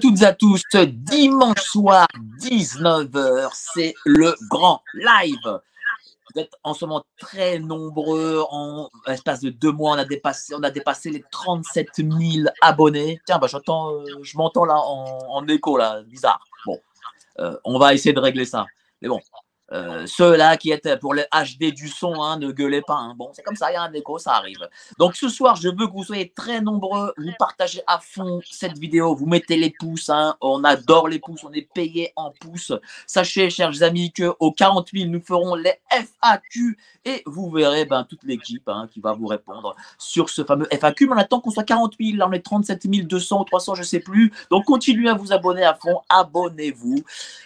Toutes et à tous. Dimanche soir, 19h, c'est le grand live. Vous êtes en ce moment très nombreux. En l'espace de deux mois, on a dépassé, on a dépassé les 37 000 abonnés. Tiens, bah, j'entends, euh, je m'entends là en, écho, là, bizarre. Bon, euh, on va essayer de régler ça. Mais bon, euh, ceux-là qui étaient pour le HD du son, hein, ne gueulez pas. Hein. Bon, c'est comme ça, il y a un écho, ça arrive. Donc ce soir, je veux que vous soyez très nombreux. Vous partagez à fond cette vidéo. Vous mettez les pouces. Hein. On adore les pouces. On est payé en pouces. Sachez, chers amis, qu'au 40 000, nous ferons les FAQ et vous verrez ben, toute l'équipe hein, qui va vous répondre sur ce fameux FAQ. Mais on attend qu'on soit 40 000. Là, on est 37 200 ou 300, je ne sais plus. Donc continuez à vous abonner à fond. Abonnez-vous.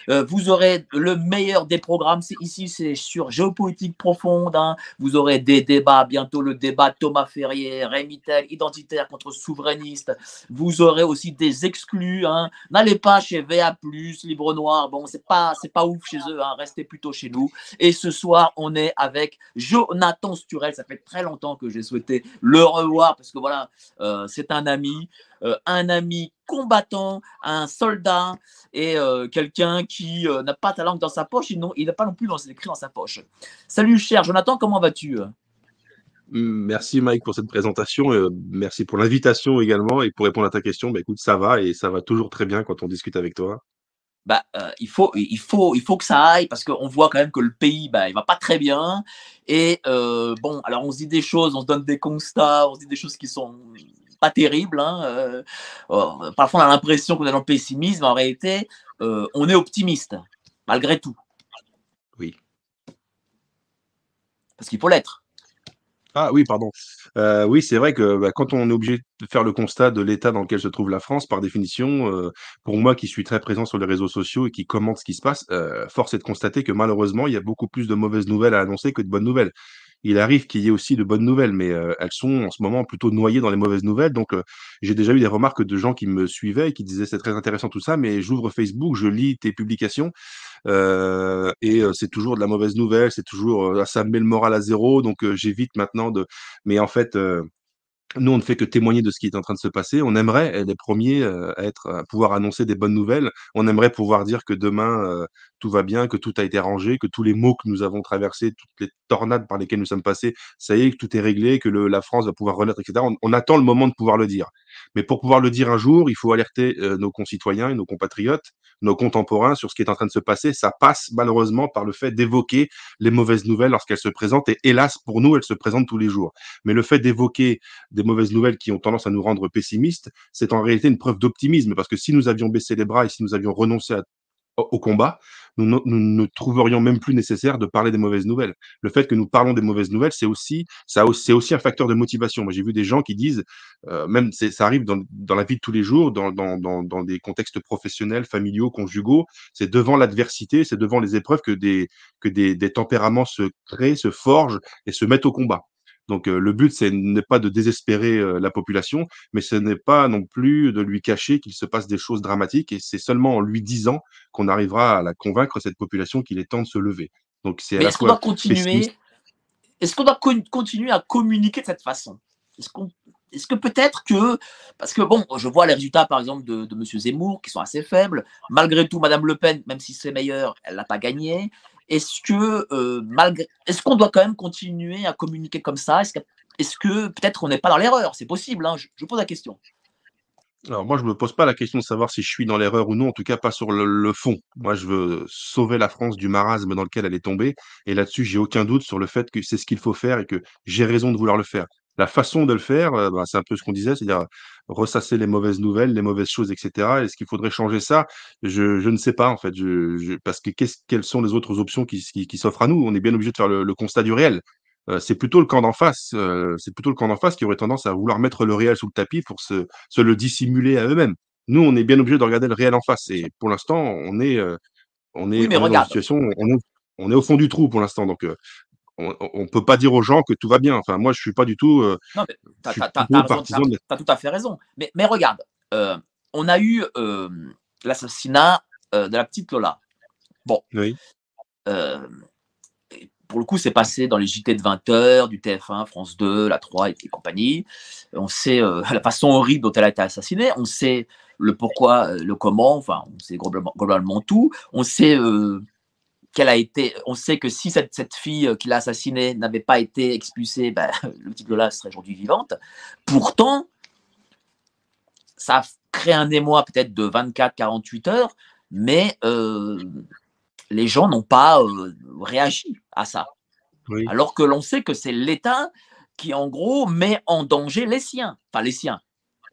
Euh, vous aurez le meilleur des programmes ici, c'est sur géopolitique profonde. Hein. Vous aurez des débats, bientôt le débat Thomas Ferrier, Rémy identitaire contre souverainiste. Vous aurez aussi des exclus. Hein. N'allez pas chez VA+, Libre Noir. Bon, c'est pas, pas ouf chez eux. Hein. Restez plutôt chez nous. Et ce soir, on est avec Jonathan Sturel. Ça fait très longtemps que j'ai souhaité le revoir parce que voilà, euh, c'est un ami. Euh, un ami combattant, un soldat et euh, quelqu'un qui euh, n'a pas ta langue dans sa poche, il n'a pas non plus écrits dans sa poche. Salut cher Jonathan, comment vas-tu Merci Mike pour cette présentation, merci pour l'invitation également et pour répondre à ta question, bah, écoute ça va et ça va toujours très bien quand on discute avec toi. Bah, il, faut, il, faut, il faut que ça aille parce qu'on voit quand même que le pays, bah, il va pas très bien. Et bon, alors on se dit des choses, on se donne des constats, on se dit des choses qui sont pas terrible. Hein, euh, oh, parfois, on a l'impression qu'on est dans le pessimisme. En réalité, euh, on est optimiste, malgré tout. Oui. Parce qu'il faut l'être. Ah oui, pardon. Euh, oui, c'est vrai que bah, quand on est obligé de faire le constat de l'état dans lequel se trouve la France, par définition, pour moi qui suis très présent sur les réseaux sociaux et qui commente ce qui se passe, force est de constater que malheureusement, il y a beaucoup plus de mauvaises nouvelles à annoncer que de bonnes nouvelles il arrive qu'il y ait aussi de bonnes nouvelles, mais elles sont en ce moment plutôt noyées dans les mauvaises nouvelles. Donc, j'ai déjà eu des remarques de gens qui me suivaient et qui disaient c'est très intéressant tout ça, mais j'ouvre Facebook, je lis tes publications et c'est toujours de la mauvaise nouvelle, c'est toujours ça me met le moral à zéro, donc j'évite maintenant de. Mais en fait, nous, on ne fait que témoigner de ce qui est en train de se passer. On aimerait être les premiers à être, à pouvoir annoncer des bonnes nouvelles. On aimerait pouvoir dire que demain tout va bien, que tout a été rangé, que tous les maux que nous avons traversés, toutes les tornades par lesquelles nous sommes passés, ça y est, que tout est réglé, que la France va pouvoir renaître, etc. On, attend le moment de pouvoir le dire. Mais pour pouvoir le dire un jour, il faut alerter nos concitoyens et nos compatriotes, nos contemporains sur ce qui est en train de se passer. Ça passe malheureusement par le fait d'évoquer les mauvaises nouvelles lorsqu'elles se présentent. Et hélas, pour nous, elles se présentent tous les jours. Mais le fait d'évoquer des mauvaises nouvelles qui ont tendance à nous rendre pessimistes, c'est en réalité une preuve d'optimisme. Parce que si nous avions baissé les bras et si nous avions renoncé à au combat, nous, ne trouverions même plus nécessaire de parler des mauvaises nouvelles. Le fait que nous parlons des mauvaises nouvelles, c'est aussi, un facteur de motivation. Moi, j'ai vu des gens qui disent, euh, même ça arrive dans, la vie de tous les jours, dans, des contextes professionnels, familiaux, conjugaux, c'est devant l'adversité, c'est devant les épreuves que des tempéraments se créent, se forgent et se mettent au combat. Donc le but, ce n'est pas de désespérer la population, mais ce n'est pas non plus de lui cacher qu'il se passe des choses dramatiques. Et c'est seulement en lui disant qu'on arrivera à la convaincre cette population qu'il est temps de se lever. Donc c'est. Est-ce qu'on doit continuer Est-ce qu'on doit continuer à communiquer de cette façon? Est-ce qu'on est-ce que peut-être que, parce que bon, je vois les résultats par exemple de, de M. Zemmour qui sont assez faibles, malgré tout, Mme Le Pen, même si c'est meilleur, elle n'a pas gagné. Est-ce que euh, malgré, est-ce qu'on doit quand même continuer à communiquer comme ça? Est-ce que, peut-être on n'est pas dans l'erreur? C'est possible. Hein je, pose la question. Alors moi, je me pose pas la question de savoir si je suis dans l'erreur ou non, en tout cas pas sur le, fond. Moi, je veux sauver la France du marasme dans lequel elle est tombée, et là-dessus, j'ai aucun doute sur le fait que c'est ce qu'il faut faire et que j'ai raison de vouloir le faire. La façon de le faire, euh, bah, c'est un peu ce qu'on disait, c'est-à-dire ressasser les mauvaises nouvelles, les mauvaises choses, etc. Est-ce qu'il faudrait changer ça? Je, je, ne sais pas en fait, je, parce que quelles sont les autres options qui, qui, s'offrent à nous? On est bien obligé de faire le, constat du réel. Euh, c'est plutôt le camp d'en face, euh, c'est plutôt le camp d'en face qui aurait tendance à vouloir mettre le réel sous le tapis pour se, se le dissimuler à eux-mêmes. Nous, on est bien obligé de regarder le réel en face. Et pour l'instant, on est, on est, dans une situation, on est, on est au fond du trou pour l'instant. Donc, on ne peut pas dire aux gens que tout va bien. Enfin, moi, je suis pas du tout. Euh, non, mais tu as, tout à fait raison. Mais, mais regarde, euh, on a eu euh, l'assassinat de la petite Lola. Bon. Oui. pour le coup, c'est passé dans les JT de 20h, du TF1, France 2, la 3 et, compagnie. On sait la façon horrible dont elle a été assassinée. On sait le pourquoi, le comment, enfin, on sait globalement, tout. On sait qu'elle a été, on sait que si cette, cette fille qui l'a assassinée n'avait pas été expulsée, ben, le petit Lola serait aujourd'hui vivante. Pourtant, ça a créé un émoi peut-être de 24-48 heures, mais les gens n'ont pas réagi à ça. Alors que l'on sait que c'est l'État qui, en gros, met en danger les siens, enfin les siens,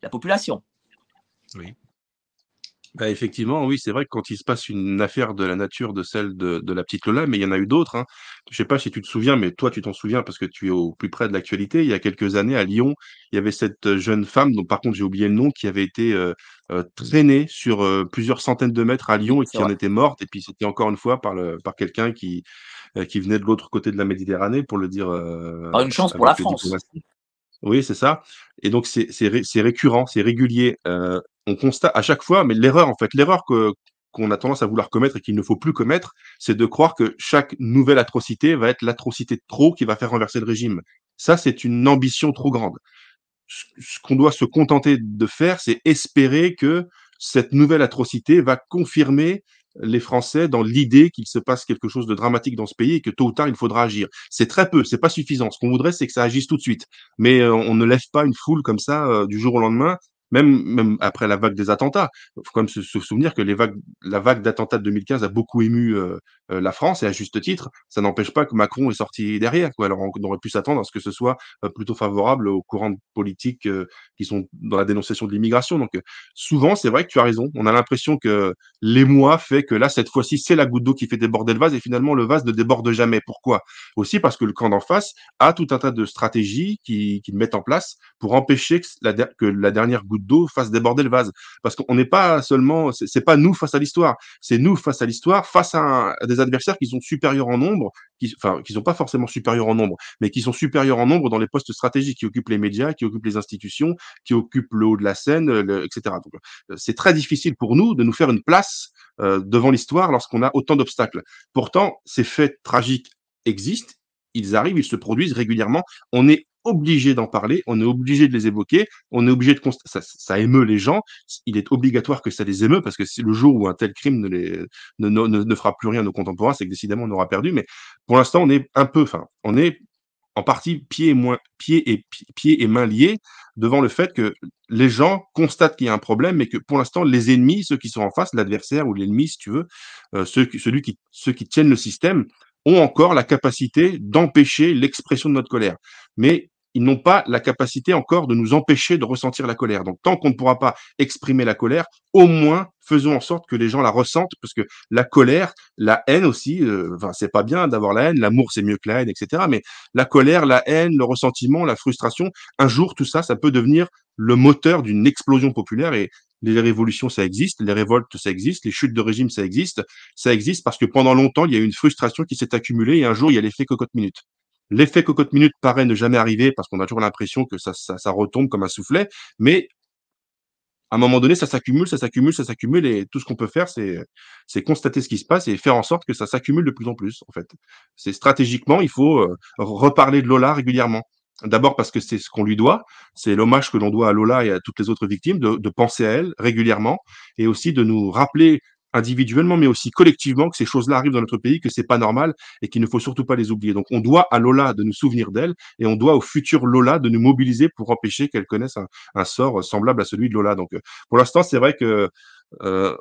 la population. Oui. Bah, effectivement, oui, c'est vrai que quand il se passe une affaire de la nature de celle de, de la petite Lola, mais il y en a eu d'autres. Hein. Je sais pas si tu te souviens, mais toi, tu t'en souviens parce que tu es au plus près de l'actualité. Il y a quelques années, à Lyon, il y avait cette jeune femme, dont par contre j'ai oublié le nom, qui avait été euh, euh, traînée sur euh, plusieurs centaines de mètres à Lyon et qui en était morte. Et puis c'était encore une fois par, le, par quelqu'un qui, qui venait de l'autre côté de la Méditerranée, pour le dire. Par une chance pour la France. Oui, c'est ça. Et donc, c'est récurrent, c'est régulier. On constate à chaque fois, mais l'erreur, en fait, l'erreur que qu'on a tendance à vouloir commettre et qu'il ne faut plus commettre, c'est de croire que chaque nouvelle atrocité va être l'atrocité de trop qui va faire renverser le régime. Ça, c'est une ambition trop grande. Ce qu'on doit se contenter de faire, c'est espérer que cette nouvelle atrocité va confirmer les Français dans l'idée qu'il se passe quelque chose de dramatique dans ce pays et que tôt ou tard il faudra agir. C'est très peu, c'est pas suffisant. Ce qu'on voudrait, c'est que ça agisse tout de suite. Mais euh, on ne lève pas une foule comme ça euh, du jour au lendemain même, après la vague des attentats. Il faut quand même se, souvenir que la vague d'attentats de 2015 a beaucoup ému euh, euh, la France, et à juste titre. Ça n'empêche pas que Macron est sorti derrière. Alors on, aurait pu s'attendre à ce que ce soit euh, plutôt favorable aux courants politiques qui sont dans la dénonciation de l'immigration. Donc souvent, c'est vrai que tu as raison. On a l'impression que l'émoi fait que là, cette fois-ci, c'est la goutte d'eau qui fait déborder le vase, et finalement, le vase ne déborde jamais. Pourquoi? Aussi parce que le camp d'en face a tout un tas de stratégies qui, qui mettent en place pour empêcher que la, que la dernière goutte d'eau fasse déborder le vase. Parce qu'on n'est pas seulement, c'est pas nous face à l'histoire, c'est nous face à l'histoire, face à, des adversaires qui sont supérieurs en nombre, qui, enfin, qui sont pas forcément supérieurs en nombre, mais qui sont supérieurs en nombre dans les postes stratégiques, qui occupent les médias, qui occupent les institutions, qui occupent le haut de la scène, etc. Donc, euh, c'est très difficile pour nous de nous faire une place euh, devant l'histoire lorsqu'on a autant d'obstacles. Pourtant, ces faits tragiques existent, ils arrivent, ils se produisent régulièrement. On est obligé d'en parler, on est obligé de les évoquer, on est obligé de ça, ça émeut les gens. Il est obligatoire que ça les émeut parce que c'est le jour où un tel crime ne, ne, fera plus rien à nos contemporains, c'est que décidément on aura perdu. Mais pour l'instant, on est un peu, enfin, on est en partie pieds et, moins, mains liés devant le fait que les gens constatent qu'il y a un problème, mais que pour l'instant, les ennemis, ceux qui sont en face, l'adversaire ou l'ennemi, si tu veux, euh, ceux, celui qui, ceux qui tiennent le système, ont encore la capacité d'empêcher l'expression de notre colère. Mais ils n'ont pas la capacité encore de nous empêcher de ressentir la colère. Donc, tant qu'on ne pourra pas exprimer la colère, au moins faisons en sorte que les gens la ressentent, parce que la colère, la haine aussi, euh, enfin, c'est pas bien d'avoir la haine, l'amour c'est mieux que la haine, etc. Mais la colère, la haine, le ressentiment, la frustration, un jour tout ça, ça peut devenir le moteur d'une explosion populaire et les révolutions, ça existe, les révoltes, ça existe, les chutes de régime, ça existe. Ça existe parce que pendant longtemps, il y a eu une frustration qui s'est accumulée et un jour, il y a l'effet cocotte minute. L'effet cocotte minute paraît ne jamais arriver parce qu'on a toujours l'impression que ça, ça, retombe comme un soufflet, mais à un moment donné, ça s'accumule, ça s'accumule, ça s'accumule, et tout ce qu'on peut faire, c'est, c'est constater ce qui se passe et faire en sorte que ça s'accumule de plus en plus, en fait. C'est stratégiquement, il faut euh, reparler de Lola régulièrement. D'abord parce que c'est ce qu'on lui doit, c'est l'hommage que l'on doit à Lola et à toutes les autres victimes, de, de penser à elle régulièrement, et aussi de nous rappeler individuellement, mais aussi collectivement, que ces choses-là arrivent dans notre pays, que c'est pas normal et qu'il ne faut surtout pas les oublier. Donc, on doit à Lola de nous souvenir d'elle et on doit au futur Lola de nous mobiliser pour empêcher qu'elle connaisse un, sort semblable à celui de Lola. Donc, euh, pour l'instant, c'est vrai que euh,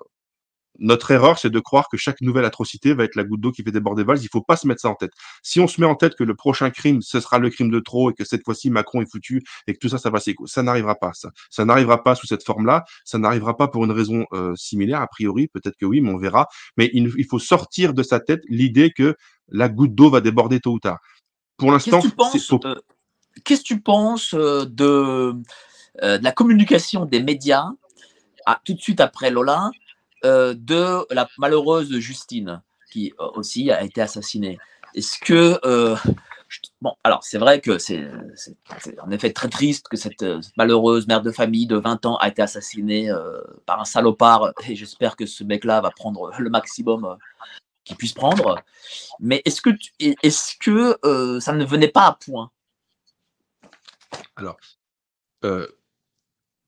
notre erreur, c'est de croire que chaque nouvelle atrocité va être la goutte d'eau qui fait déborder le vase. Il faut pas se mettre ça en tête. Si on se met en tête que le prochain crime, ce sera le crime de trop et que cette fois-ci Macron est foutu et que tout ça, ça va s'écouter, ça n'arrivera pas. Ça, ça n'arrivera pas sous cette forme-là. Ça n'arrivera pas pour une raison euh, similaire. A priori, peut-être que oui, mais on verra. Mais il, il faut sortir de sa tête l'idée que la goutte d'eau va déborder tôt ou tard. Pour l'instant, qu'est-ce que tu penses euh, de, euh, de la communication des médias à, tout de suite après Lola euh, de la malheureuse Justine, qui euh, aussi a été assassinée. Est-ce que. Euh, bon, alors c'est vrai que c'est en effet très triste que cette, malheureuse mère de famille de 20 ans a été assassinée par un salopard, et j'espère que ce mec-là va prendre le maximum qu'il puisse prendre. Mais est-ce que, est-ce que ça ne venait pas à point? Alors,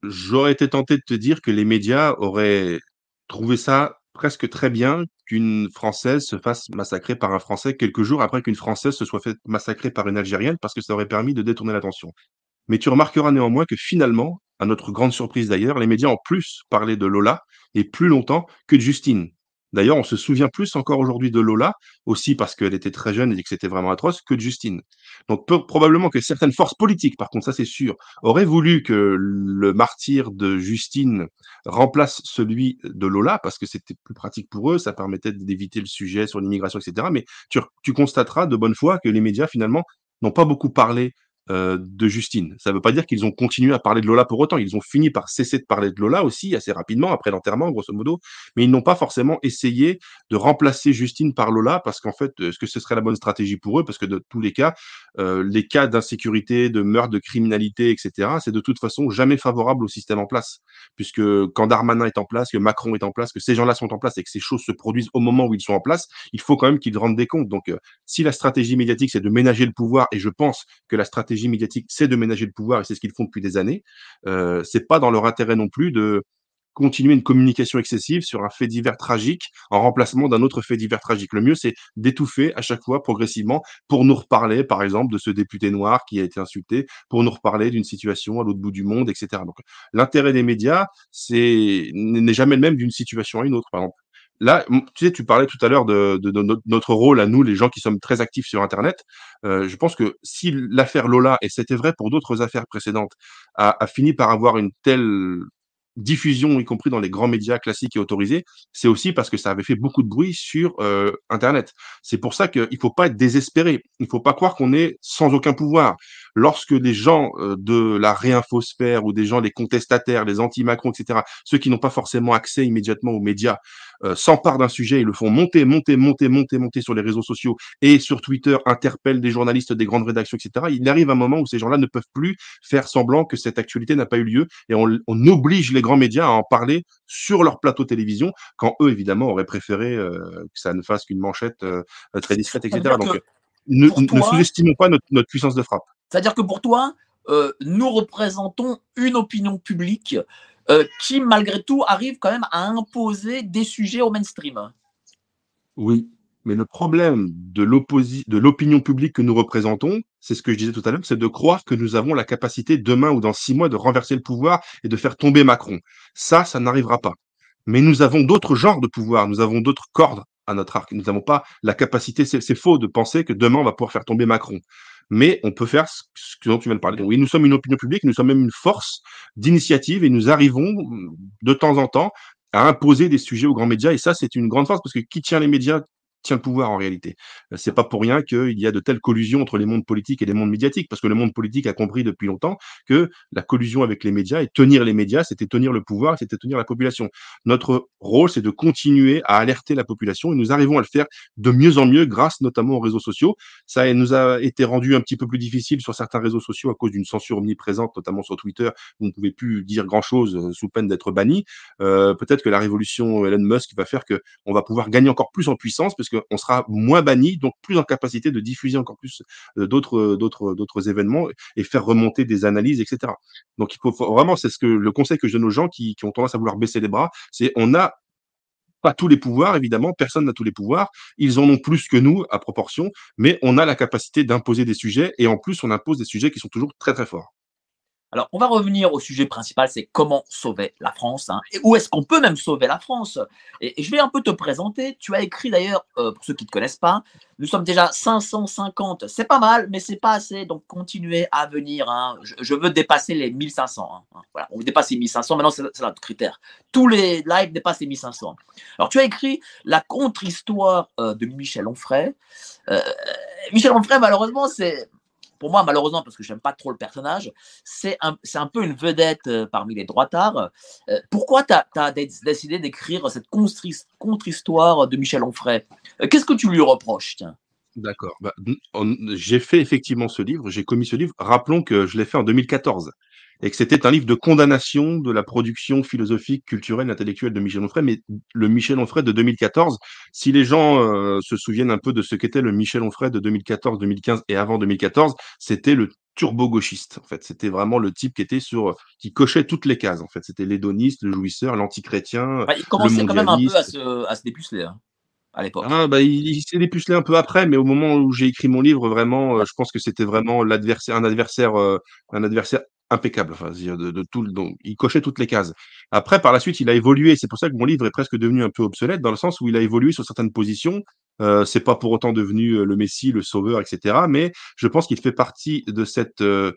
j'aurais été tenté de te dire que les médias auraient trouvé ça presque très bien qu'une Française se fasse massacrer par un Français quelques jours après qu'une Française se soit fait massacrer par une Algérienne parce que ça aurait permis de détourner l'attention. Mais tu remarqueras néanmoins que finalement, à notre grande surprise d'ailleurs, les médias ont plus parlé de Lola et plus longtemps que de Justine. D'ailleurs, on se souvient plus encore aujourd'hui de Lola, aussi parce qu'elle était très jeune et que c'était vraiment atroce, que de Justine. Donc probablement que certaines forces politiques, par contre, ça c'est sûr, auraient voulu que le martyr de Justine remplace celui de Lola, parce que c'était plus pratique pour eux, ça permettait d'éviter le sujet sur l'immigration, etc. Mais tu, tu constateras de bonne foi que les médias, finalement, n'ont pas beaucoup parlé euh, de Justine. Ça ne veut pas dire qu'ils ont continué à parler de Lola pour autant. Ils ont fini par cesser de parler de Lola aussi assez rapidement après l'enterrement, grosso modo. Mais ils n'ont pas forcément essayé de remplacer Justine par Lola parce qu'en fait, est-ce que ce serait la bonne stratégie pour eux? Parce que de tous les cas, euh, les cas d'insécurité, de meurtre, de criminalité, etc., c'est de toute façon jamais favorable au système en place. Puisque quand Darmanin est en place, que Macron est en place, que ces gens-là sont en place et que ces choses se produisent au moment où ils sont en place, il faut quand même qu'ils rendent des comptes. Donc, euh, si la stratégie médiatique, c'est de ménager le pouvoir, et je pense que la stratégie médiatique, c'est de ménager le pouvoir et c'est ce qu'ils font depuis des années. Euh, c'est pas dans leur intérêt non plus de continuer une communication excessive sur un fait divers tragique en remplacement d'un autre fait divers tragique. Le mieux, c'est d'étouffer à chaque fois progressivement pour nous reparler, par exemple, de ce député noir qui a été insulté, pour nous reparler d'une situation à l'autre bout du monde, etc. Donc, l'intérêt des médias, c'est n'est jamais le même d'une situation à une autre. Par exemple, Là, tu sais, tu parlais tout à l'heure de, notre rôle à nous, les gens qui sommes très actifs sur Internet. Euh, je pense que si l'affaire Lola, et c'était vrai pour d'autres affaires précédentes, a, fini par avoir une telle diffusion, y compris dans les grands médias classiques et autorisés, c'est aussi parce que ça avait fait beaucoup de bruit sur euh, Internet. C'est pour ça qu'il ne faut pas être désespéré. Il ne faut pas croire qu'on est sans aucun pouvoir. Lorsque des gens euh, de la réinfosphère ou des gens, les contestataires, les anti-Macron, etc., ceux qui n'ont pas forcément accès immédiatement aux médias, euh, s'emparent d'un sujet, ils le font monter, monter, monter, monter, monter sur les réseaux sociaux et sur Twitter, interpellent des journalistes des grandes rédactions, etc. Il arrive un moment où ces gens-là ne peuvent plus faire semblant que cette actualité n'a pas eu lieu et on, on oblige les grands médias à en parler sur leur plateau télévision, quand eux, évidemment, auraient préféré euh, que ça ne fasse qu'une manchette euh, très discrète, etc. Donc, ne, sous-estimons pas notre, puissance de frappe. C'est-à-dire que pour toi, euh, nous représentons une opinion publique qui, malgré tout, arrive quand même à imposer des sujets au mainstream. Oui, mais le problème de l'opinion publique que nous représentons, c'est ce que je disais tout à l'heure, c'est de croire que nous avons la capacité demain ou dans six mois de renverser le pouvoir et de faire tomber Macron. Ça, ça n'arrivera pas. Mais nous avons d'autres genres de pouvoir, nous avons d'autres cordes à notre arc. Nous n'avons pas la capacité, c'est faux de penser que demain on va pouvoir faire tomber Macron. Mais on peut faire ce dont tu viens de parler. Oui, nous sommes une opinion publique, nous sommes même une force d'initiative et nous arrivons de temps en temps à imposer des sujets aux grands médias. Et ça, c'est une grande force parce que qui tient les médias tient le pouvoir en réalité. Euh, c'est pas pour rien qu'il y a de telles collusions entre les mondes politiques et les mondes médiatiques, parce que le monde politique a compris depuis longtemps que la collusion avec les médias et tenir les médias, c'était tenir le pouvoir, c'était tenir la population. Notre rôle, c'est de continuer à alerter la population et nous arrivons à le faire de mieux en mieux grâce notamment aux réseaux sociaux. Ça nous a été rendu un petit peu plus difficile sur certains réseaux sociaux à cause d'une censure omniprésente, notamment sur Twitter, où on ne pouvait plus dire grand-chose euh, sous peine d'être banni. Euh, peut-être que la révolution Elon Musk va faire que on va pouvoir gagner encore plus en puissance, parce que on sera moins banni, donc plus en capacité de diffuser encore plus euh, d'autres, d'autres, d'autres événements et faire remonter des analyses, etc. Donc il faut vraiment, c'est ce que le conseil que je donne aux gens qui, qui ont tendance à vouloir baisser les bras, c'est on a pas tous les pouvoirs, évidemment, personne n'a tous les pouvoirs. Ils en ont plus que nous à proportion, mais on a la capacité d'imposer des sujets et en plus, on impose des sujets qui sont toujours très très forts. Alors, on va revenir au sujet principal, c'est comment sauver la France, hein, et où est-ce qu'on peut même sauver la France. Et, je vais un peu te présenter. Tu as écrit d'ailleurs, euh, pour ceux qui ne te connaissent pas, nous sommes déjà 550. C'est pas mal, mais c'est pas assez. Donc, continuez à venir. Hein. Je, veux dépasser les 1500. Hein, voilà, on dépasse les 1500. Maintenant, c'est notre critère. Tous les lives dépassent les 1500. Alors, tu as écrit la contre-histoire euh, de Michel Onfray. Euh, Michel Onfray, malheureusement, c'est pour moi, malheureusement, parce que je n'aime pas trop le personnage, c'est un, un, peu une vedette euh, parmi les droitards. Euh, pourquoi tu as, décidé d'écrire cette contre-histoire de Michel Onfray? Euh, Qu'est-ce que tu lui reproches D'accord. Bah, j'ai fait effectivement ce livre, j'ai commis ce livre. Rappelons que je l'ai fait en 2014. Et que c'était un livre de condamnation de la production philosophique, culturelle, intellectuelle de Michel Onfray, mais le Michel Onfray de 2014. Si les gens euh, se souviennent un peu de ce qu'était le Michel Onfray de 2014, 2015 et avant 2014, c'était le turbo-gauchiste. En fait, c'était vraiment le type qui était sur, qui cochait toutes les cases. En fait, c'était l'hédoniste, le jouisseur, l'antichrétien. Bah, il commençait quand même un peu à se, à se dépuceler. Hein, à l'époque. Ah, bah, il, s'est dépucelé un peu après, mais au moment où j'ai écrit mon livre, vraiment, euh, je pense que c'était vraiment l'adversaire, un adversaire, euh, un adversaire impeccable. Enfin, de, de tout, donc, il cochait toutes les cases. Après, par la suite, il a évolué. C'est pour ça que mon livre est presque devenu un peu obsolète, dans le sens où il a évolué sur certaines positions. Euh, c'est pas pour autant devenu euh, le Messie, le Sauveur, etc. Mais je pense qu'il fait partie de cette euh,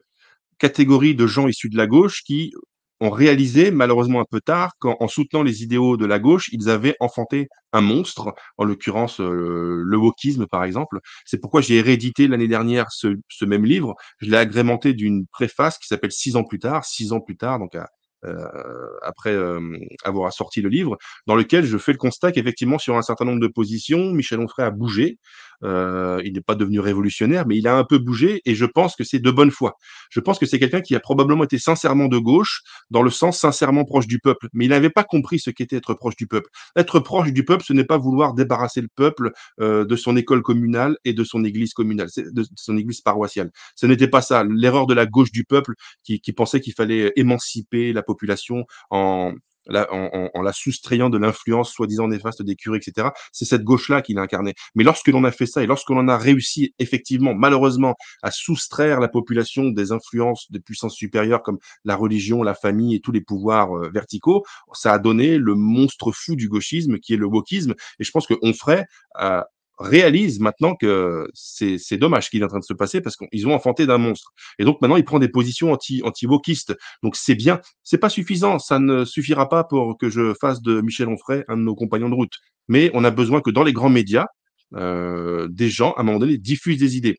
catégorie de gens issus de la gauche qui ont réalisé, malheureusement un peu tard, qu'en soutenant les idéaux de la gauche, ils avaient enfanté un monstre, en l'occurrence euh, le wokisme par exemple. C'est pourquoi j'ai réédité l'année dernière ce, ce, même livre. Je l'ai agrémenté d'une préface qui s'appelle Six ans plus tard, six ans plus tard, donc à, euh, après euh, avoir sorti le livre, dans lequel je fais le constat qu'effectivement, sur un certain nombre de positions, Michel Onfray a bougé. Euh, il n'est pas devenu révolutionnaire, mais il a un peu bougé et je pense que c'est de bonne foi. Je pense que c'est quelqu'un qui a probablement été sincèrement de gauche, dans le sens sincèrement proche du peuple, mais il n'avait pas compris ce qu'était être proche du peuple. Être proche du peuple, ce n'est pas vouloir débarrasser le peuple euh, de son école communale et de son église communale, de son église paroissiale. Ce n'était pas ça. L'erreur de la gauche du peuple qui, qui pensait qu'il fallait émanciper la population en, en, la soustrayant de l'influence soi-disant néfaste des curés, etc. C'est cette gauche-là qu'il a incarné. Mais lorsque l'on a fait ça et lorsque l'on a réussi effectivement, malheureusement, à soustraire la population des influences de puissances supérieures comme la religion, la famille et tous les pouvoirs euh, verticaux, ça a donné le monstre fou du gauchisme qui est le wokisme. Et je pense qu'on ferait euh, réalise maintenant que c'est dommage ce qui est en train de se passer parce qu'ils ont enfanté d'un monstre. Et donc maintenant, il prend des positions anti anti wokistes. Donc c'est bien, c'est pas suffisant, ça ne suffira pas pour que je fasse de Michel Onfray un de nos compagnons de route. Mais on a besoin que dans les grands médias, euh, des gens à un moment donné diffusent des idées.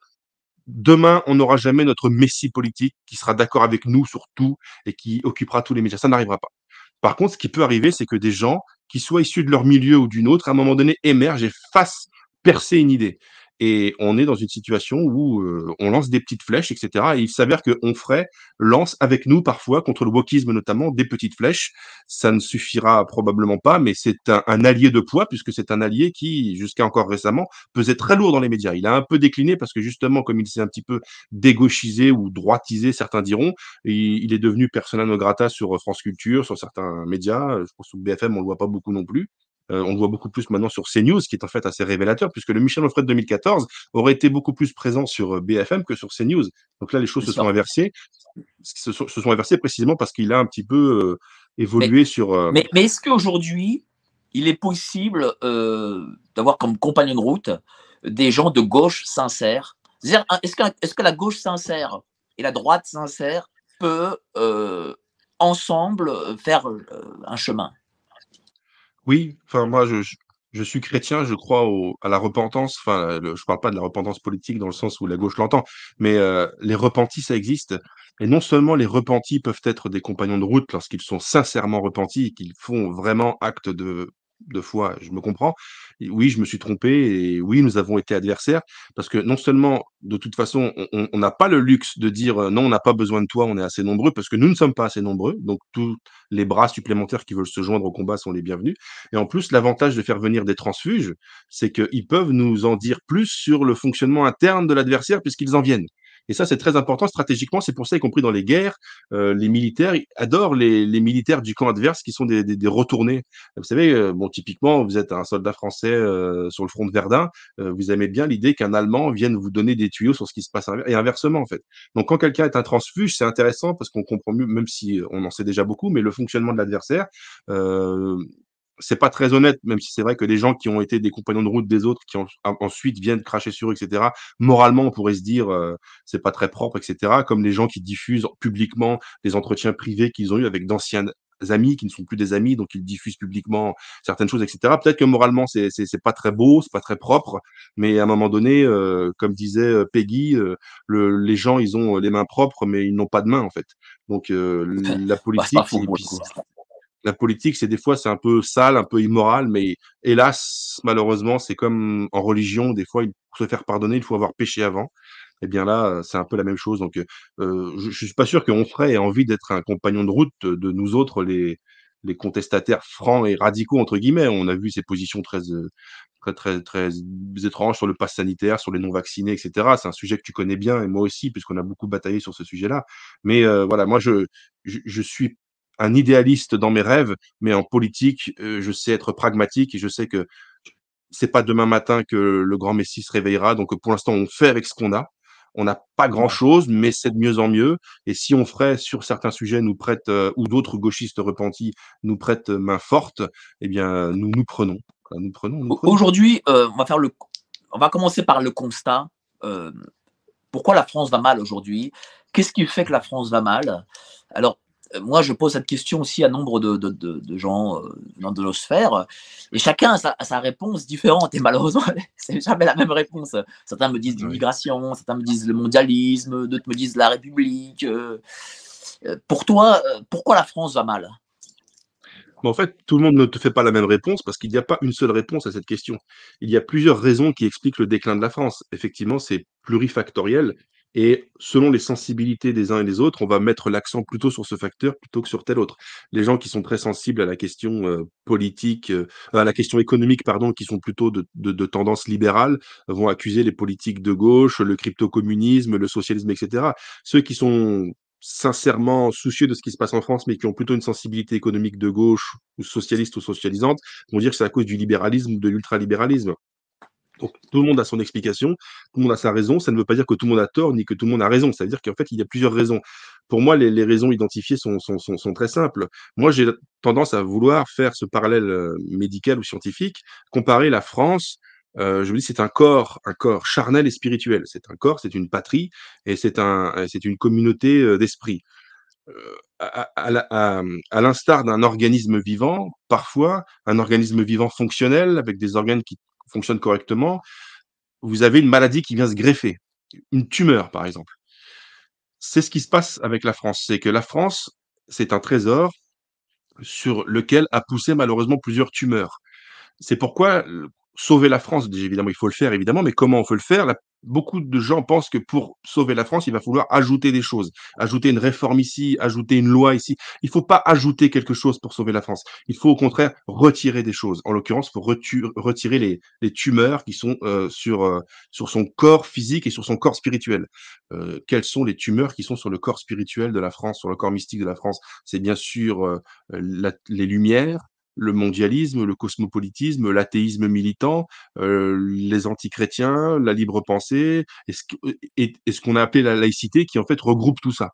Demain, on n'aura jamais notre messie politique qui sera d'accord avec nous sur tout et qui occupera tous les médias. Ça n'arrivera pas. Par contre, ce qui peut arriver, c'est que des gens qui soient issus de leur milieu ou d'une autre, à un moment donné, émergent et fassent percer une idée. Et on est dans une situation où euh, on lance des petites flèches, etc. Et il s'avère que Onfray lance avec nous parfois, contre le wokisme notamment, des petites flèches. Ça ne suffira probablement pas, mais c'est un, un, allié de poids, puisque c'est un allié qui, jusqu'à encore récemment, pesait très lourd dans les médias. Il a un peu décliné parce que justement, comme il s'est un petit peu dégauchisé ou droitisé, certains diront, il, il est devenu persona non grata sur France Culture, sur certains médias. Je pense que BFM, on le voit pas beaucoup non plus. Euh, on le voit beaucoup plus maintenant sur CNews, qui est en fait assez révélateur, puisque le Michel Onfray de 2014 aurait été beaucoup plus présent sur euh, BFM que sur CNews. Donc là, les choses se sont inversées. Se sont, se sont inversées précisément parce qu'il a un petit peu euh, évolué sur. Mais, mais est-ce qu'aujourd'hui, il est possible d'avoir comme compagnon de route des gens de gauche sincères? Est-ce que, est que, la gauche sincère et la droite sincère peuvent ensemble faire un chemin? Oui, enfin moi je, je, suis chrétien, je crois au, à la repentance. Enfin, le, je parle pas de la repentance politique dans le sens où la gauche l'entend, mais euh, les repentis ça existe. Et non seulement les repentis peuvent être des compagnons de route lorsqu'ils sont sincèrement repentis et qu'ils font vraiment acte de de foi, je me comprends. Oui, je me suis trompé et oui, nous avons été adversaires parce que non seulement, de toute façon, on n'a pas le luxe de dire euh, non, on n'a pas besoin de toi, on est assez nombreux parce que nous ne sommes pas assez nombreux. Donc, tous les bras supplémentaires qui veulent se joindre au combat sont les bienvenus. Et en plus, l'avantage de faire venir des transfuges, c'est qu'ils peuvent nous en dire plus sur le fonctionnement interne de l'adversaire puisqu'ils en viennent. Et ça, c'est très important stratégiquement. C'est pour ça, y compris dans les guerres, euh, les militaires adorent les, les, militaires du camp adverse qui sont des, des, des retournés. Vous savez, euh, bon, typiquement, vous êtes un soldat français euh, sur le front de Verdun, euh, vous aimez bien l'idée qu'un Allemand vienne vous donner des tuyaux sur ce qui se passe et inversement, en fait. Donc, quand quelqu'un est un transfuge, c'est intéressant parce qu'on comprend mieux, même si on en sait déjà beaucoup, mais le fonctionnement de l'adversaire, euh, c'est pas très honnête, même si c'est vrai que les gens qui ont été des compagnons de route des autres, qui ensuite viennent cracher sur eux, etc. Moralement, on pourrait se dire euh, c'est pas très propre, etc. Comme les gens qui diffusent publiquement des entretiens privés qu'ils ont eu avec d'anciens amis qui ne sont plus des amis, donc ils diffusent publiquement certaines choses, etc. Peut-être que moralement c'est c'est pas très beau, c'est pas très propre, mais à un moment donné, euh, comme disait euh, Peggy, euh, le, les gens ils ont les mains propres, mais ils n'ont pas de mains en fait. Donc la bah, politique, la politique, c'est des fois c'est un peu sale, un peu immoral, mais hélas, malheureusement, c'est comme en religion, des fois, faut se faire pardonner, il faut avoir péché avant. Eh bien là, c'est un peu la même chose. Donc, euh, je, je suis pas sûr qu'Onfray ait envie d'être un compagnon de route de nous autres, les, les contestataires francs et radicaux entre guillemets. On a vu ses positions très très très très étranges sur le pass sanitaire, sur les non vaccinés, etc. C'est un sujet que tu connais bien et moi aussi puisqu'on a beaucoup bataillé sur ce sujet-là. Mais euh, voilà, moi je, je suis un idéaliste dans mes rêves, mais en politique, euh, je sais être pragmatique et je sais que c'est pas demain matin que le grand Messie se réveillera. Donc pour l'instant, on fait avec ce qu'on a. On n'a pas grand-chose, mais c'est de mieux en mieux. Et si on ferait sur certains sujets nous prête euh, ou d'autres gauchistes repentis nous prêtent main forte, eh bien nous nous prenons. Nous prenons. Aujourd'hui, euh, on va faire le, on va commencer par le constat. Euh, pourquoi la France va mal aujourd'hui? Qu'est-ce qui fait que la France va mal? Alors, moi, je pose cette question aussi à nombre de, de, de, gens euh, dans de nos sphères, et chacun a sa, sa réponse différente, et malheureusement, c'est jamais la même réponse. Certains me disent l'immigration, certains me disent le mondialisme, d'autres me disent la République. Euh, euh, pour toi, pourquoi la France va mal? En fait, tout le monde ne te fait pas la même réponse parce qu'il n'y a pas une seule réponse à cette question. Il y a plusieurs raisons qui expliquent le déclin de la France. Effectivement, c'est plurifactoriel et selon les sensibilités des uns et des autres, on va mettre l'accent plutôt sur ce facteur plutôt que sur tel autre. Les gens qui sont très sensibles à la question euh, politique, euh, à la question économique, pardon, qui sont plutôt de, de, de, tendance libérale, vont accuser les politiques de gauche, le crypto-communisme, le socialisme, etc. Ceux qui sont sincèrement soucieux de ce qui se passe en France, mais qui ont plutôt une sensibilité économique de gauche ou socialiste ou socialisante, vont dire que c'est à cause du libéralisme ou de l'ultralibéralisme. Donc, tout le monde a son explication, tout le monde a sa raison. Ça ne veut pas dire que tout le monde a tort ni que tout le monde a raison. Ça veut dire qu'en fait, il y a plusieurs raisons. Pour moi, les, raisons identifiées sont, sont, sont, très simples. Moi, j'ai tendance à vouloir faire ce parallèle euh, médical ou scientifique, comparer la France. Euh, je me dis, c'est un corps, un corps charnel et spirituel. C'est un corps, c'est une patrie et c'est un, c'est une communauté euh, d'esprit. À l'instar d'un organisme vivant, parfois un organisme vivant fonctionnel avec des organes qui fonctionne correctement, vous avez une maladie qui vient se greffer, une tumeur par exemple. C'est ce qui se passe avec la France, c'est que la France, c'est un trésor sur lequel a poussé malheureusement plusieurs tumeurs. C'est pourquoi sauver la France, évidemment, il faut le faire, évidemment, mais comment on peut le faire? Beaucoup de gens pensent que pour sauver la France, il va falloir ajouter des choses, ajouter une réforme ici, ajouter une loi ici. Il ne faut pas ajouter quelque chose pour sauver la France. Il faut au contraire retirer des choses. En l'occurrence, il faut retirer les, les, tumeurs qui sont euh, sur, euh, sur son corps physique et sur son corps spirituel. Euh, quelles sont les tumeurs qui sont sur le corps spirituel de la France, sur le corps mystique de la France? C'est bien sûr euh, la, les lumières, le mondialisme, le cosmopolitisme, l'athéisme militant, euh, les antichrétiens, la libre pensée, ce, et, ce qu'on a appelé la laïcité, qui en fait regroupe tout ça?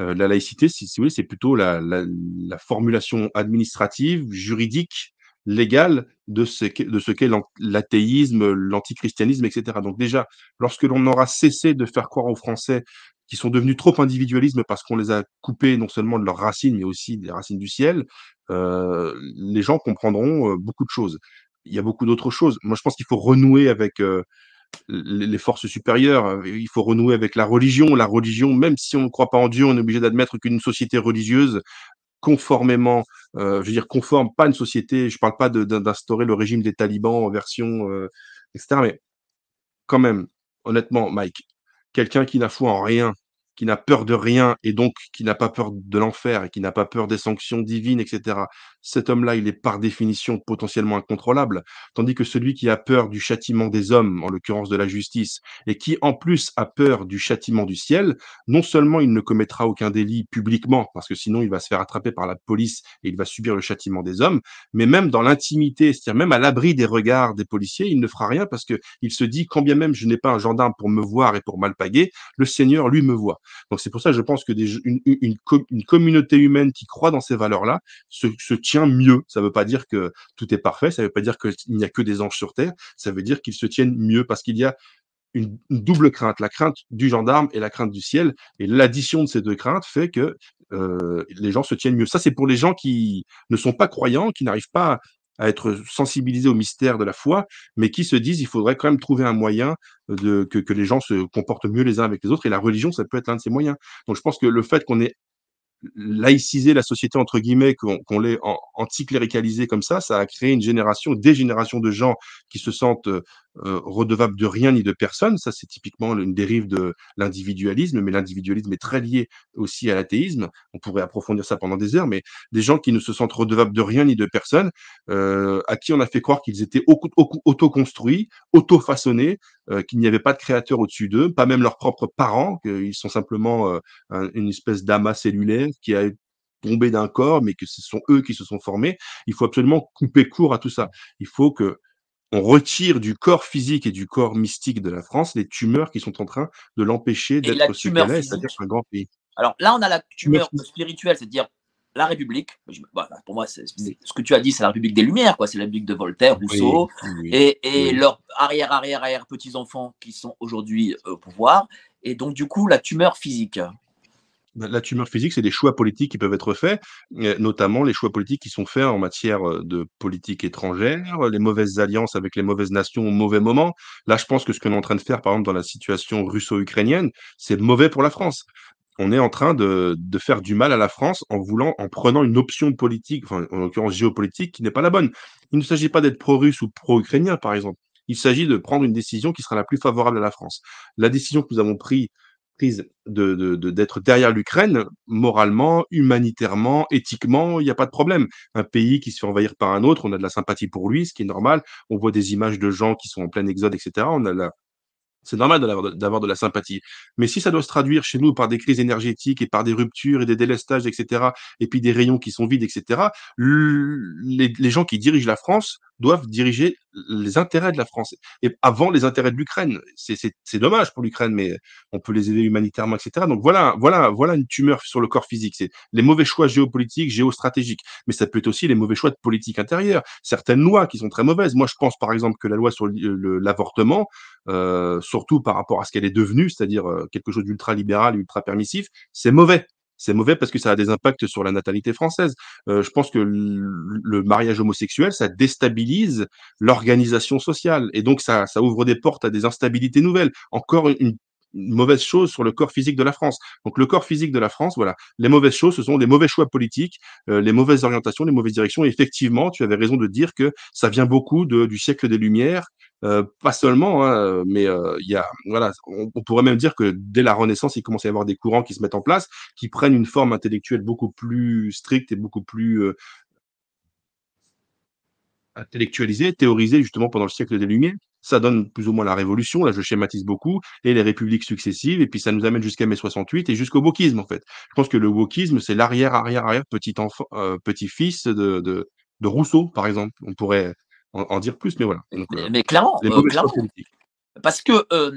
Euh, la laïcité, si, si vous voulez, c'est plutôt la, la, la, formulation administrative, juridique, légale de ce qu'est l'athéisme, l'antichristianisme, etc. Donc déjà, lorsque l'on aura cessé de faire croire aux Français qui sont devenus trop individualisme parce qu'on les a coupés non seulement de leurs racines, mais aussi des racines du ciel, euh, les gens comprendront euh, beaucoup de choses. Il y a beaucoup d'autres choses. Moi, je pense qu'il faut renouer avec euh, les forces supérieures. Il faut renouer avec la religion. La religion, même si on ne croit pas en Dieu, on est obligé d'admettre qu'une société religieuse, conformément, euh, je veux dire conforme, pas une société, je parle pas d'instaurer le régime des talibans en version, euh, etc. Mais quand même, honnêtement, Mike, quelqu'un qui n'a foi en rien, qui n'a peur de rien et donc qui n'a pas peur de l'enfer et qui n'a pas peur des sanctions divines, etc. Cet homme-là, il est par définition potentiellement incontrôlable, tandis que celui qui a peur du châtiment des hommes, en l'occurrence de la justice, et qui en plus a peur du châtiment du ciel, non seulement il ne commettra aucun délit publiquement, parce que sinon il va se faire attraper par la police et il va subir le châtiment des hommes, mais même dans l'intimité, c'est-à-dire même à l'abri des regards des policiers, il ne fera rien parce que il se dit, quand bien même je n'ai pas un gendarme pour me voir et pour m'alpaguer, le Seigneur lui me voit. Donc c'est pour ça je pense que des, une, une, une, communauté humaine qui croit dans ces valeurs-là se, se, mieux. Ça ne veut pas dire que tout est parfait, ça ne veut pas dire qu'il n'y a que des anges sur terre, ça veut dire qu'ils se tiennent mieux parce qu'il y a une, double crainte, la crainte du gendarme et la crainte du ciel. Et l'addition de ces deux craintes fait que euh, les gens se tiennent mieux. Ça, c'est pour les gens qui ne sont pas croyants, qui n'arrivent pas à être sensibilisés au mystère de la foi, mais qui se disent il faudrait quand même trouver un moyen de que, que les gens se comportent mieux les uns avec les autres. Et la religion, ça peut être l'un de ces moyens. Donc je pense que le fait qu'on ait laïcisé la société entre guillemets, qu'on qu l'ait anticléricalisé comme ça, ça a créé une génération, des générations de gens qui se sentent euh, redevable de rien ni de personne. Ça, c'est typiquement une dérive de l'individualisme, mais l'individualisme est très lié aussi à l'athéisme. On pourrait approfondir ça pendant des heures, mais des gens qui ne se sentent redevables de rien ni de personne, euh, à qui on a fait croire qu'ils étaient auto-construits, auto-façonnés, euh, qu'il n'y avait pas de créateur au-dessus d'eux, pas même leurs propres parents, qu'ils sont simplement une espèce d'amas cellulaire qui a tombé d'un corps, mais que ce sont eux qui se sont formés. Il faut absolument couper court à tout ça. Il faut que on retire du corps physique et du corps mystique de la France les tumeurs qui sont en train de l'empêcher d'être ce qu'elle est, c'est-à-dire un grand pays. Alors là, on a la tumeur spirituelle, c'est-à-dire la République. Bah, pour moi, ce que tu as dit, c'est la République des Lumières, quoi. C'est la République de Voltaire, Rousseau, et, leurs arrière, arrière, arrière petits enfants qui sont aujourd'hui au pouvoir. Et donc, du coup, la tumeur physique. Bah, la tumeur physique, c'est des choix politiques qui peuvent être faits, notamment les choix politiques qui sont faits en matière de politique étrangère, les mauvaises alliances avec les mauvaises nations au mauvais moment. Là, je pense que ce qu'on est en train de faire, par exemple, dans la situation russo-ukrainienne, c'est mauvais pour la France. On est en train de, de, faire du mal à la France en voulant, en prenant une option politique, enfin, en l'occurrence géopolitique, qui n'est pas la bonne. Il ne s'agit pas d'être pro-russe ou pro-ukrainien, par exemple. Il s'agit de prendre une décision qui sera la plus favorable à la France. La décision que nous avons prise prise de, d'être derrière l'Ukraine, moralement, humanitairement, éthiquement, il n'y a pas de problème. Un pays qui se fait envahir par un autre, on a de la sympathie pour lui, ce qui est normal. On voit des images de gens qui sont en plein exode, etc. On a la, c'est normal d'avoir de la sympathie. Mais si ça doit se traduire chez nous par des crises énergétiques et par des ruptures et des délestages, etc., et puis des rayons qui sont vides, etc., les, les gens qui dirigent la France doivent diriger les intérêts de la France et avant les intérêts de l'Ukraine. C'est dommage pour l'Ukraine, mais on peut les aider humanitairement, etc. Donc voilà, voilà, voilà une tumeur sur le corps physique. C'est les mauvais choix géopolitiques, géostratégiques, mais ça peut être aussi les mauvais choix de politique intérieure. Certaines lois qui sont très mauvaises. Moi, je pense par exemple que la loi sur l'avortement, euh, surtout par rapport à ce qu'elle est devenue, c'est-à-dire euh, quelque chose d'ultra libéral, ultra permissif, c'est mauvais c'est mauvais parce que ça a des impacts sur la natalité française. Euh, je pense que le mariage homosexuel, ça déstabilise l'organisation sociale et donc ça, ça ouvre des portes à des instabilités nouvelles. Encore une, mauvaise chose sur le corps physique de la France. Donc le corps physique de la France, voilà, les mauvaises choses, ce sont les mauvais choix politiques, euh, les mauvaises orientations, les mauvaises directions. Et effectivement, tu avais raison de dire que ça vient beaucoup du siècle des Lumières, euh, pas seulement, hein, mais euh, y a, voilà, on, pourrait même dire que dès la Renaissance, il commence à y avoir des courants qui se mettent en place, qui prennent une forme intellectuelle beaucoup plus stricte et beaucoup plus euh, intellectualisée, théorisée justement pendant le siècle des Lumières. Ça donne plus ou moins la Révolution, là je schématise beaucoup, et les républiques successives, et puis ça nous amène jusqu'à mai 68 et jusqu'au wokisme en fait. Je pense que le wokisme, c'est l'arrière, arrière, arrière petit enfant, petit fils de, de, de Rousseau, par exemple. On pourrait en, dire plus, mais voilà. Euh, mais, clairement, euh, parce que euh,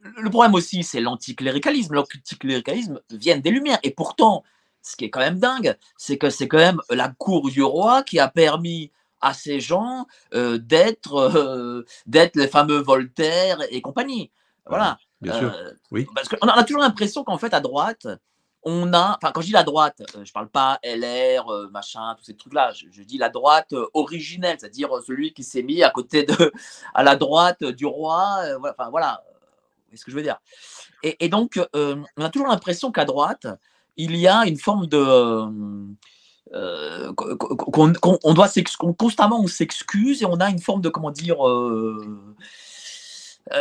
le problème aussi, c'est l'anticléricalisme. L'anticléricalisme vient des Lumières. Et pourtant, ce qui est quand même dingue, c'est que c'est quand même la cour du roi qui a permis à ces gens d'être d'être les fameux Voltaire et compagnie. Voilà. Bien sûr. Oui. Parce qu'on a toujours l'impression qu'en fait, à droite, on a, enfin quand je dis la droite, euh, je parle pas LR, euh, machin, tous ces trucs-là, je, dis la droite euh, originelle, c'est-à-dire celui qui s'est mis à côté de, à la droite du roi, enfin voilà, c'est ce que je veux dire? Et, donc, on a toujours l'impression qu'à droite, il y a une forme de, qu'on doit constamment on s'excuse et on a une forme de comment dire,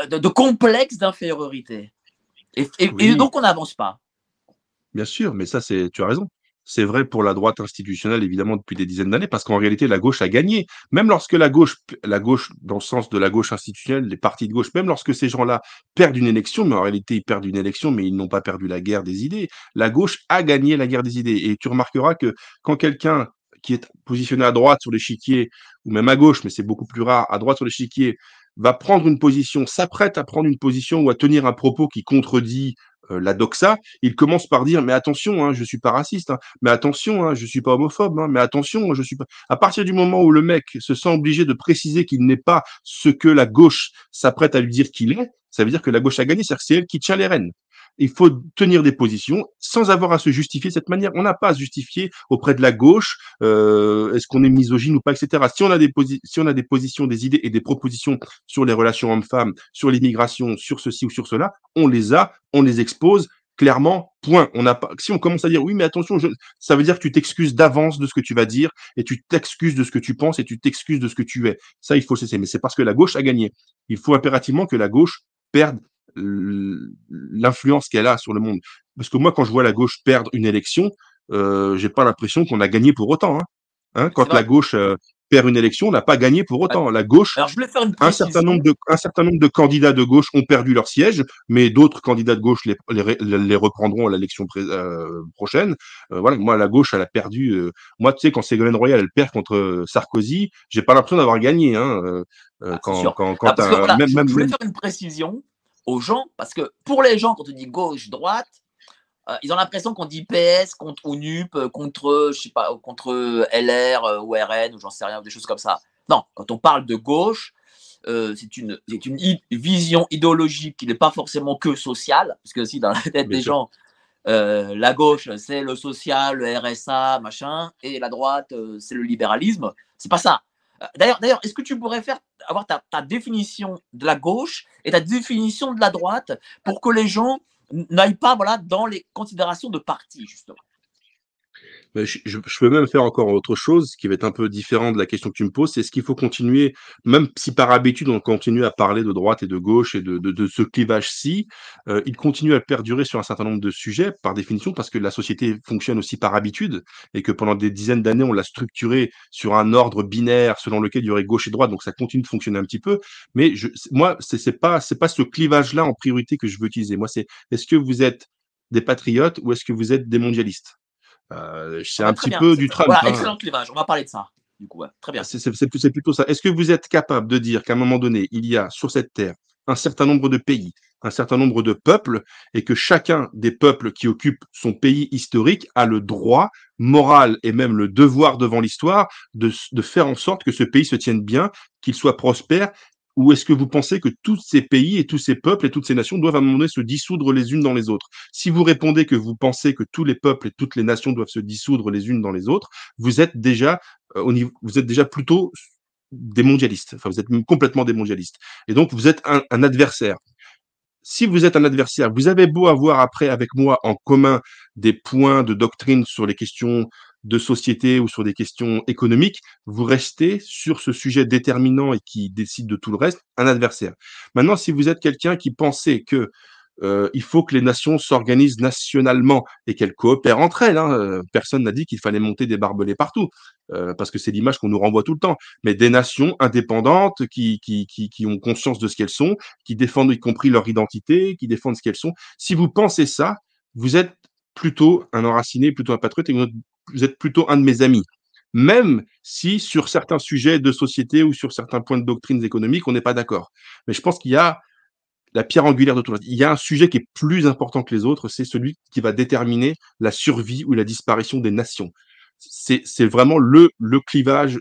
de, complexe d'infériorité. et donc on n'avance pas. Bien sûr, mais ça, c'est, tu as raison. C'est vrai pour la droite institutionnelle, évidemment, depuis des dizaines d'années, parce qu'en réalité, la gauche a gagné. Même lorsque la gauche, la gauche, dans le sens de la gauche institutionnelle, les partis de gauche, même lorsque ces gens-là perdent une élection, mais en réalité, ils perdent une élection, mais ils n'ont pas perdu la guerre des idées. La gauche a gagné la guerre des idées. Et tu remarqueras que quand quelqu'un qui est positionné à droite sur l'échiquier, ou même à gauche, mais c'est beaucoup plus rare, à droite sur l'échiquier, va prendre une position, s'apprête à prendre une position ou à tenir un propos qui contredit euh, la doxa, il commence par dire mais attention, hein, je suis pas raciste, hein, mais attention, hein, je suis pas homophobe, hein, mais attention, je suis pas. À partir du moment où le mec se sent obligé de préciser qu'il n'est pas ce que la gauche s'apprête à lui dire qu'il est, ça veut dire que la gauche a gagné, c'est-à-dire que c'est elle qui tient les rênes il faut tenir des positions sans avoir à se justifier de cette manière. On n'a pas à justifier auprès de la gauche, euh, est-ce qu'on est misogyne ou pas, etc. Si on, a des si on a des positions, des idées et des propositions sur les relations hommes-femmes, sur l'immigration, sur ceci ou sur cela, on les a, on les expose clairement, point. On n'a pas. Si on commence à dire oui, mais attention, ça veut dire que tu t'excuses d'avance de ce que tu vas dire et tu t'excuses de ce que tu penses et tu t'excuses de ce que tu es. Ça, il faut cesser. Mais c'est parce que la gauche a gagné. Il faut impérativement que la gauche perde l'influence qu'elle a sur le monde. Parce que moi, quand je vois la gauche perdre une élection, euh, j'ai pas l'impression qu'on a gagné pour autant. Hein. Hein, quand la gauche euh, perd une élection, on n'a pas gagné pour autant. La gauche, un certain nombre de un certain nombre de candidats de gauche ont perdu leur siège, mais d'autres candidats de gauche les, les, les reprendront à l'élection euh, prochaine. Euh, voilà, moi la gauche, elle a perdu. Euh, moi, tu sais, quand Ségolène Royal elle perd contre Sarkozy, j'ai pas l'impression d'avoir gagné. Hein, ah, quand, quand, quand ah, même, je voulais faire une précision aux gens parce que pour les gens, quand on dit gauche droite, euh, ils ont l'impression qu'on dit PS contre ou NUP euh, contre, je sais pas, contre LR euh, ou RN ou j'en sais rien, des choses comme ça. Non, quand on parle de gauche, c'est une, une vision idéologique qui n'est pas forcément que sociale, parce que si dans la tête des gens, la gauche, c'est le social, le RSA, machin, et la droite, c'est le libéralisme. C'est pas ça. D'ailleurs, d'ailleurs, est-ce que tu pourrais faire avoir ta, définition de la gauche et ta définition de la droite pour que les gens n'aille pas voilà, dans les considérations de parti, justement? Je, je, peux même faire encore autre chose qui va être un peu différent de la question que tu me poses, c'est est-ce qu'il faut continuer, même si par habitude on continue à parler de droite et de gauche et de, de, de ce clivage-ci, euh, il continue à perdurer sur un certain nombre de sujets par définition parce que la société fonctionne aussi par habitude et que pendant des dizaines d'années on l'a structuré sur un ordre binaire selon lequel il y aurait gauche et droite, donc ça continue de fonctionner un petit peu. Mais je, moi, c'est pas c'est pas ce clivage-là en priorité que je veux utiliser. Moi, c'est est-ce que vous êtes des patriotes ou est-ce que vous êtes des mondialistes? Euh, c'est un petit peu du Trump. Voilà, excellent clivage, on va parler de ça. Du coup, très bien. C'est plutôt ça. Est-ce que vous êtes capable de dire qu'à un moment donné, il y a sur cette terre un certain nombre de pays, un certain nombre de peuples, et que chacun des peuples qui occupent son pays historique a le droit moral et même le devoir devant l'histoire de, de faire en sorte que ce pays se tienne bien, qu'il soit prospère ou est-ce que vous pensez que tous ces pays et tous ces peuples et toutes ces nations doivent à un moment donné se dissoudre les unes dans les autres? Si vous répondez que vous pensez que tous les peuples et toutes les nations doivent se dissoudre les unes dans les autres, vous êtes déjà euh, au niveau, vous êtes déjà plutôt des mondialistes. Enfin, vous êtes complètement des mondialistes. Et donc, vous êtes un, un adversaire si vous êtes un adversaire, vous avez beau avoir après avec moi en commun des points de doctrine sur les questions de société ou sur des questions économiques, vous restez sur ce sujet déterminant et qui décide de tout le reste, un adversaire. Maintenant, si vous êtes quelqu'un qui pensait que euh, il faut que les nations s'organisent nationalement et qu'elles coopèrent entre elles. Hein. Euh, personne n'a dit qu'il fallait monter des barbelés partout, euh, parce que c'est l'image qu'on nous renvoie tout le temps. Mais des nations indépendantes qui, qui, qui, qui ont conscience de ce qu'elles sont, qui défendent y compris leur identité, qui défendent ce qu'elles sont. Si vous pensez ça, vous êtes plutôt un enraciné, plutôt un patriote, et vous êtes plutôt un de mes amis. Même si sur certains sujets de société ou sur certains points de doctrines économiques, on n'est pas d'accord. Mais je pense qu'il y a la pierre angulaire de tout le Il y a un sujet qui est plus important que les autres, c'est celui qui va déterminer la survie ou la disparition des nations. C'est vraiment le, le clivage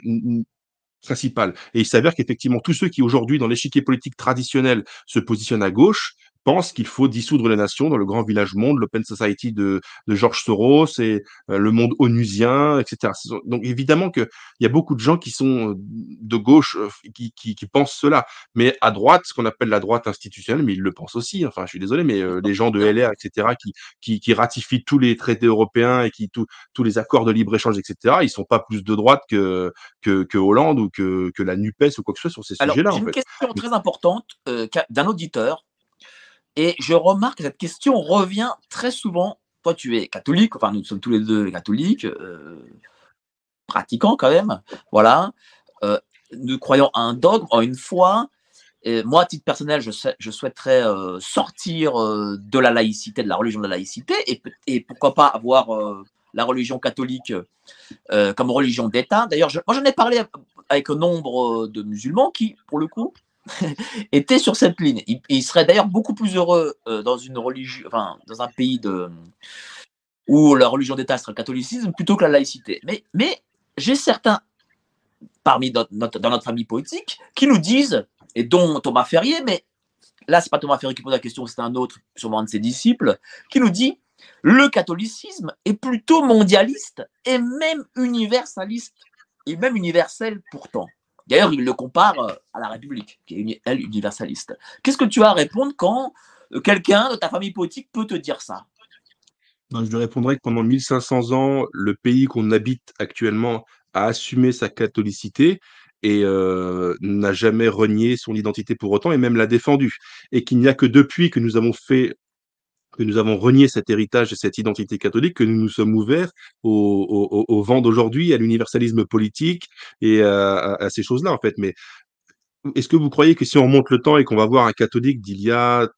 principal. Et il s'avère qu'effectivement, tous ceux qui aujourd'hui, dans l'échiquier politique traditionnel, se positionnent à gauche, pense qu'il faut dissoudre les nations dans le grand village monde, l'Open Society de, de George Soros et euh, le monde onusien, etc. Donc évidemment qu'il y a beaucoup de gens qui sont euh, de gauche euh, qui, qui, qui, pensent cela, mais à droite, ce qu'on appelle la droite institutionnelle, mais ils le pensent aussi. Enfin, je suis désolé, mais les gens de LR, etc., qui, qui, qui ratifient tous les traités européens et qui tous tous les accords de libre échange, etc., ils sont pas plus de droite que que, que Hollande ou que, que la Nupes ou quoi que ce soit sur ces sujets-là. J'ai une question très importante d'un auditeur et je remarque que cette question revient très souvent. Toi, tu es catholique, enfin, nous sommes tous les deux catholiques, euh, pratiquants quand même. Voilà. Euh, nous croyons à un dogme, en une foi. Moi, à titre personnel, je, souhaiterais euh, sortir de la laïcité, de la religion de la laïcité, et pourquoi pas avoir la religion catholique comme religion d'État. D'ailleurs, moi, j'en ai parlé avec un nombre de musulmans qui, pour le coup, était sur cette ligne. Il, serait d'ailleurs beaucoup plus heureux euh, dans une religion, enfin, dans un pays de, où la religion d'État serait le catholicisme plutôt que la laïcité. Mais, j'ai certains parmi notre, dans notre famille politique qui nous disent, et dont Thomas Ferrier, mais là c'est pas Thomas Ferrier qui pose la question, c'est un autre, sûrement un de ses disciples, qui nous dit le catholicisme est plutôt mondialiste et même universaliste, et même universel pourtant. D'ailleurs, il le compare euh, à la République, qui est elle universaliste. Qu'est-ce que tu as à répondre quand euh, quelqu'un de ta famille politique peut te dire ça? Je lui répondrais que pendant 1500 ans, le pays qu'on habite actuellement a assumé sa catholicité et euh, n'a jamais renié son identité pour autant et même l'a défendue. Et qu'il n'y a que depuis que nous avons fait que nous avons renié cet héritage et cette identité catholique, que nous nous sommes ouverts au, vent d'aujourd'hui, à l'universalisme politique et à, ces choses-là, en fait. Mais est-ce que vous croyez que si on remonte le temps et qu'on va voir un catholique d'il y a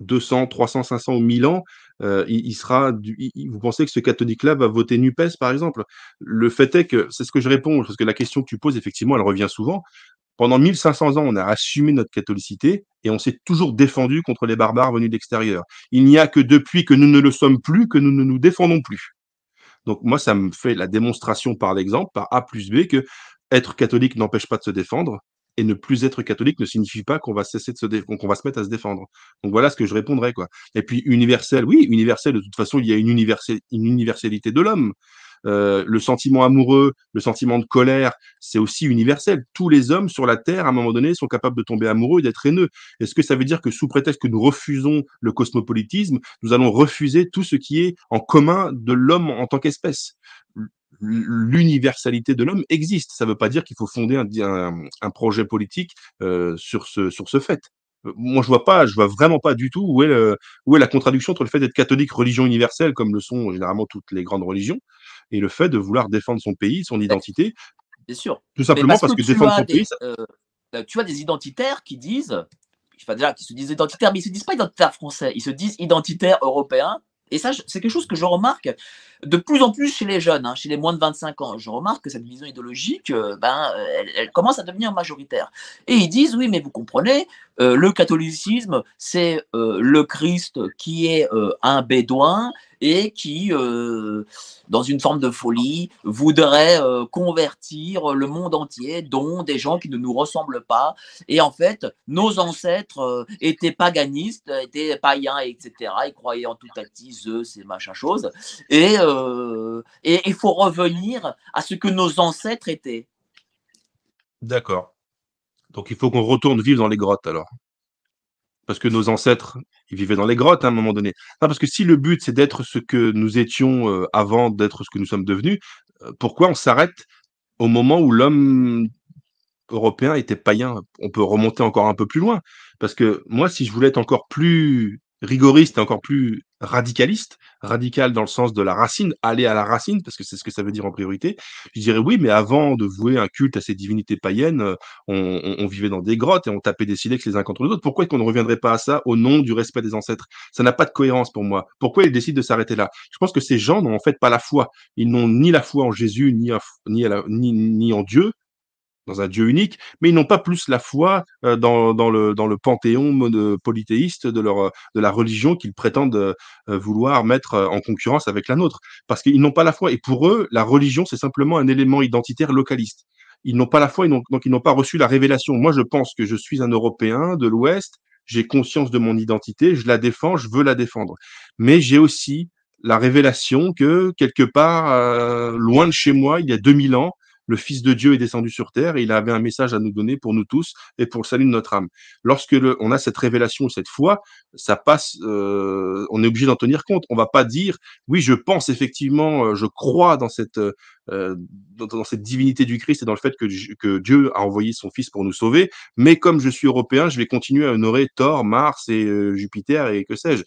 200, 300, 500 ou 1000 ans, euh, il, sera. vous pensez que ce catholique-là va voter Nupes, par exemple? Le fait est que c'est ce que je réponds, parce que la question que tu poses, effectivement, elle revient souvent. Pendant 1500 ans, on a assumé notre catholicité et on s'est toujours défendu contre les barbares venus d'extérieur. Il n'y a que depuis que nous ne le sommes plus que nous ne nous défendons plus. Donc moi, ça me fait la démonstration par l'exemple, par A plus B, que être catholique n'empêche pas de se défendre et ne plus être catholique ne signifie pas qu'on va cesser de se qu'on va se mettre à se défendre. Donc voilà ce que je répondrais. Et puis universel, oui, universel de toute façon, il y a une universalité de l'homme. Euh, le sentiment amoureux, le sentiment de colère, c'est aussi universel. Tous les hommes sur la terre, à un moment donné, sont capables de tomber amoureux et d'être haineux. Est-ce que ça veut dire que sous prétexte que nous refusons le cosmopolitisme, nous allons refuser tout ce qui est en commun de l'homme en tant qu'espèce? L'universalité de l'homme existe. Ça ne veut pas dire qu'il faut fonder un, projet politique euh, sur, ce, sur ce fait. Moi, je vois pas, je vois vraiment pas du tout où est, où est la contradiction entre le fait d'être catholique, religion universelle, comme le sont généralement toutes les grandes religions, et le fait de vouloir défendre son pays, son identité. Bien sûr. Tout simplement parce, que, défendre son pays. Euh, tu as des identitaires qui disent, enfin déjà, qui se disent identitaires, mais ils se disent pas identitaires français, ils se disent identitaires européens et ça, c'est quelque chose que je remarque de plus en plus chez les jeunes, hein, chez les moins de 25 ans. Je remarque que cette vision idéologique, euh, ben, elle, commence à devenir majoritaire. Et ils disent, oui, mais vous comprenez, euh, le catholicisme, c'est euh, le Christ qui est un bédouin et qui, euh, dans une forme de folie, voudrait euh, convertir le monde entier, dont des gens qui ne nous ressemblent pas. Et en fait, nos ancêtres euh, étaient paganistes, étaient païens, etc. Ils croyaient en tout à Zeus et machin chose. Et il faut revenir à ce que nos ancêtres étaient. D'accord. Donc il faut qu'on retourne vivre dans les grottes alors parce que nos ancêtres, ils vivaient dans les grottes hein, à un moment donné. Non, parce que si le but, c'est d'être ce que nous étions euh, avant d'être ce que nous sommes devenus, euh, pourquoi on s'arrête au moment où l'homme européen était païen? On peut remonter encore un peu plus loin. Parce que moi, si je voulais être encore plus rigoriste encore plus radicaliste, radical dans le sens de la racine, aller à la racine, parce que c'est ce que ça veut dire en priorité, je dirais oui, mais avant de vouer un culte à ces divinités païennes, euh, on, vivait dans des grottes et on tapait des silex les uns contre les autres. Pourquoi est-ce qu'on ne reviendrait pas à ça au nom du respect des ancêtres? Ça n'a pas de cohérence pour moi. Pourquoi ils décident de s'arrêter là? Je pense que ces gens n'ont en fait pas la foi. Ils n'ont ni la foi en Jésus, ni, ni, ni, ni en Dieu, dans un Dieu unique, mais ils n'ont pas plus la foi euh, dans, dans, le, dans le panthéon polythéiste de, leur, de la religion qu'ils prétendent euh, vouloir mettre euh, en concurrence avec la nôtre. Parce qu'ils n'ont pas la foi. Et pour eux, la religion, c'est simplement un élément identitaire localiste. Ils n'ont pas la foi, donc ils n'ont pas reçu la révélation. Moi, je pense que je suis un Européen de l'Ouest, j'ai conscience de mon identité, je la défends, je veux la défendre. Mais j'ai aussi la révélation que quelque part, loin de chez moi, il y a 2000 ans, le Fils de Dieu est descendu sur terre et il avait un message à nous donner pour nous tous et pour le salut de notre âme. Lorsque le, on a cette révélation, cette foi, ça passe, euh, on est obligé d'en tenir compte. On va pas dire, oui, je pense effectivement, euh, je crois dans cette, euh, dans, cette divinité du Christ et dans le fait que, Dieu a envoyé son Fils pour nous sauver, mais comme je suis européen, je vais continuer à honorer Thor, Mars et Jupiter et que sais-je.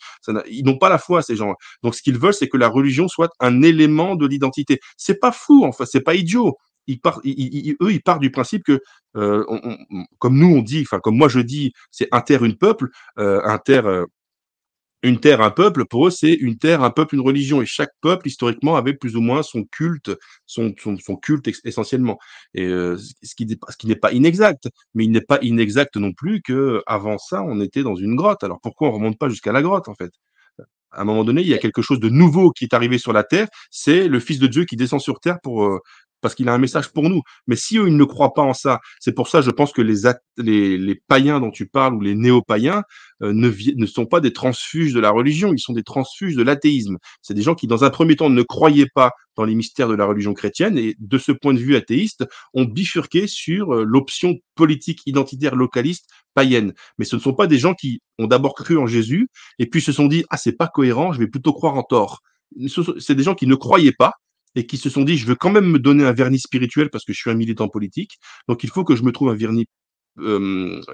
Ils n'ont pas la foi, ces gens. Donc, ce qu'ils veulent, c'est que la religion soit un élément de l'identité. C'est pas fou, enfin, c'est pas idiot ils partent, eux, ils partent du principe que, euh, comme nous on dit, enfin comme moi je dis, c'est un terre, une peuple, euh, un terre, euh, une terre, un peuple. Pour eux, c'est une terre, un peuple, une religion. Et chaque peuple historiquement avait plus ou moins son culte, son, son, culte essentiellement. Et ce qui, ce qui n'est pas inexact, mais il n'est pas inexact non plus que avant ça, on était dans une grotte. Alors pourquoi on remonte pas jusqu'à la grotte en fait? À un moment donné, il y a quelque chose de nouveau qui est arrivé sur la terre. C'est le Fils de Dieu qui descend sur terre pour, parce qu'il a un message pour nous. Mais si eux, ils ne croient pas en ça, c'est pour ça, je pense que les, païens dont tu parles ou les néo-païens euh, ne, ne sont pas des transfuges de la religion, ils sont des transfuges de l'athéisme. C'est des gens qui, dans un premier temps, ne croyaient pas dans les mystères de la religion chrétienne et, de ce point de vue athéiste, ont bifurqué sur euh, l'option politique identitaire localiste païenne. Mais ce ne sont pas des gens qui ont d'abord cru en Jésus et puis se sont dit, ah, c'est pas cohérent, je vais plutôt croire en tort c'est des gens qui ne croyaient pas et qui se sont dit, je veux quand même me donner un vernis spirituel parce que je suis un militant politique. Donc, il faut que je me trouve un vernis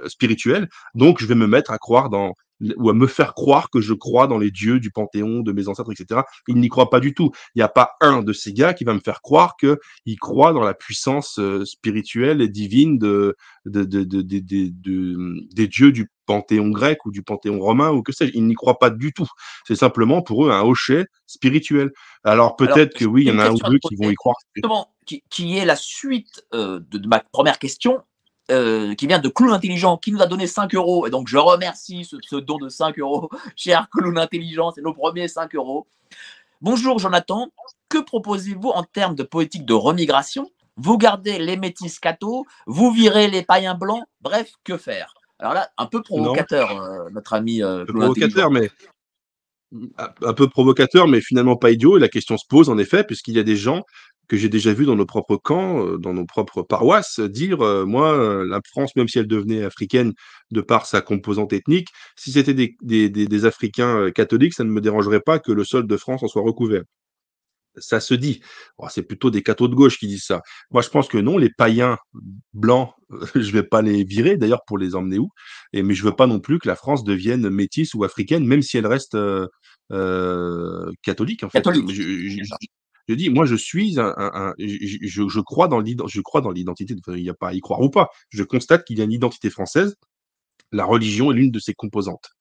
spirituel. Donc, je vais me mettre à croire dans ou à me faire croire que je crois dans les dieux du panthéon de mes ancêtres, etc. Il n'y croit pas du tout. Il n'y a pas un de ces gars qui va me faire croire qu'il croit dans la puissance euh, spirituelle et divine de, de, de, de, des dieux du panthéon grec ou du panthéon romain ou que sais-je. Ils n'y croient pas du tout. C'est simplement pour eux un hochet spirituel. Alors peut-être que oui, il y en a un ou deux qui vont y croire. Qui, qui est la suite euh, de ma première question euh, qui vient de Clown Intelligent, qui nous a donné 5 euros. Et donc, je remercie ce, don de 5 euros, cher Clown Intelligent, c'est nos premiers 5 euros. Bonjour Jonathan, que proposez-vous en termes de politique de remigration? Vous gardez les métis cathos, vous virez les païens blancs, bref, que faire? Alors là, un peu provocateur, euh, notre ami euh, Provocateur, mais un peu provocateur, mais finalement pas idiot. Et la question se pose en effet, puisqu'il y a des gens que j'ai déjà vu dans nos propres camps, euh, dans nos propres paroisses, dire euh, moi, euh, la France, même si elle devenait africaine de par sa composante ethnique, si c'était des, des, des, Africains catholiques, ça ne me dérangerait pas que le sol de France en soit recouvert. Ça se dit. c'est plutôt des cathos de gauche qui disent ça. Moi, je pense que non, les païens blancs, je vais pas les virer, d'ailleurs, pour les emmener où. Et, mais je veux pas non plus que la France devienne métisse ou africaine, même si elle reste euh, catholique. En fait. Catholique. Je dis, moi, je suis un, je, je, crois dans je crois dans l'identité. Il n'y a pas à y croire ou pas. Je constate qu'il y a une identité française. La religion est l'une de ses composantes.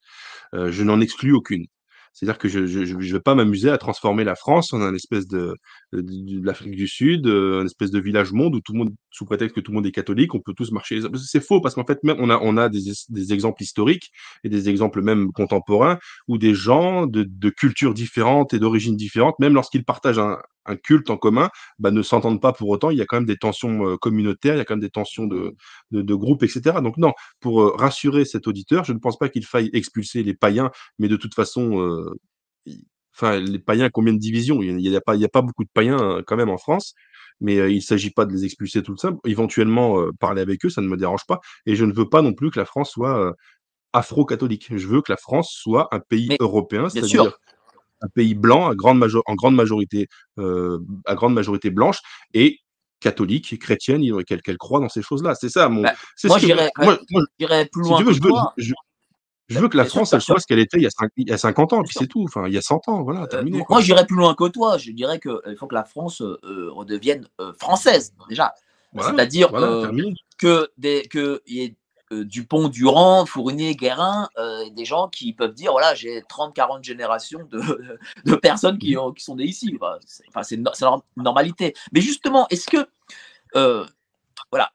Euh, je n'en exclus aucune. C'est-à-dire que je ne vais pas m'amuser à transformer la France en un espèce de, de, l'Afrique du Sud, euh, un espèce de village monde où tout le monde, sous prétexte que tout le monde est catholique, on peut tous marcher. C'est faux parce qu'en fait, même on a, on a des, des, exemples historiques et des exemples même contemporains où des gens de, de cultures différentes et d'origines différentes, même lorsqu'ils partagent un, un culte en commun, bah, ne s'entendent pas pour autant. Il y a quand même des tensions euh, communautaires, il y a quand même des tensions de, de, de groupe, etc. Donc non, pour euh, rassurer cet auditeur, je ne pense pas qu'il faille expulser les païens, mais de toute façon, euh, enfin les païens, combien de divisions? Il n'y a, a pas beaucoup de païens quand même en France. Mais il ne s'agit pas de les expulser tout ça. Éventuellement, parler avec eux, ça ne me dérange pas. Et je ne veux pas non plus que la France soit afro-catholique. Je veux que la France soit un pays européen, c'est-à-dire un pays blanc à grande en grande majorité, euh, à grande majorité blanche et catholique, chrétienne, qu'elle qu'elle croit dans ces choses-là. C'est ça. Mon, bah, moi, j'irais plus loin. que toi. Je, veux, que la France, elle soit ce qu'elle était il y, a il y a 50 ans, puis c'est tout. Enfin, il y a 100 ans, voilà, euh, terminé. moi, j'irais plus loin que toi. Je dirais qu'il euh, faut que la France redevienne française, déjà. C'est-à-dire que des, que y ait euh, Dupont, Durand, Fournier, Guérin, euh, des gens qui peuvent dire voilà, j'ai 30, 40 générations de, de personnes qui, ont, qui, sont nées ici. Enfin, c'est normalité. Mais justement, est-ce que, euh, voilà,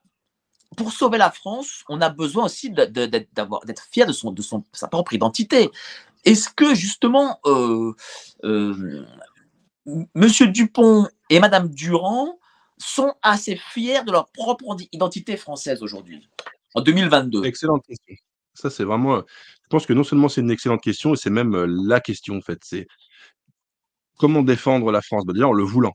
pour sauver la France, on a besoin aussi d'être fier de, sa propre identité. Est-ce que, justement, Monsieur Dupont et Madame Durand sont assez fiers de leur propre identité française aujourd'hui en 2022 Excellente question. Ça, c'est vraiment. Je pense que non seulement c'est une excellente question, et c'est même euh, la question, en fait. C'est comment défendre la France? Bah, Déjà, en le voulant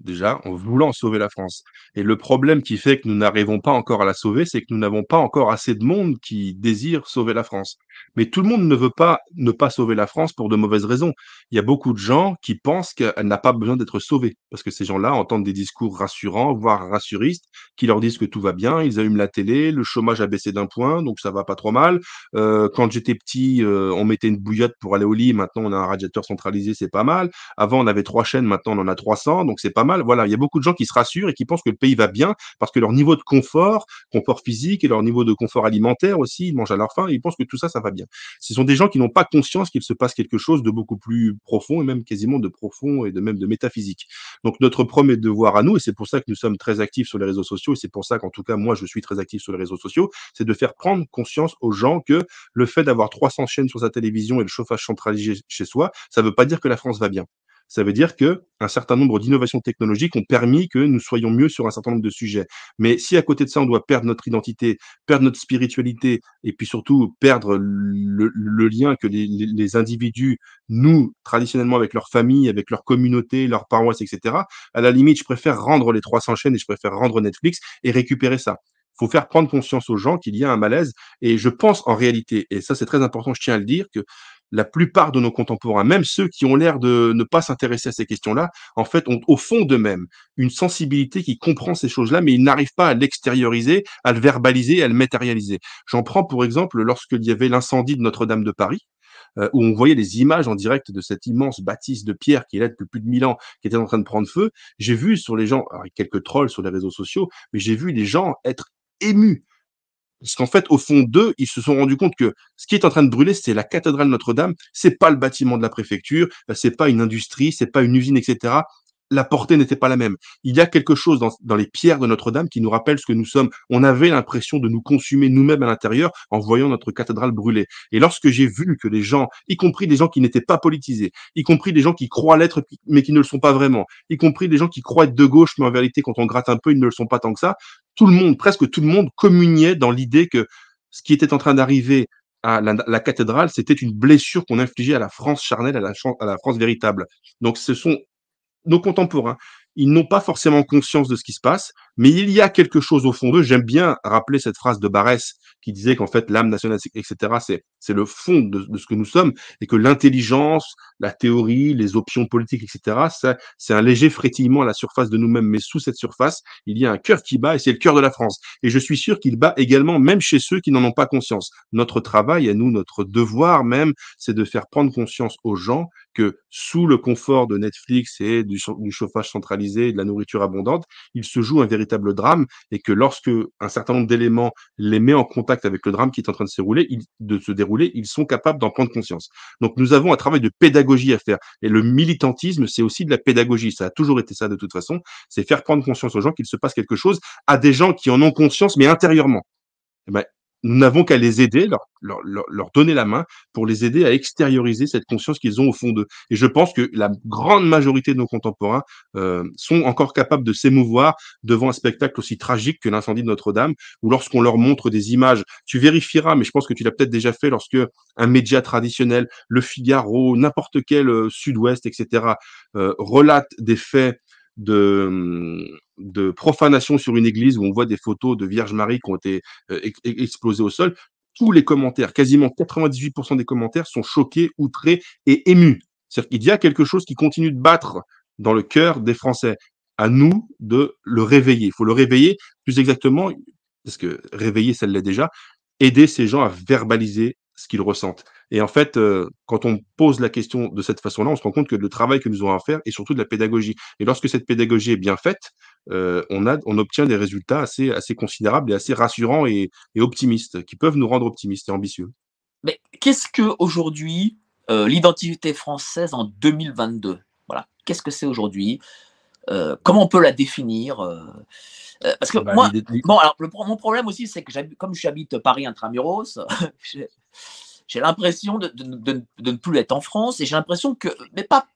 déjà, en voulant sauver la France. Et le problème qui fait que nous n'arrivons pas encore à la sauver, c'est que nous n'avons pas encore assez de monde qui désire sauver la France. Mais tout le monde ne veut pas ne pas sauver la France pour de mauvaises raisons. Il y a beaucoup de gens qui pensent qu'elle n'a pas besoin d'être sauvée, parce que ces gens-là entendent des discours rassurants, voire rassuristes, qui leur disent que tout va bien, ils allument la télé, le chômage a baissé d'un point, donc ça va pas trop mal. Euh, quand j'étais petit, euh, on mettait une bouillotte pour aller au lit, maintenant on a un radiateur centralisé, c'est pas mal. Avant on avait trois chaînes, maintenant on en a 300, donc c'est pas mal. Voilà, il y a beaucoup de gens qui se rassurent et qui pensent que le pays va bien parce que leur niveau de confort, confort physique et leur niveau de confort alimentaire aussi, ils mangent à leur faim et ils pensent que tout ça, ça va bien. Ce sont des gens qui n'ont pas conscience qu'il se passe quelque chose de beaucoup plus profond et même quasiment de profond et de même de métaphysique. Donc notre premier devoir à nous, et c'est pour ça que nous sommes très actifs sur les réseaux sociaux, et c'est pour ça qu'en tout cas moi je suis très actif sur les réseaux sociaux, c'est de faire prendre conscience aux gens que le fait d'avoir 300 chaînes sur sa télévision et le chauffage centralisé chez soi, ça ne veut pas dire que la France va bien ça veut dire que un certain nombre d'innovations technologiques ont permis que nous soyons mieux sur un certain nombre de sujets. Mais si à côté de ça, on doit perdre notre identité, perdre notre spiritualité, et puis surtout perdre le, lien que les, individus, nous, traditionnellement avec leur famille, avec leur communauté, leurs paroisses, etc., à la limite, je préfère rendre les 300 chaînes et je préfère rendre Netflix et récupérer ça faut faire prendre conscience aux gens qu'il y a un malaise. Et je pense en réalité, et ça c'est très important, je tiens à le dire, que la plupart de nos contemporains, même ceux qui ont l'air de ne pas s'intéresser à ces questions-là, en fait, ont au fond d'eux-mêmes une sensibilité qui comprend ces choses-là, mais ils n'arrivent pas à l'extérioriser, à le verbaliser, à le matérialiser. J'en prends pour exemple lorsqu'il y avait l'incendie de Notre-Dame de Paris, euh, où on voyait les images en direct de cette immense bâtisse de pierre qui est là depuis plus de mille ans, qui était en train de prendre feu. J'ai vu sur les gens, alors, quelques trolls sur les réseaux sociaux, mais j'ai vu les gens être émus parce qu'en fait, au fond d'eux, ils se sont rendus compte que ce qui est en train de brûler, c'est la cathédrale Notre-Dame. C'est pas le bâtiment de la préfecture, c'est pas une industrie, c'est pas une usine, etc la portée n'était pas la même. Il y a quelque chose dans, les pierres de Notre-Dame qui nous rappelle ce que nous sommes. On avait l'impression de nous consumer nous-mêmes à l'intérieur en voyant notre cathédrale brûler. Et lorsque j'ai vu que les gens, y compris des gens qui n'étaient pas politisés, y compris des gens qui croient l'être mais qui ne le sont pas vraiment, y compris des gens qui croient être de gauche mais en vérité quand on gratte un peu ils ne le sont pas tant que ça, tout le monde, presque tout le monde communiait dans l'idée que ce qui était en train d'arriver à la, cathédrale, c'était une blessure qu'on infligeait à la France charnelle, à la, à la France véritable. Donc ce sont nos contemporains, ils n'ont pas forcément conscience de ce qui se passe, mais il y a quelque chose au fond d'eux. J'aime bien rappeler cette phrase de Barès qui disait qu'en fait l'âme nationale, etc., c'est c'est le fond de, ce que nous sommes, et que l'intelligence, la théorie, les options politiques, etc., c'est un léger frétillement à la surface de nous-mêmes, mais sous cette surface, il y a un cœur qui bat, et c'est le cœur de la France. Et je suis sûr qu'il bat également, même chez ceux qui n'en ont pas conscience. Notre travail, à nous, notre devoir même, c'est de faire prendre conscience aux gens que sous le confort de Netflix et du, chauffage centralisé, de la nourriture abondante, il se joue un véritable drame et que lorsque un certain nombre d'éléments les met en contact avec le drame qui est en train de se dérouler, de se dérouler, ils sont capables d'en prendre conscience. Donc nous avons un travail de pédagogie à faire. Et le militantisme, c'est aussi de la pédagogie. Ça a toujours été ça de toute façon. C'est faire prendre conscience aux gens qu'il se passe quelque chose à des gens qui en ont conscience, mais intérieurement. Eh ben, nous n'avons qu'à les aider, leur, donner la main pour les aider à extérioriser cette conscience qu'ils ont au fond d'eux. Et je pense que la grande majorité de nos contemporains euh, sont encore capables de s'émouvoir devant un spectacle aussi tragique que l'incendie de Notre-Dame, ou lorsqu'on leur montre des images. Tu vérifieras, mais je pense que tu l'as peut-être déjà fait lorsque un média traditionnel, Le Figaro, n'importe quel euh, Sud-Ouest, etc., euh, relate des faits de, de profanation sur une église où on voit des photos de Vierge Marie qui ont été euh, explosées au sol, tous les commentaires, quasiment 98% des commentaires sont choqués, outrés et émus. C'est-à-dire qu'il y a quelque chose qui continue de battre dans le cœur des Français. À nous de le réveiller. Il faut le réveiller, plus exactement, parce que réveiller, ça l'est déjà, aider ces gens à verbaliser ce qu'ils ressentent. Et en fait, euh, quand on pose la question de cette façon-là, on se rend compte que le travail que nous avons à faire est surtout de la pédagogie. Et lorsque cette pédagogie est bien faite, euh, on, a, on obtient des résultats assez, assez considérables et assez rassurants et, optimistes, qui peuvent nous rendre optimistes et ambitieux. Mais qu'est-ce que aujourd'hui euh, l'identité française en 2022 Voilà, qu'est-ce que c'est aujourd'hui? Comment on peut la définir? Parce que bah, moi, bon, alors mon problème aussi, c'est que comme j'habite Paris intramuros, j'ai l'impression de, ne plus être en France et j'ai l'impression que, mais pas,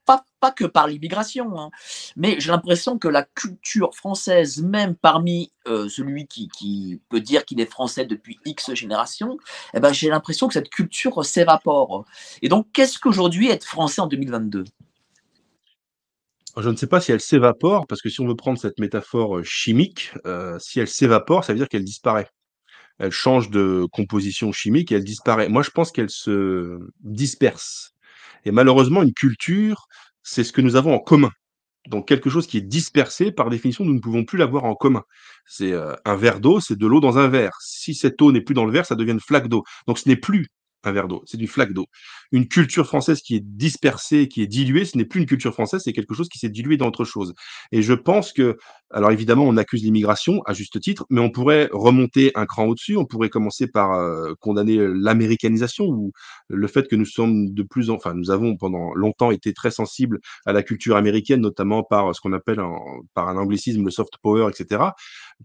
que par l'immigration, hein, mais j'ai l'impression que la culture française, même parmi euh, celui qui, peut dire qu'il est français depuis X générations, eh ben, j'ai l'impression que cette culture s'évapore. Et donc, qu'est-ce qu'aujourd'hui être français en 2022 je ne sais pas si elle s'évapore, parce que si on veut prendre cette métaphore euh, chimique, euh, si elle s'évapore, ça veut dire qu'elle disparaît elle change de composition chimique et elle disparaît. Moi, je pense qu'elle se disperse. Et malheureusement, une culture, c'est ce que nous avons en commun. Donc quelque chose qui est dispersé, par définition, nous ne pouvons plus l'avoir en commun. C'est euh, un verre d'eau, c'est de l'eau dans un verre. Si cette eau n'est plus dans le verre, ça devient une flaque d'eau. Donc ce n'est plus un verre d'eau, c'est une flaque d'eau. Une culture française qui est dispersée, qui est diluée, ce n'est plus une culture française, c'est quelque chose qui s'est dilué dans autre chose. Et je pense que, alors évidemment, on accuse l'immigration à juste titre, mais on pourrait remonter un cran au-dessus, on pourrait commencer par euh, condamner l'américanisation ou le fait que nous sommes de plus en, enfin, nous avons pendant longtemps été très sensibles à la culture américaine, notamment par ce qu'on appelle par un anglicisme le soft power, etc.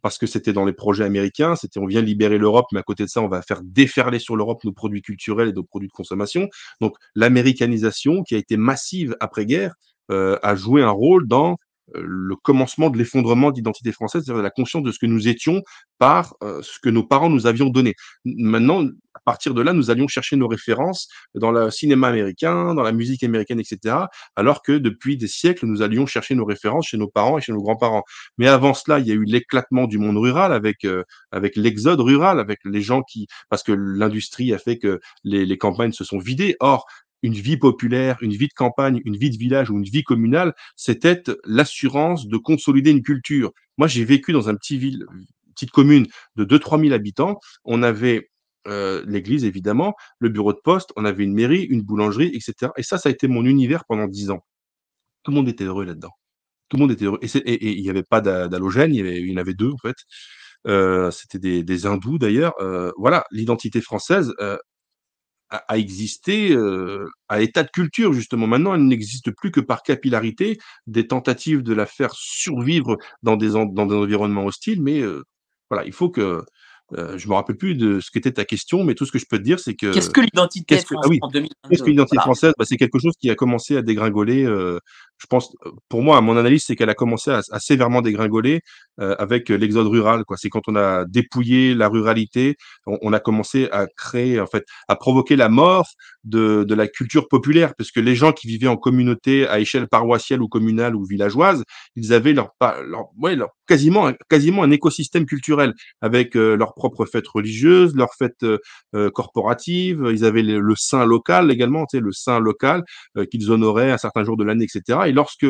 Parce que c'était dans les projets américains, c'était on vient libérer l'Europe, mais à côté de ça, on va faire déferler sur l'Europe nos produits culturels et de produits de consommation. Donc l'américanisation, qui a été massive après-guerre, euh, a joué un rôle dans le commencement de l'effondrement d'identité française, c'est-à-dire la conscience de ce que nous étions par euh, ce que nos parents nous avions donné. Maintenant, à partir de là, nous allions chercher nos références dans le cinéma américain, dans la musique américaine, etc. Alors que depuis des siècles, nous allions chercher nos références chez nos parents et chez nos grands-parents. Mais avant cela, il y a eu l'éclatement du monde rural avec euh, avec l'exode rural, avec les gens qui, parce que l'industrie a fait que les, les campagnes se sont vidées. Or, une vie populaire, une vie de campagne, une vie de village ou une vie communale, c'était l'assurance de consolider une culture. Moi, j'ai vécu dans un petit ville, petite commune de 2-3 000 habitants. On avait euh, l'église, évidemment, le bureau de poste, on avait une mairie, une boulangerie, etc. Et ça, ça a été mon univers pendant 10 ans. Tout le monde était heureux là-dedans. Tout le monde était heureux. Et il n'y avait pas d'halogène, il, y en avait deux, en fait. Euh, C'était des, des, hindous, d'ailleurs. Euh, voilà, l'identité française, euh, a, existé euh, à état de culture, justement. Maintenant, elle n'existe plus que par capillarité, des tentatives de la faire survivre dans des, dans des environnements hostiles, mais euh, voilà, il faut que euh, je me rappelle plus de ce qu'était ta question, mais tout ce que je peux te dire, c'est que. Qu'est-ce que l'identité française ah oui, en 2022 Qu'est-ce que l'identité française? Bah, C'est quelque chose qui a commencé à dégringoler. Euh, je pense, pour moi, mon analyse, c'est qu'elle a commencé à, à, sévèrement dégringoler euh, avec l'exode rural. C'est quand on a dépouillé la ruralité, on, on, a commencé à créer, en fait, à provoquer la mort de, de la culture populaire, parce que les gens qui vivaient en communauté à échelle paroissiale ou communale ou villageoise, ils avaient leur, leur, ouais, leur quasiment, quasiment un écosystème culturel avec euh, leurs propres fêtes religieuses, leurs fêtes euh, euh corporatives. Ils avaient le, le saint local également, tu sais, le saint local euh, qu'ils honoraient un certain jour de l'année, etc. Et lorsque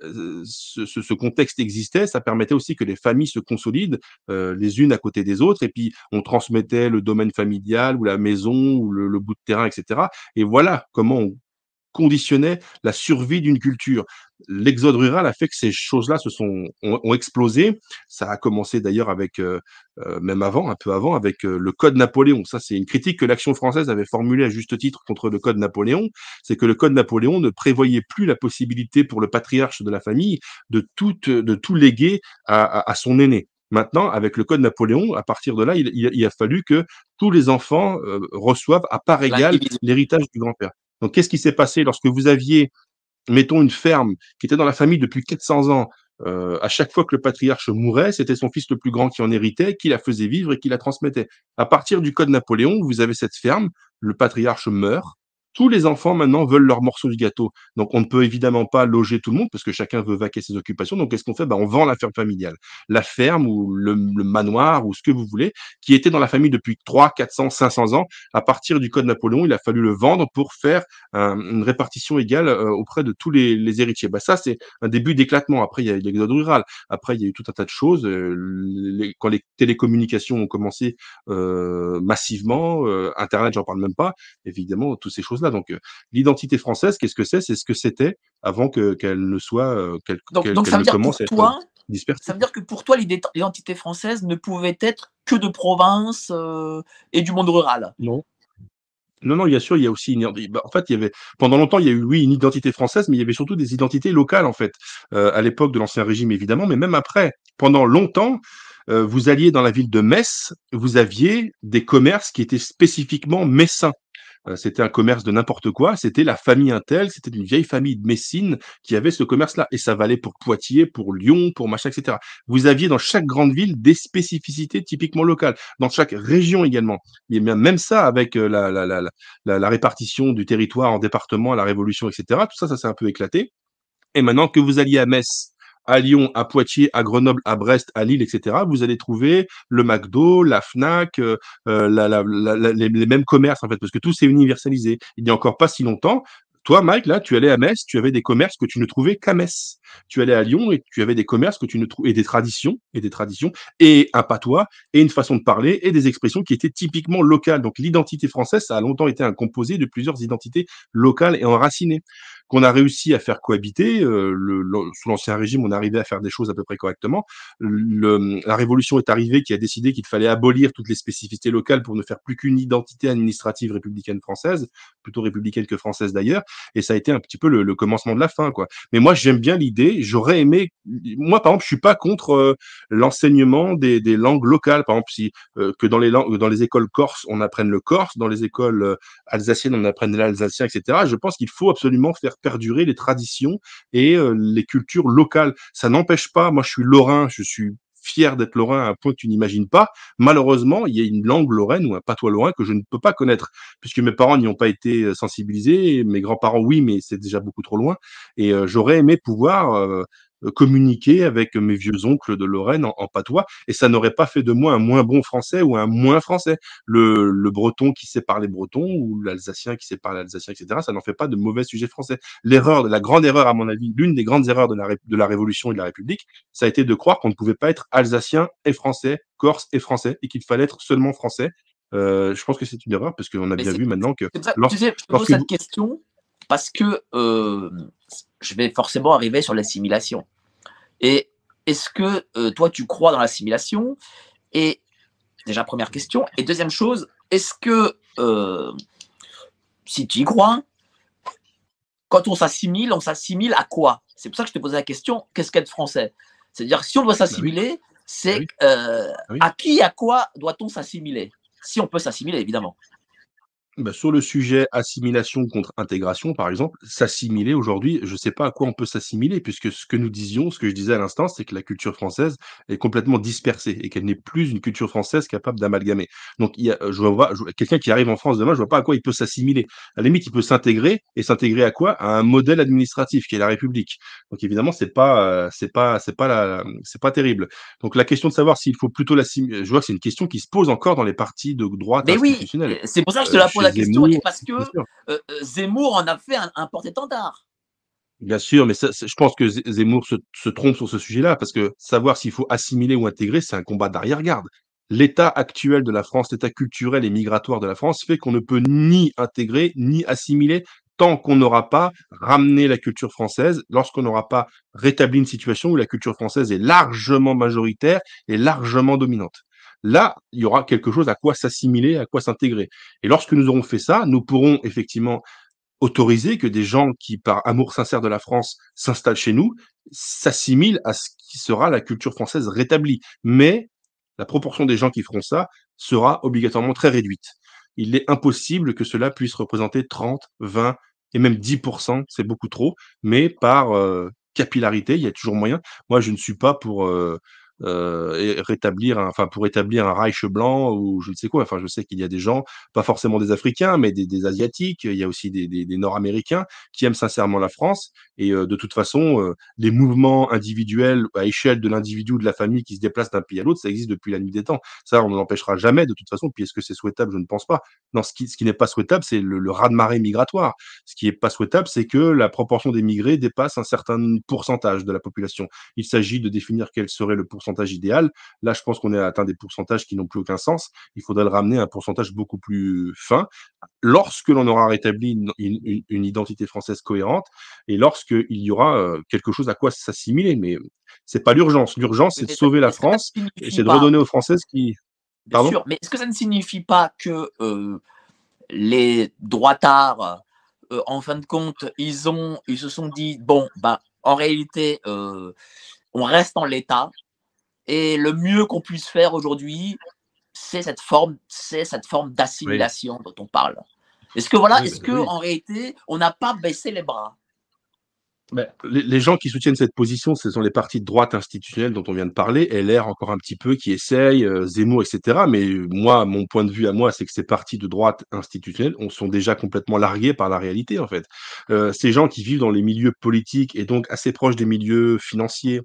ce, ce, ce, contexte existait, ça permettait aussi que les familles se consolident euh, les unes à côté des autres, et puis on transmettait le domaine familial ou la maison ou le, le bout de terrain, etc. Et voilà comment on conditionnait la survie d'une culture. L'exode rural a fait que ces choses-là se sont ont, ont, explosé. Ça a commencé d'ailleurs avec euh, euh, même avant, un peu avant, avec euh, le Code Napoléon. Ça, c'est une critique que l'Action française avait formulée à juste titre contre le Code Napoléon. C'est que le Code Napoléon ne prévoyait plus la possibilité pour le patriarche de la famille de tout de tout léguer à, à, à son aîné. Maintenant, avec le code Napoléon, à partir de là, il, il, il a fallu que tous les enfants euh, reçoivent à part égale l'héritage du grand-père. Donc, qu'est-ce qui s'est passé lorsque vous aviez, mettons, une ferme qui était dans la famille depuis 400 ans euh, à chaque fois que le patriarche mourait, c'était son fils le plus grand qui en héritait, qui la faisait vivre et qui la transmettait. À partir du code Napoléon, vous avez cette ferme, le patriarche meurt, tous les enfants maintenant veulent leur morceau du gâteau. Donc on ne peut évidemment pas loger tout le monde parce que chacun veut vaquer ses occupations. Donc qu'est-ce qu'on fait? Ben, On vend la ferme familiale. La ferme ou le, le, manoir ou ce que vous voulez, qui était dans la famille depuis 3, 400, 500 ans. À partir du Code Napoléon, il a fallu le vendre pour faire un, une répartition égale euh, auprès de tous les, les héritiers. Ben, ça, c'est un début d'éclatement. Après, il y a l'exode rural. Après, il y a eu tout un tas de choses. Euh, les, quand les télécommunications ont commencé euh, massivement, euh, Internet, j'en parle même pas, évidemment, toutes ces choses donc, l'identité française, qu'est-ce que c'est? C'est ce que c'était avant que qu'elle ne soit qu'elle donc, qu donc ça veut dire pour toi, dispersée. Ça veut dire que pour toi, l'identité française ne pouvait être que de province euh, et du monde rural? Non. Non, non, bien sûr, il y a aussi une. Bah, en fait, il y avait pendant longtemps, il y a eu oui une identité française, mais il y avait surtout des identités locales en fait. Euh, à l'époque de l'ancien régime, évidemment, mais même après, pendant longtemps, euh, vous alliez dans la ville de Metz, vous aviez des commerces qui étaient spécifiquement messins. Euh, c'était un commerce de n'importe quoi, c'était la famille Intel, c'était une vieille famille de Messine qui avait ce commerce-là. Et ça valait pour Poitiers, pour Lyon, pour machin, etc. Vous aviez dans chaque grande ville des spécificités typiquement locales, dans chaque région également. Et même ça, avec euh, la, répartition du territoire en département la Révolution, etc., tout ça, ça s'est un peu éclaté. Et maintenant que vous alliez à Metz, à Lyon, à Poitiers, à Grenoble, à Brest, à Lille, etc., vous allez trouver le McDo, la Fnac, euh, la, la, la, les, les, mêmes commerces en fait, parce que tout s'est universalisé. Il n'y a encore pas si longtemps, toi, Mike, là, tu allais à Metz, tu avais des commerces que tu ne trouvais qu'à Metz. Tu allais à Lyon et tu avais des commerces que tu ne trouvais et des traditions et des traditions et un patois et une façon de parler et des expressions qui étaient typiquement locales. Donc l'identité française, ça a longtemps été un composé de plusieurs identités locales et enracinées qu'on a réussi à faire cohabiter. Euh, le, le, sous l'ancien régime, on arrivait à faire des choses à peu près correctement. Le, la révolution est arrivée qui a décidé qu'il fallait abolir toutes les spécificités locales pour ne faire plus qu'une identité administrative républicaine française, plutôt républicaine que française d'ailleurs. Et ça a été un petit peu le, commencement de la fin, quoi. Mais moi, j'aime bien l'idée. J'aurais aimé. Moi, par exemple, je suis pas contre euh, l'enseignement des, des, langues locales. Par exemple, si euh, que dans les langues, dans les écoles corses, on apprenne le corse, dans les écoles euh, alsaciennes, on apprenne l'alsacien, etc. Je pense qu'il faut absolument faire perdurer les traditions et euh, les cultures locales. Ça n'empêche pas. Moi, je suis lorrain. Je suis fier d'être lorrain à un point que tu n'imagines pas. Malheureusement, il y a une langue lorraine ou un patois lorrain que je ne peux pas connaître, puisque mes parents n'y ont pas été euh, sensibilisés, mes grands-parents oui, mais c'est déjà beaucoup trop loin. Et euh, j'aurais aimé pouvoir communiquer avec mes vieux oncles de Lorraine en, patois, et ça n'aurait pas fait de moi un moins bon français ou un moins français. Le, le breton qui sait parler breton ou l'alsacien qui sait parler alsacien, etc., ça n'en fait pas de mauvais sujet français. L'erreur, la grande erreur, à mon avis, l'une des grandes erreurs de la, de la Révolution et de la République, ça a été de croire qu'on ne pouvait pas être alsacien et français, corse et français, et qu'il fallait être seulement français. Euh, je pense que c'est une erreur parce qu'on a bien vu maintenant que. Ça, tu sais, je pose cette question parce que euh, je vais forcément arriver sur l'assimilation. Et est-ce que euh, toi, tu crois dans l'assimilation? Et déjà, première question. Et deuxième chose, est-ce que euh, si tu y crois, quand on s'assimile, on s'assimile à quoi? C'est pour ça que je te posais la question qu'est-ce qu'être français? C'est-à-dire, si on doit bah s'assimiler, c'est bah à qui, à quoi doit-on s'assimiler? Si on peut s'assimiler, évidemment. Bah, sur le sujet assimilation contre intégration, par exemple, s'assimiler aujourd'hui, je ne sais pas à quoi on peut s'assimiler, puisque ce que nous disions, ce que je disais à l'instant, c'est que la culture française est complètement dispersée et qu'elle n'est plus une culture française capable d'amalgamer. Donc, il y a, je vois, quelqu'un qui arrive en France demain, je vois pas à quoi il peut s'assimiler. À la limite, il peut s'intégrer et s'intégrer à quoi? À un modèle administratif qui est la République. Donc, évidemment, c'est pas, euh, c'est pas, c'est pas la, c'est pas terrible. Donc, la question de savoir s'il faut plutôt l'assimiler, je vois que c'est une question qui se pose encore dans les partis de droite Mais oui, c'est pour ça que je te la pose la question parce que euh, euh, Zemmour en a fait un, porte-étendard. Bien sûr, mais je pense que Zemmour se, trompe sur ce sujet-là, parce que savoir s'il faut assimiler ou intégrer, c'est un combat d'arrière-garde. L'état actuel de la France, l'état culturel et migratoire de la France fait qu'on ne peut ni intégrer ni assimiler tant qu'on n'aura pas ramené la culture française, lorsqu'on n'aura pas rétabli une situation où la culture française est largement majoritaire et largement dominante. Là, il y aura quelque chose à quoi s'assimiler, à quoi s'intégrer. Et lorsque nous aurons fait ça, nous pourrons effectivement autoriser que des gens qui, par amour sincère de la France, s'installent chez nous, s'assimilent à ce qui sera la culture française rétablie. Mais la proportion des gens qui feront ça sera obligatoirement très réduite. Il est impossible que cela puisse représenter 30, 20 et même 10%, c'est beaucoup trop, mais par euh, capillarité, il y a toujours moyen. Moi, je ne suis pas pour euh, euh, rétablir, enfin pour établir un Reich blanc ou je ne sais quoi. Enfin, je sais qu'il y a des gens, pas forcément des Africains, mais des, Asiatiques. Il y a aussi des, Nord-Américains qui aiment sincèrement la France. Et euh, de toute façon, euh, les mouvements individuels à échelle de l'individu ou de la famille qui se déplacent d'un pays à l'autre, ça existe depuis la nuit des temps. Ça, on ne l'empêchera jamais de toute façon. Puis est-ce que c'est souhaitable? Je ne pense pas. Non, ce qui, ce qui n'est pas souhaitable, c'est le, le raz-de-marée migratoire. Ce qui n'est pas souhaitable, c'est que la proportion des migrés dépasse un certain pourcentage de la population. Il s'agit de définir quel serait le pourcentage idéal. Là, je pense qu'on est atteint des pourcentages qui n'ont plus aucun sens. Il faudrait le ramener à un pourcentage beaucoup plus fin lorsque l'on aura rétabli une, identité française cohérente et lorsqu'il y aura euh, quelque chose à quoi s'assimiler. Mais c'est pas l'urgence. L'urgence, c'est de sauver la France et c'est de redonner aux Françaises qui. Bien sûr, mais est-ce que ça ne signifie pas que euh, les droitards, euh, en fin de compte, ils ont, ils se sont dit bon, bah, en réalité, on reste en l'état, et le mieux qu'on puisse faire aujourd'hui, c'est cette forme, c'est cette forme d'assimilation dont on parle. Est-ce que voilà, est-ce que en réalité, on n'a pas baissé les bras? Ben, les, gens qui soutiennent cette position, ce sont les partis de droite institutionnels dont on vient de parler, LR encore un petit peu, qui essayent, euh, Zemmour, etc. Mais moi, mon point de vue à moi, c'est que ces partis de droite institutionnels on, sont déjà complètement largués par la réalité, en fait. Euh, ces gens qui vivent dans les milieux politiques et donc assez proches des milieux financiers,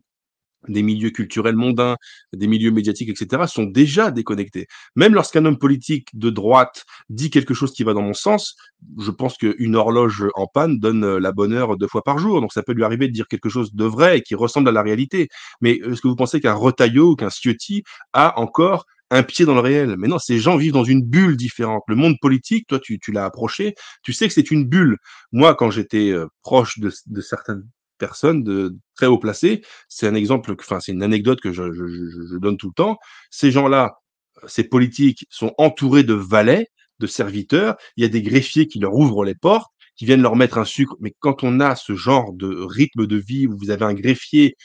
des milieux culturels mondains, des milieux médiatiques, etc., sont déjà déconnectés. Même lorsqu'un homme politique de droite dit quelque chose qui va dans mon sens, je pense qu'une horloge en panne donne euh, la bonne heure deux fois par jour. Donc ça peut lui arriver de dire quelque chose de vrai et qui ressemble à la réalité. Mais euh, est-ce que vous pensez qu'un Retailleau ou qu'un Ciotti a encore un pied dans le réel? Mais non, ces gens vivent dans une bulle différente. Le monde politique, toi, tu, tu l'as approché, tu sais que c'est une bulle. Moi, quand j'étais euh, proche de, de certaines personnes de très haut placées. C'est un exemple, enfin, c'est une anecdote que je, donne tout le temps. Ces gens-là, ces politiques sont entourés de valets, de serviteurs. Il y a des greffiers qui leur ouvrent les portes qui viennent leur mettre un sucre. Mais quand on a ce genre de rythme de vie où vous avez un greffier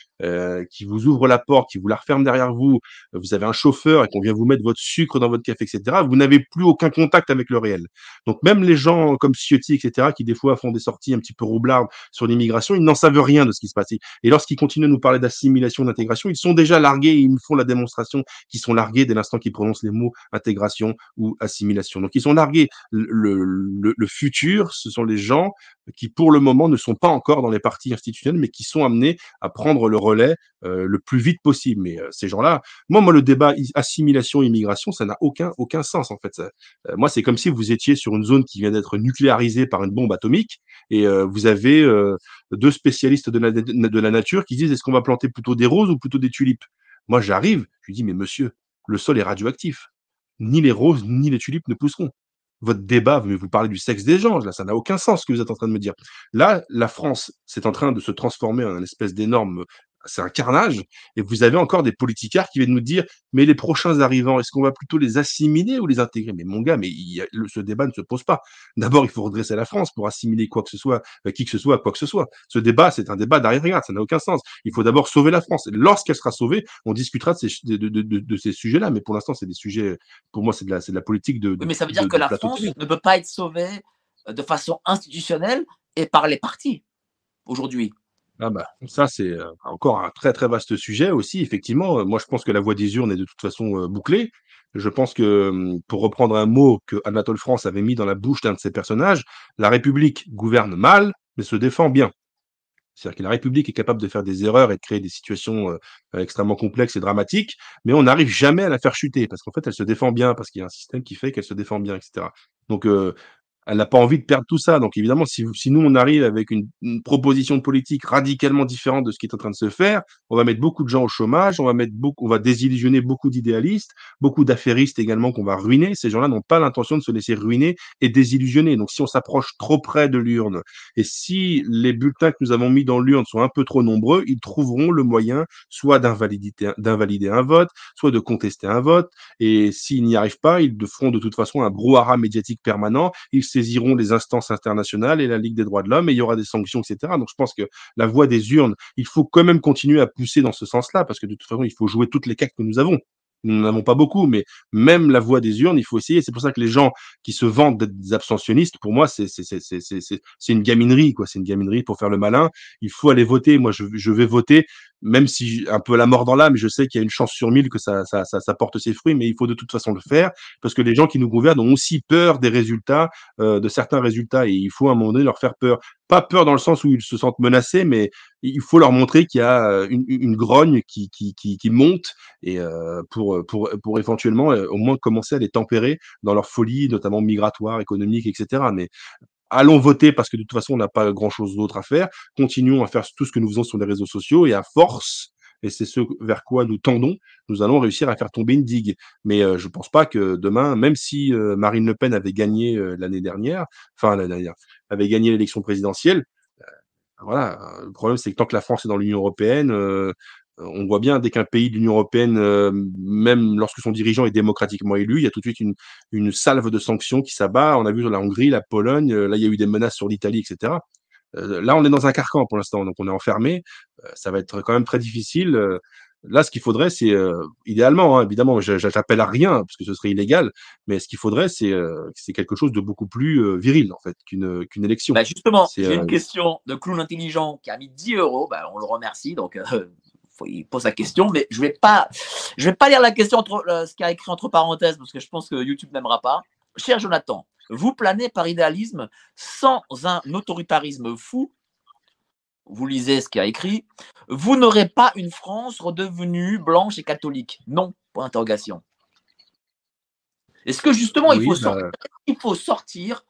qui vous ouvre la porte, qui vous la referme derrière vous, vous avez un chauffeur et qu'on vient vous mettre votre sucre dans votre café, etc., vous n'avez plus aucun contact avec le réel. Donc même les gens comme Ciotti, etc., qui des fois font des sorties un petit peu roublardes sur l'immigration, ils n'en savent rien de ce qui se passe. Et lorsqu'ils continuent à nous parler d'assimilation, d'intégration, ils sont déjà largués et ils nous font la démonstration qu'ils sont largués dès l'instant qu'ils prononcent les mots intégration ou assimilation. Donc ils sont largués. Le, le, le futur, ce sont les gens qui pour le moment ne sont pas encore dans les partis institutionnels, mais qui sont amenés à prendre le relais euh, le plus vite possible. Mais euh, ces gens-là, moi, moi, le débat assimilation-immigration, ça n'a aucun aucun sens en fait. Euh, moi, c'est comme si vous étiez sur une zone qui vient d'être nucléarisée par une bombe atomique et vous avez deux spécialistes de la, de la nature qui disent est-ce qu'on va planter plutôt des roses ou plutôt des tulipes? Moi, j'arrive, je lui dis mais monsieur, le sol est radioactif. Ni les roses ni les tulipes ne pousseront votre débat, vous parlez du sexe des gens, là, ça n'a aucun sens ce que vous êtes en train de me dire. Là, la France, c'est en train de se transformer en une espèce d'énorme c'est un carnage. Et vous avez encore des politicards qui viennent nous dire, mais les prochains arrivants, est-ce qu'on va plutôt les assimiler ou les intégrer? Mais mon gars, mais ce débat ne se pose pas. D'abord, il faut redresser la France pour assimiler quoi que ce soit, euh, qui que ce soit, quoi que ce soit. Ce débat, c'est un débat d'arrière-garde, ça n'a aucun sens. Il faut d'abord sauver la France. Lorsqu'elle sera sauvée, on discutera de ces, de, ces sujets-là. Mais pour l'instant, c'est des sujets, pour moi, c'est de la, de la politique de. mais ça veut dire que la France ne peut pas être sauvée euh, de façon institutionnelle et par les partis aujourd'hui. Ah bah, ça, c'est encore un très très vaste sujet aussi. Effectivement, moi je pense que la voie des urnes est de toute façon bouclée. Je pense que, mmh, pour reprendre un mot que Anatole France avait mis dans la bouche d'un de ses personnages, la République gouverne mal, mais se défend bien. C'est-à-dire que la République est capable de faire des erreurs et de créer des situations extrêmement complexes et dramatiques, mais on n'arrive jamais à la faire chuter parce qu'en fait, elle se défend bien, parce qu'il y a un système qui fait qu'elle se défend bien, etc. Donc, elle n'a pas envie de perdre tout ça. Donc évidemment, si, si nous, on arrive avec une, proposition de politique radicalement différente de ce qui est en train de se faire, on va mettre beaucoup de gens au chômage, on va mettre beaucoup, on va désillusionner beaucoup d'idéalistes, beaucoup d'affairistes également qu'on va ruiner. Ces gens-là n'ont pas l'intention de se laisser ruiner et désillusionner. Donc si on s'approche trop près de l'urne et si les bulletins que nous avons mis dans l'urne sont un peu trop nombreux, ils trouveront le moyen soit d'invalider un vote, soit de contester un vote. Et s'ils n'y arrivent pas, ils feront de toute façon un brouhaha médiatique permanent. Saisiront les instances internationales et la Ligue des droits de l'homme et il y aura des sanctions, etc. Donc je pense que la voie des urnes, il faut quand même continuer à pousser dans ce sens-là parce que de toute façon, il faut jouer toutes les cartes que nous avons. Nous n'en avons pas beaucoup, mais même la voie des urnes, il faut essayer. C'est pour ça que les gens qui se vantent d'être des abstentionnistes, pour moi, c'est une gaminerie, quoi. C'est une gaminerie pour faire le malin. Il faut aller voter. Moi, je vais voter même si un peu la mort dans l'âme, je sais qu'il y a une chance sur mille que ça, ça, ça, ça, porte ses fruits, mais il faut de toute façon le faire parce que les gens qui nous gouvernent ont aussi peur des résultats, euh, de certains résultats, et il faut à un moment donné leur faire peur. Pas peur dans le sens où ils se sentent menacés, mais il faut leur montrer qu'il y a euh, une, une, grogne qui, qui, qui, qui monte et euh, pour, pour, pour éventuellement euh, au moins commencer à les tempérer dans leur folie, notamment migratoire, économique, etc. Mais allons voter parce que de toute façon, on n'a pas grand-chose d'autre à faire. Continuons à faire tout ce que nous faisons sur les réseaux sociaux et à force, et c'est ce vers quoi nous tendons, nous allons réussir à faire tomber une digue. Mais euh, je ne pense pas que demain, même si euh, Marine Le Pen avait gagné euh, l'année dernière, enfin l'année dernière, avait gagné l'élection présidentielle, voilà, le problème c'est que tant que la France est dans l'Union européenne, on voit bien dès qu'un pays de l'Union européenne, euh, même lorsque son dirigeant est démocratiquement élu, il y a tout de suite une, une salve de sanctions qui s'abat. On a vu la Hongrie, la Pologne, euh, là il y a eu des menaces sur l'Italie, etc. Euh, là, on est dans un carcan pour l'instant, donc on est enfermé. ça va être quand même très difficile. Là, ce qu'il faudrait, c'est idéalement, hein, évidemment, j'appelle à rien parce que ce serait illégal, mais ce qu'il faudrait, c'est quelque chose de beaucoup plus viril en fait qu'une qu'une élection. Bah justement, j'ai une question de clown intelligent qui a mis 10 euros. Bah, on le remercie, donc il pose la question, mais je vais pas, je vais pas lire la question entre euh, ce qu'il a écrit entre parenthèses parce que je pense que YouTube n'aimera pas. Cher Jonathan, vous planez par idéalisme sans un autoritarisme fou. Vous lisez ce qu'il a écrit. Vous n'aurez pas une France redevenue blanche et catholique. Non. Point d'interrogation. Est-ce que justement il, faut bah, il faut sortir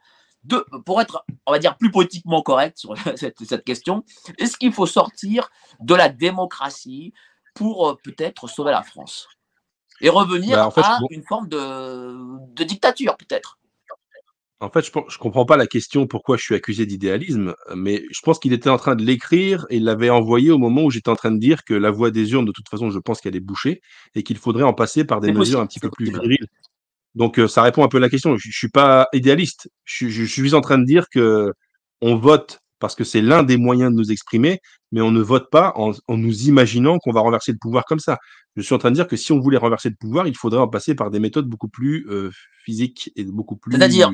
pour être, on va dire, plus politiquement correct sur cette, question, est-ce qu'il faut sortir de la démocratie pour euh, peut-être sauver la France et revenir bah, à une forme de, dictature, peut-être? En fait, je ne comprends pas la question pourquoi je suis accusé d'idéalisme, mais je pense qu'il était en train de l'écrire et il l'avait envoyé au moment où j'étais en train de dire que la voie des urnes, de toute façon, je pense qu'elle est bouchée et qu'il faudrait en passer par des mesures un petit peu plus viriles. Donc ça répond un peu à la question. Je, ne suis pas idéaliste. Je, suis en train de dire que on vote parce que c'est l'un des moyens de nous exprimer, mais on ne vote pas en, nous imaginant qu'on va renverser le pouvoir comme ça. Je suis en train de dire que si on voulait renverser le pouvoir, il faudrait en passer par des méthodes beaucoup plus physiques et beaucoup plus. C'est-à-dire,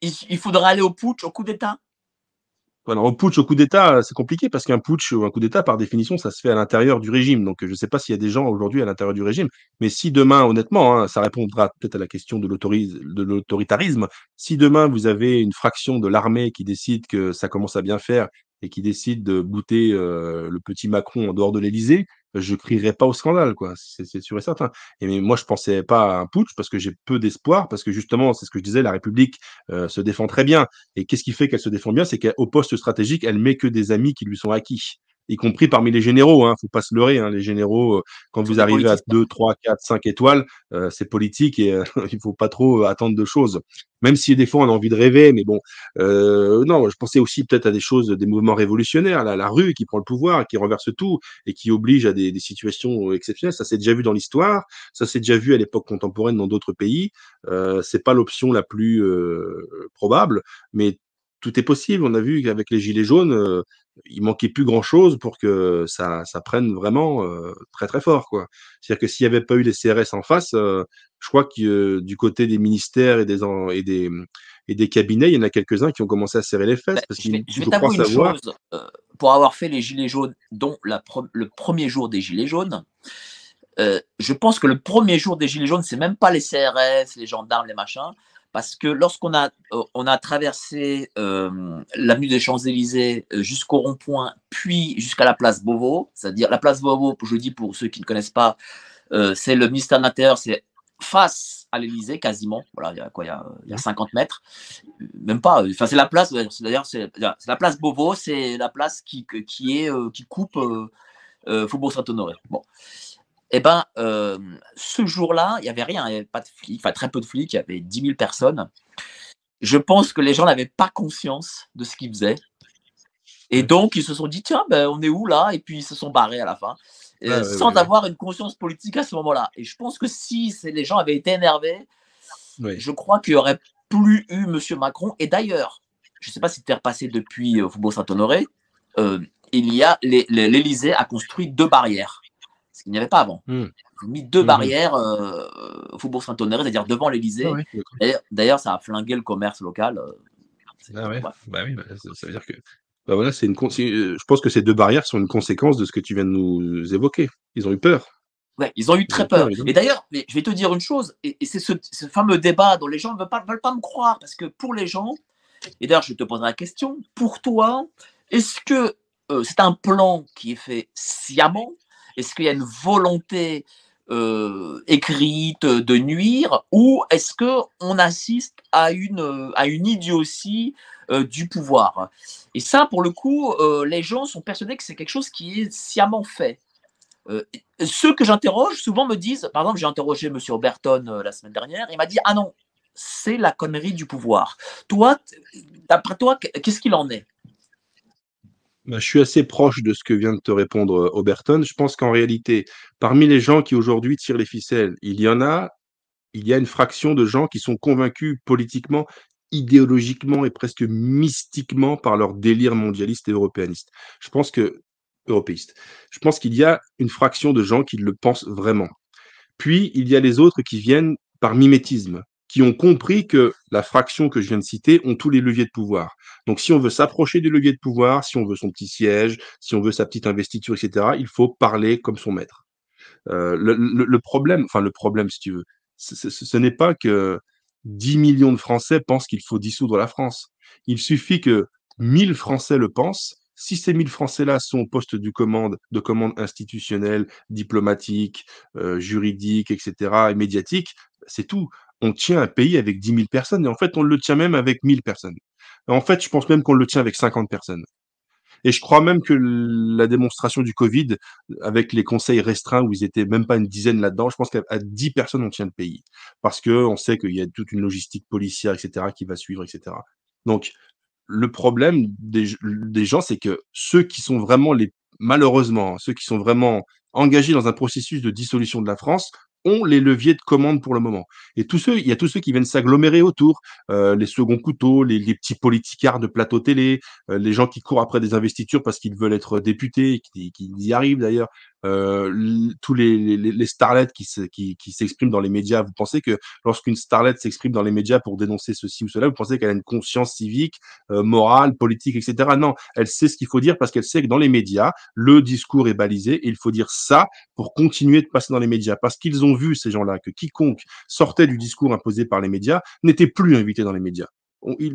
il, faudrait aller au putsch, au coup d'État Voilà, au putsch, au coup d'État, c'est compliqué parce qu'un putsch ou un coup d'État, par définition, ça se fait à l'intérieur du régime. Donc, je ne sais pas s'il y a des gens aujourd'hui à l'intérieur du régime. Mais si demain, honnêtement, hein, ça répondra peut-être à la question de l'autoritarisme. Si demain, vous avez une fraction de l'armée qui décide que ça commence à bien faire et qui décide de bouter euh, le petit Macron en dehors de l'Élysée, je crierai pas au scandale, quoi. C'est sûr et certain. Et mais moi, je pensais pas à un putsch parce que j'ai peu d'espoir, parce que justement, c'est ce que je disais, la République euh, se défend très bien. Et qu'est-ce qui fait qu'elle se défend bien? C'est qu'au poste stratégique, elle met que des amis qui lui sont acquis y compris parmi les généraux. Hein, faut pas se leurrer. Hein, les généraux, euh, quand vous arrivez à 2, 3, 4, 5 étoiles, euh, c'est politique et euh, il faut pas trop euh, attendre de choses. Même si des fois on a envie de rêver, mais bon, non, je pensais aussi peut-être à des choses, des mouvements révolutionnaires, la, la rue qui prend le pouvoir, qui renverse tout et qui oblige à des, des situations exceptionnelles. Ça s'est déjà vu dans l'histoire, ça s'est déjà vu à l'époque contemporaine dans d'autres pays. Euh, c'est pas l'option la plus probable, mais tout est possible. On a vu qu'avec les gilets jaunes, il manquait plus grand chose pour que ça, ça prenne vraiment euh, très très fort quoi. C'est-à-dire que s'il n'y avait pas eu les CRS en face, euh, je crois que euh, du côté des ministères et des et des et des cabinets, il y en a quelques-uns qui ont commencé à serrer les fesses bah, parce je vais, je vais t'avouer une chose pour avoir fait les gilets jaunes, dont la le premier jour des gilets jaunes. je pense que le premier jour des Gilets jaunes, c'est même pas les CRS, les gendarmes, les machins parce que lorsqu'on a, euh, on a traversé euh, l'avenue des Champs-Élysées euh, jusqu'au rond-point, puis jusqu'à la place Beauvau, c'est-à-dire la place Beauvau, je dis pour ceux qui ne connaissent pas, c'est le ministère de l'Intérieur, c'est face à l'Élysée quasiment. Voilà, il y a quoi, il y a, 50 mètres, même pas. Enfin, c'est la place. D'ailleurs, c'est la place Beauvau, c'est la place qui, qui est qui coupe Faubourg Saint-Honoré. Bon eh ben, euh, ce jour-là, il n'y avait rien, il n'y avait pas de flics, enfin très peu de flics, il y avait 10 000 personnes. Je pense que les gens n'avaient pas conscience de ce qu'ils faisaient. Et donc, ils se sont dit, tiens, ben, on est où là? Et puis, ils se sont barrés à la fin, euh, sans avoir une conscience politique à ce moment-là. Et je pense que si les gens avaient été énervés, je crois qu'il n'y aurait plus eu M. Macron. Et d'ailleurs, je ne sais pas si tu es repassé depuis euh, Faubourg Saint-Honoré, il y a l'Élysée a construit deux barrières il n'y avait pas avant. Mmh. Ils ont mis deux mmh barrières euh, au Faubourg Saint-Honoré, c'est-à-dire devant l'Elysée. Ah d'ailleurs, ça a flingué le commerce local. Euh, ah ouais. Bah oui, bah, ça, veut dire que. Bah voilà, c'est une. Je pense que ces deux barrières sont une conséquence de ce que tu viens de nous évoquer. Ils ont eu peur. Ouais, ils ont eu très peur. Et d'ailleurs, je vais te dire une chose, et, c'est ce, fameux débat dont les gens ne veulent pas, veulent pas me croire, parce que pour les gens, et d'ailleurs, je te poserai la question, pour toi, est-ce que euh, c'est un plan qui est fait sciemment est-ce qu'il y a une volonté euh, écrite de nuire ou est-ce qu'on assiste à une, à idiotie euh, du pouvoir? Et ça, pour le coup, euh, les gens sont persuadés que c'est quelque chose qui est sciemment fait. ceux que j'interroge souvent me disent, par exemple, j'ai interrogé M. Oberton la semaine dernière, il m'a dit Ah non, c'est la connerie du pouvoir. Toi, d'après toi, qu'est-ce qu'il en est? Je suis assez proche de ce que vient de te répondre Oberton. Je pense qu'en réalité, parmi les gens qui aujourd'hui tirent les ficelles, il y en a, il y a une fraction de gens qui sont convaincus politiquement, idéologiquement et presque mystiquement par leur délire mondialiste et européaniste. Je pense que européiste. Je pense qu'il y a une fraction de gens qui le pensent vraiment. Puis il y a les autres qui viennent par mimétisme, qui ont compris que la fraction que je viens de citer ont tous les leviers de pouvoir. Donc, si on veut s'approcher du levier de pouvoir, si on veut son petit siège, si on veut sa petite investiture, etc., il faut parler comme son maître. Euh, le, le, problème, enfin le problème, si tu veux, ce n'est pas que 10 millions de Français pensent qu'il faut dissoudre la France. Il suffit que 1000 Français le pensent. Si ces 1000 Français-là sont au poste du commande, de commande institutionnelle, diplomatique, euh, juridique, etc., et médiatique, c'est tout on tient un pays avec 10 000 personnes et en fait, on le tient même avec 1000 personnes. en fait, je pense même qu'on le tient avec 50 personnes. Et je crois même que la démonstration du Covid, avec les conseils restreints où ils étaient même pas une dizaine là-dedans, je pense qu'à 10 personnes, on tient le pays. Parce que on sait qu'il y a toute une logistique policière, etc., qui va suivre, etc. Donc, le problème des, des gens, c'est que ceux qui sont vraiment les, malheureusement, ceux qui sont vraiment engagés dans un processus de dissolution de la France ont les leviers de commande pour le moment. Et tous ceux, il y a tous ceux qui viennent s'agglomérer autour, euh, les seconds couteaux, les, petits politicards de plateau télé, euh, les gens qui courent après des investitures parce qu'ils veulent être députés, qui, qui y arrivent d'ailleurs. Euh, tous les, les, starlets qui, s'expriment dans les médias, vous pensez que lorsqu'une starlet s'exprime dans les médias pour dénoncer ceci ou cela, vous pensez qu'elle a une conscience civique, euh, morale, politique, etc. Non, elle sait ce qu'il faut dire parce qu'elle sait que dans les médias, le discours est balisé et il faut dire ça pour continuer de passer dans les médias. Parce qu'ils ont vu, ces gens-là, que quiconque sortait du discours imposé par les médias n'était plus invité dans les médias.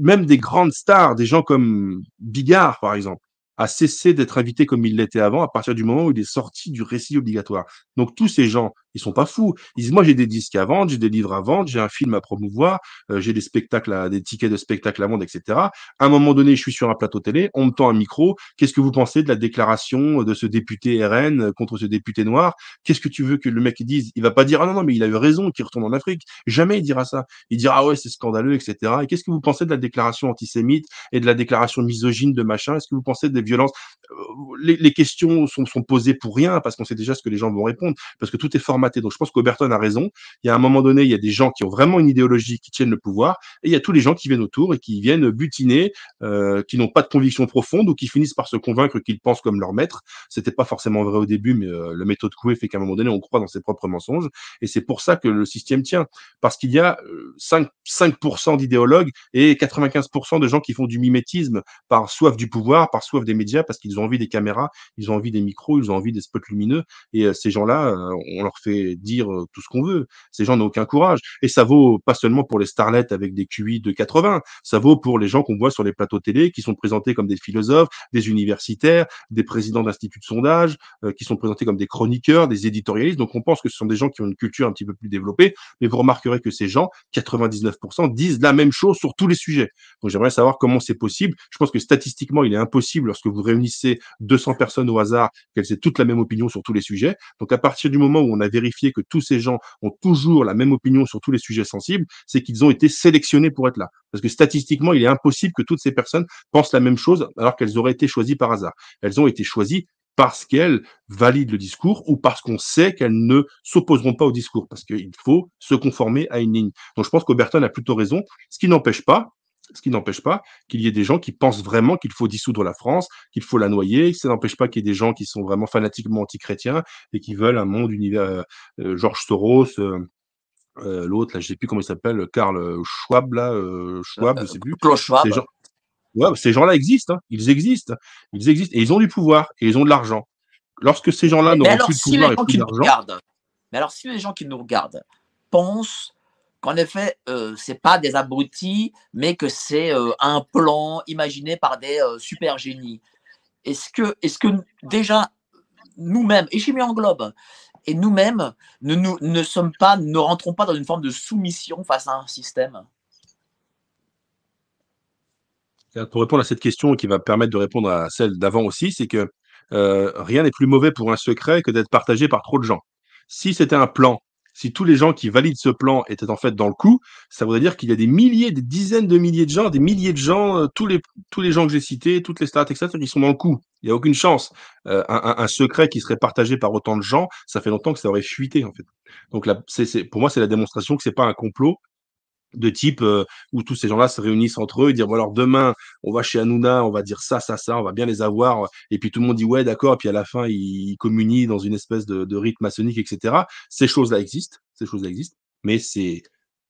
même des grandes stars, des gens comme Bigard, par exemple, a cessé d'être invité comme il l'était avant à partir du moment où il est sorti du récit obligatoire. Donc tous ces gens ils sont pas fous. Ils disent moi j'ai des disques à vendre, j'ai des livres à vendre, j'ai un film à promouvoir, euh, j'ai des spectacles, à, des tickets de spectacles à vendre, etc. À un moment donné, je suis sur un plateau télé, on me tend un micro. Qu'est-ce que vous pensez de la déclaration de ce député RN contre ce député noir? Qu'est-ce que tu veux que le mec dise? Il va pas dire ah non non mais il a eu raison, qu'il retourne en Afrique. Jamais il dira ça. Il dira ah ouais c'est scandaleux, etc. Et qu'est-ce que vous pensez de la déclaration antisémite et de la déclaration misogyne de machin? Est-ce que vous pensez des violences? Euh, les, les, questions sont, sont posées pour rien parce qu'on sait déjà ce que les gens vont répondre parce que tout est formé donc je pense qu'Oberton a raison. Il y a un moment donné, il y a des gens qui ont vraiment une idéologie qui tiennent le pouvoir, et il y a tous les gens qui viennent autour et qui viennent butiner, euh, qui n'ont pas de conviction profonde ou qui finissent par se convaincre qu'ils pensent comme leur maître. C'était pas forcément vrai au début, mais euh, la méthode Coué fait qu'à un moment donné, on croit dans ses propres mensonges, et c'est pour ça que le système tient, parce qu'il y a 5, euh, 5% d'idéologues et 95% de gens qui font du mimétisme par soif du pouvoir, par soif des médias, parce qu'ils ont envie des caméras, ils ont envie des micros, ils ont envie des spots lumineux, et euh, ces gens-là, on leur fait dire tout ce qu'on veut. Ces gens n'ont aucun courage. Et ça vaut pas seulement pour les starlets avec des QI de 80, ça vaut pour les gens qu'on voit sur les plateaux télé qui sont présentés comme des philosophes, des universitaires, des présidents d'instituts de sondage, qui sont présentés comme des chroniqueurs, des éditorialistes. Donc on pense que ce sont des gens qui ont une culture un petit peu plus développée, mais vous remarquerez que ces gens, 99%, disent la même chose sur tous les sujets. Donc j'aimerais savoir comment c'est possible. Je pense que statistiquement, il est impossible lorsque vous réunissez 200 personnes au hasard qu'elles aient toutes la même opinion sur tous les sujets. Donc à partir du moment où on a que tous ces gens ont toujours la même opinion sur tous les sujets sensibles, c'est qu'ils ont été sélectionnés pour être là. Parce que statistiquement, il est impossible que toutes ces personnes pensent la même chose alors qu'elles auraient été choisies par hasard. Elles ont été choisies parce qu'elles valident le discours ou parce qu'on sait qu'elles ne s'opposeront pas au discours, parce qu'il faut se conformer à une ligne. Donc je pense qu'Oberton a plutôt raison, ce qui n'empêche pas, ce qui n'empêche pas qu'il y ait des gens qui pensent vraiment qu'il faut dissoudre la France, qu'il faut la noyer. Ça n'empêche pas qu'il y ait des gens qui sont vraiment fanatiquement anti-chrétiens et qui veulent un monde univers. Euh, euh, Georges Soros, euh, l'autre, là, je sais plus comment il s'appelle, Karl Schwab, là, Schwab, je sais plus. Schwab. Ces gens, ouais, ces gens-là existent, hein. ils existent, ils existent, et ils ont du pouvoir, et ils ont de l'argent. Lorsque ces gens-là n'auront plus de pouvoir et plus d'argent. Mais alors, si les gens qui nous regardent pensent qu'en effet, euh, c'est pas des abrutis, mais que c'est euh, un plan imaginé par des euh, super génies. Est-ce que, déjà nous-mêmes, et j'y mets englobe, et nous-mêmes, ne, nous, ne sommes pas, ne rentrons pas dans une forme de soumission face à un système? Pour répondre à cette question qui va permettre de répondre à celle d'avant aussi, c'est que rien n'est plus mauvais pour un secret que d'être partagé par trop de gens. Si c'était un plan si tous les gens qui valident ce plan étaient en fait dans le coup, ça voudrait dire qu'il y a des milliers, des dizaines de milliers de gens, des milliers de gens, euh, tous les tous les gens que j'ai cités, toutes les stats, etc., qui sont dans le coup. Il n'y a aucune chance. Euh, un, secret qui serait partagé par autant de gens, ça fait longtemps que ça aurait fuité en fait. Donc pour moi, c'est la démonstration que c'est pas un complot, de type euh, où tous ces gens-là se réunissent entre eux et dire bon alors demain on va chez Hanouna, on va dire ça, ça, ça, on va bien les avoir et puis tout le monde dit ouais d'accord et puis à la fin ils, communient dans une espèce de, de rite maçonnique etc. Ces choses-là existent, ces choses-là existent, mais c'est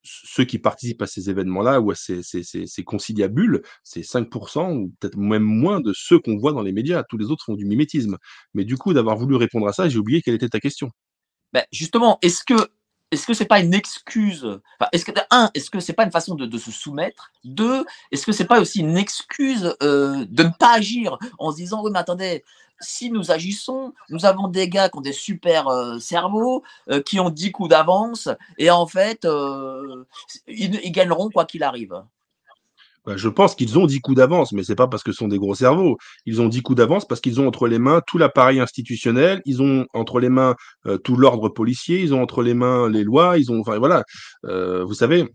ceux qui participent à ces événements-là ou à ces, ces, ces, ces conciliabules, c'est 5% ou peut-être même moins de ceux qu'on voit dans les médias. Tous les autres font du mimétisme. Mais du coup, d'avoir voulu répondre à ça, j'ai oublié quelle était ta question. Ben justement, est-ce que est-ce que c'est pas une excuse? Est-ce que est-ce que c'est pas une façon de, se soumettre? Deux, est-ce que c'est pas aussi une excuse euh, de ne pas agir en se disant oui mais attendez, si nous agissons, nous avons des gars qui ont des super euh, cerveaux, euh, qui ont 10 coups d'avance, et en fait, ils, gagneront quoi qu'il arrive. Bah, je pense qu'ils ont 10 coups d'avance, mais c'est pas parce que ce sont des gros cerveaux. Ils ont 10 coups d'avance parce qu'ils ont entre les mains tout l'appareil institutionnel, ils ont entre les mains euh, tout l'ordre policier, ils ont entre les mains les lois, ils ont, enfin voilà. Euh, vous savez,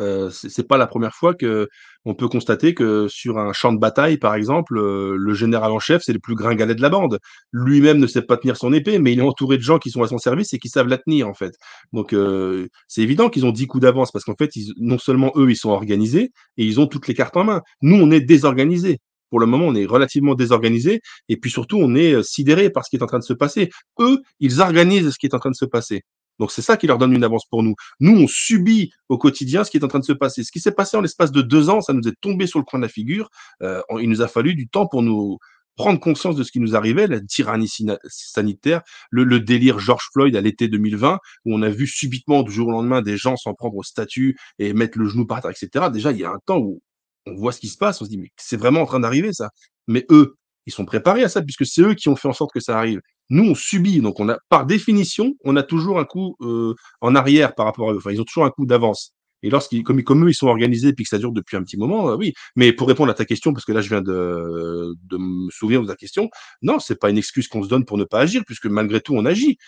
euh, c'est pas la première fois que on peut constater que sur un champ de bataille, par exemple, euh, le général en chef, c'est le plus gringalet de la bande. Lui-même ne sait pas tenir son épée, mais il est entouré de gens qui sont à son service et qui savent la tenir, en fait. Donc, euh, c'est évident qu'ils ont 10 coups d'avance parce qu'en fait, non seulement eux, ils sont organisés et ils ont toutes les cartes en main. Nous, on est désorganisés. pour le moment, on est relativement désorganisé et puis surtout, on est sidéré par ce qui est en train de se passer. Eux, ils organisent ce qui est en train de se passer. Donc c'est ça qui leur donne une avance pour nous. Nous, on subit au quotidien ce qui est en train de se passer. Ce qui s'est passé en l'espace de deux ans, ça nous est tombé sur le coin de la figure. Euh, il nous a fallu du temps pour nous prendre conscience de ce qui nous arrivait, la tyrannie sanitaire, le, délire George Floyd à l'été 2020, où on a vu subitement du jour au lendemain des gens s'en prendre au statut et mettre le genou par terre, etc. Déjà, il y a un temps où on voit ce qui se passe, on se dit mais c'est vraiment en train d'arriver ça. Mais eux, ils sont préparés à ça puisque c'est eux qui ont fait en sorte que ça arrive. Nous, on subit, donc on a, par définition, on a toujours un coup euh, en arrière par rapport à eux. Enfin, ils ont toujours un coup d'avance. Et lorsqu'ils, comme, eux, ils sont organisés puis que ça dure depuis un petit moment, euh, oui. Mais pour répondre à ta question, parce que là, je viens de, de me souvenir de ta question, non, c'est pas une excuse qu'on se donne pour ne pas agir, puisque malgré tout, on agit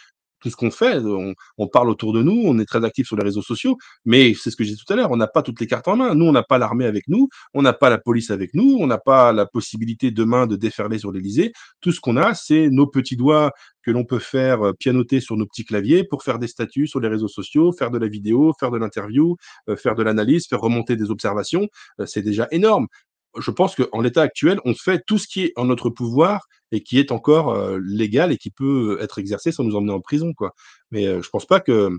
tout ce qu'on fait, on, parle autour de nous, on est très actif sur les réseaux sociaux, mais c'est ce que j'ai dit tout à l'heure, on n'a pas toutes les cartes en main. Nous, on n'a pas l'armée avec nous, on n'a pas la police avec nous, on n'a pas la possibilité demain de déferler sur l'Elysée. Tout ce qu'on a, c'est nos petits doigts que l'on peut faire euh, pianoter sur nos petits claviers pour faire des statuts sur les réseaux sociaux, faire de la vidéo, faire de l'interview, euh, faire de l'analyse, faire remonter des observations. Euh, c'est déjà énorme je pense qu'en l'état actuel, on fait tout ce qui est en notre pouvoir et qui est encore euh, légal et qui peut être exercé sans nous emmener en prison. Mais euh, je pense pas que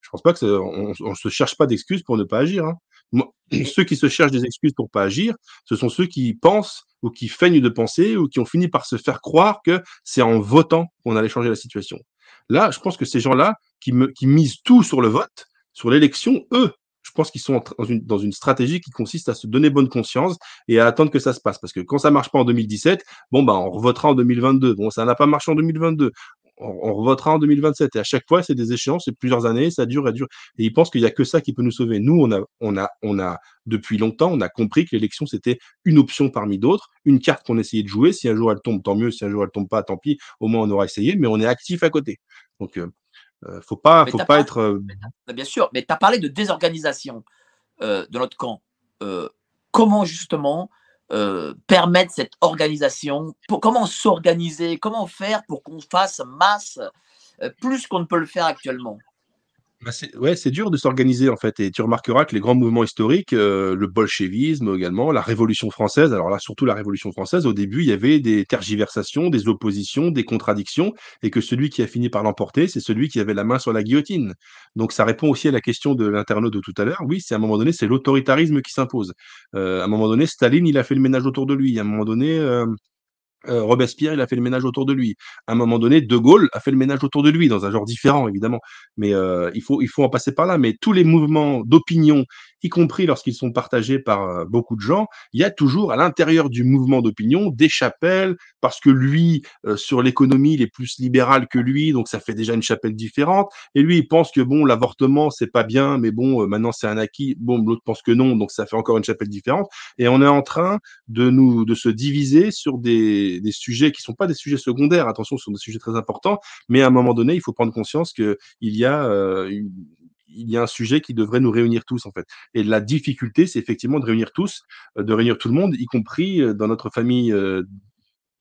je pense pas que on, se cherche pas d'excuses pour ne pas agir. Hein. ceux qui se cherchent des excuses pour pas agir, ce sont ceux qui pensent ou qui feignent de penser ou qui ont fini par se faire croire que c'est en votant qu'on allait changer la situation. Là, je pense que ces gens-là qui, misent tout sur le vote, sur l'élection, eux, pense qu'ils sont dans une, stratégie qui consiste à se donner bonne conscience et à attendre que ça se passe. Parce que quand ça marche pas en 2017, bon, bah, on revotera en 2022. Bon, ça n'a pas marché en 2022. On, on revotera en 2027. Et à chaque fois, c'est des échéances, c'est plusieurs années, ça dure et dure. Et ils pensent qu'il n'y a que ça qui peut nous sauver. Nous, on a, on a, on a, depuis longtemps, on a compris que l'élection, c'était une option parmi d'autres, une carte qu'on essayait de jouer. Si un jour elle tombe, tant mieux. Si un jour elle tombe pas, tant pis. Au moins, on aura essayé, mais on est actif à côté. Donc, euh, euh, faut pas, faut pas, être. Euh, bien sûr, mais tu as parlé de désorganisation euh, de notre camp. comment justement permettre cette organisation pour, Comment s'organiser Comment faire pour qu'on fasse masse plus qu'on ne peut le faire actuellement? Bah, c'est ouais, c'est dur de s'organiser en fait et tu remarqueras que les grands mouvements historiques, euh, le bolchevisme également, la Révolution française, alors là surtout la Révolution française, au début il y avait des tergiversations, des oppositions, des contradictions et que celui qui a fini par l'emporter, c'est celui qui avait la main sur la guillotine. Donc ça répond aussi à la question de l'internaute de tout à l'heure. Oui, c'est à un moment donné, c'est l'autoritarisme qui s'impose. Euh, à un moment donné, Staline, il a fait le ménage autour de lui. À un moment donné, euh, euh, Robespierre, il a fait le ménage autour de lui. À un moment donné, De Gaulle a fait le ménage autour de lui, dans un genre différent, évidemment. Mais euh, il, faut, il faut en passer par là. Mais tous les mouvements d'opinion y compris lorsqu'ils sont partagés par euh, beaucoup de gens, il y a toujours à l'intérieur du mouvement d'opinion des chapelles, parce que lui, euh, sur l'économie, il est plus libéral que lui, donc ça fait déjà une chapelle différente. Et lui, il pense que bon, l'avortement, c'est pas bien, mais bon, euh, maintenant c'est un acquis. Bon, l'autre pense que non, donc ça fait encore une chapelle différente. Et on est en train de nous, de se diviser sur des, des sujets qui sont pas des sujets secondaires. Attention, ce sont des sujets très importants, mais à un moment donné, il faut prendre conscience que il y a une, il y a un sujet qui devrait nous réunir tous, en fait. Et la difficulté, c'est effectivement de réunir tous, euh, de réunir tout le monde, y compris euh, dans notre famille euh,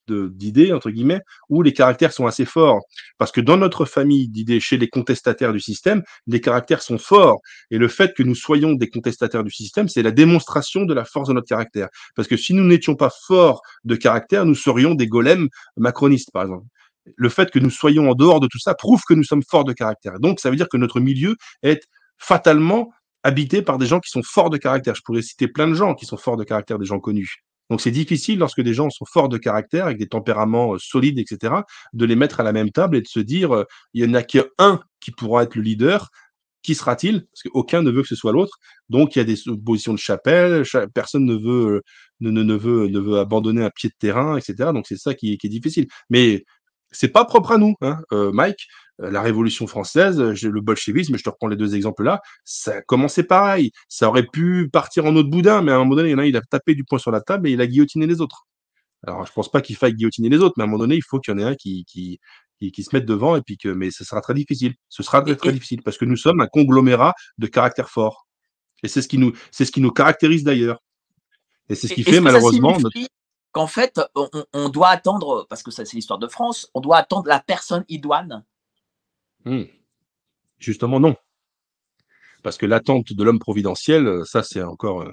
d'idées, entre guillemets, où les caractères sont assez forts. Parce que dans notre famille d'idées, chez les contestataires du système, les caractères sont forts. Et le fait que nous soyons des contestataires du système, c'est la démonstration de la force de notre caractère. Parce que si nous n'étions pas forts de caractère, nous serions des golems macronistes, par exemple le fait que nous soyons en dehors de tout ça prouve que nous sommes forts de caractère. Donc, ça veut dire que notre milieu est fatalement habité par des gens qui sont forts de caractère. Je pourrais citer plein de gens qui sont forts de caractère, des gens connus. Donc, c'est difficile lorsque des gens sont forts de caractère, avec des tempéraments euh, solides, etc., de les mettre à la même table et de se dire, euh, il n'y en a qu'un qui pourra être le leader. Qui sera-t-il? Parce qu'aucun ne veut que ce soit l'autre. Donc, il y a des oppositions de chapelle. Personne ne veut, euh, ne, ne, veut, ne veut abandonner un pied de terrain, etc. Donc, c'est ça qui, qui est difficile. Mais c'est pas propre à nous, hein, euh, Mike. Euh, la Révolution française, euh, le bolchevisme, je te reprends les deux exemples là, ça a commencé pareil. Ça aurait pu partir en autre boudin, mais à un moment donné, il y en a il a tapé du poing sur la table et il a guillotiné les autres. Alors, je pense pas qu'il faille guillotiner les autres, mais à un moment donné, il faut qu'il y en ait un qui, qui, qui, se mette devant et puis que, mais ce sera très difficile. Ce sera très, très difficile parce que nous sommes un conglomérat de caractère fort. Et c'est ce qui nous, c'est ce qui nous caractérise d'ailleurs. Et c'est ce qui fait malheureusement notre qu'en fait, on, doit attendre, parce que ça c'est l'histoire de France, on doit attendre la personne idoine mmh. Justement, non. Parce que l'attente de l'homme providentiel, ça c'est encore. Euh,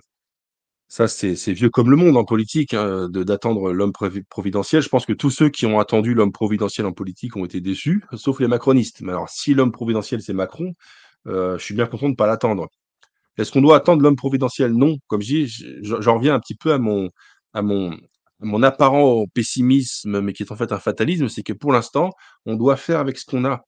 Ça, c'est vieux comme le monde en politique, hein, d'attendre l'homme provi providentiel. Je pense que tous ceux qui ont attendu l'homme providentiel en politique ont été déçus, sauf les macronistes. Mais alors, si l'homme providentiel, c'est Macron, heu, je suis bien content de pas l'attendre. Est-ce qu'on doit attendre l'homme providentiel? Non. Comme je dis, je j'en reviens un petit peu à mon à mon mon apparent pessimisme, mais qui est en fait un fatalisme, c'est que pour l'instant, on doit faire avec ce qu'on a.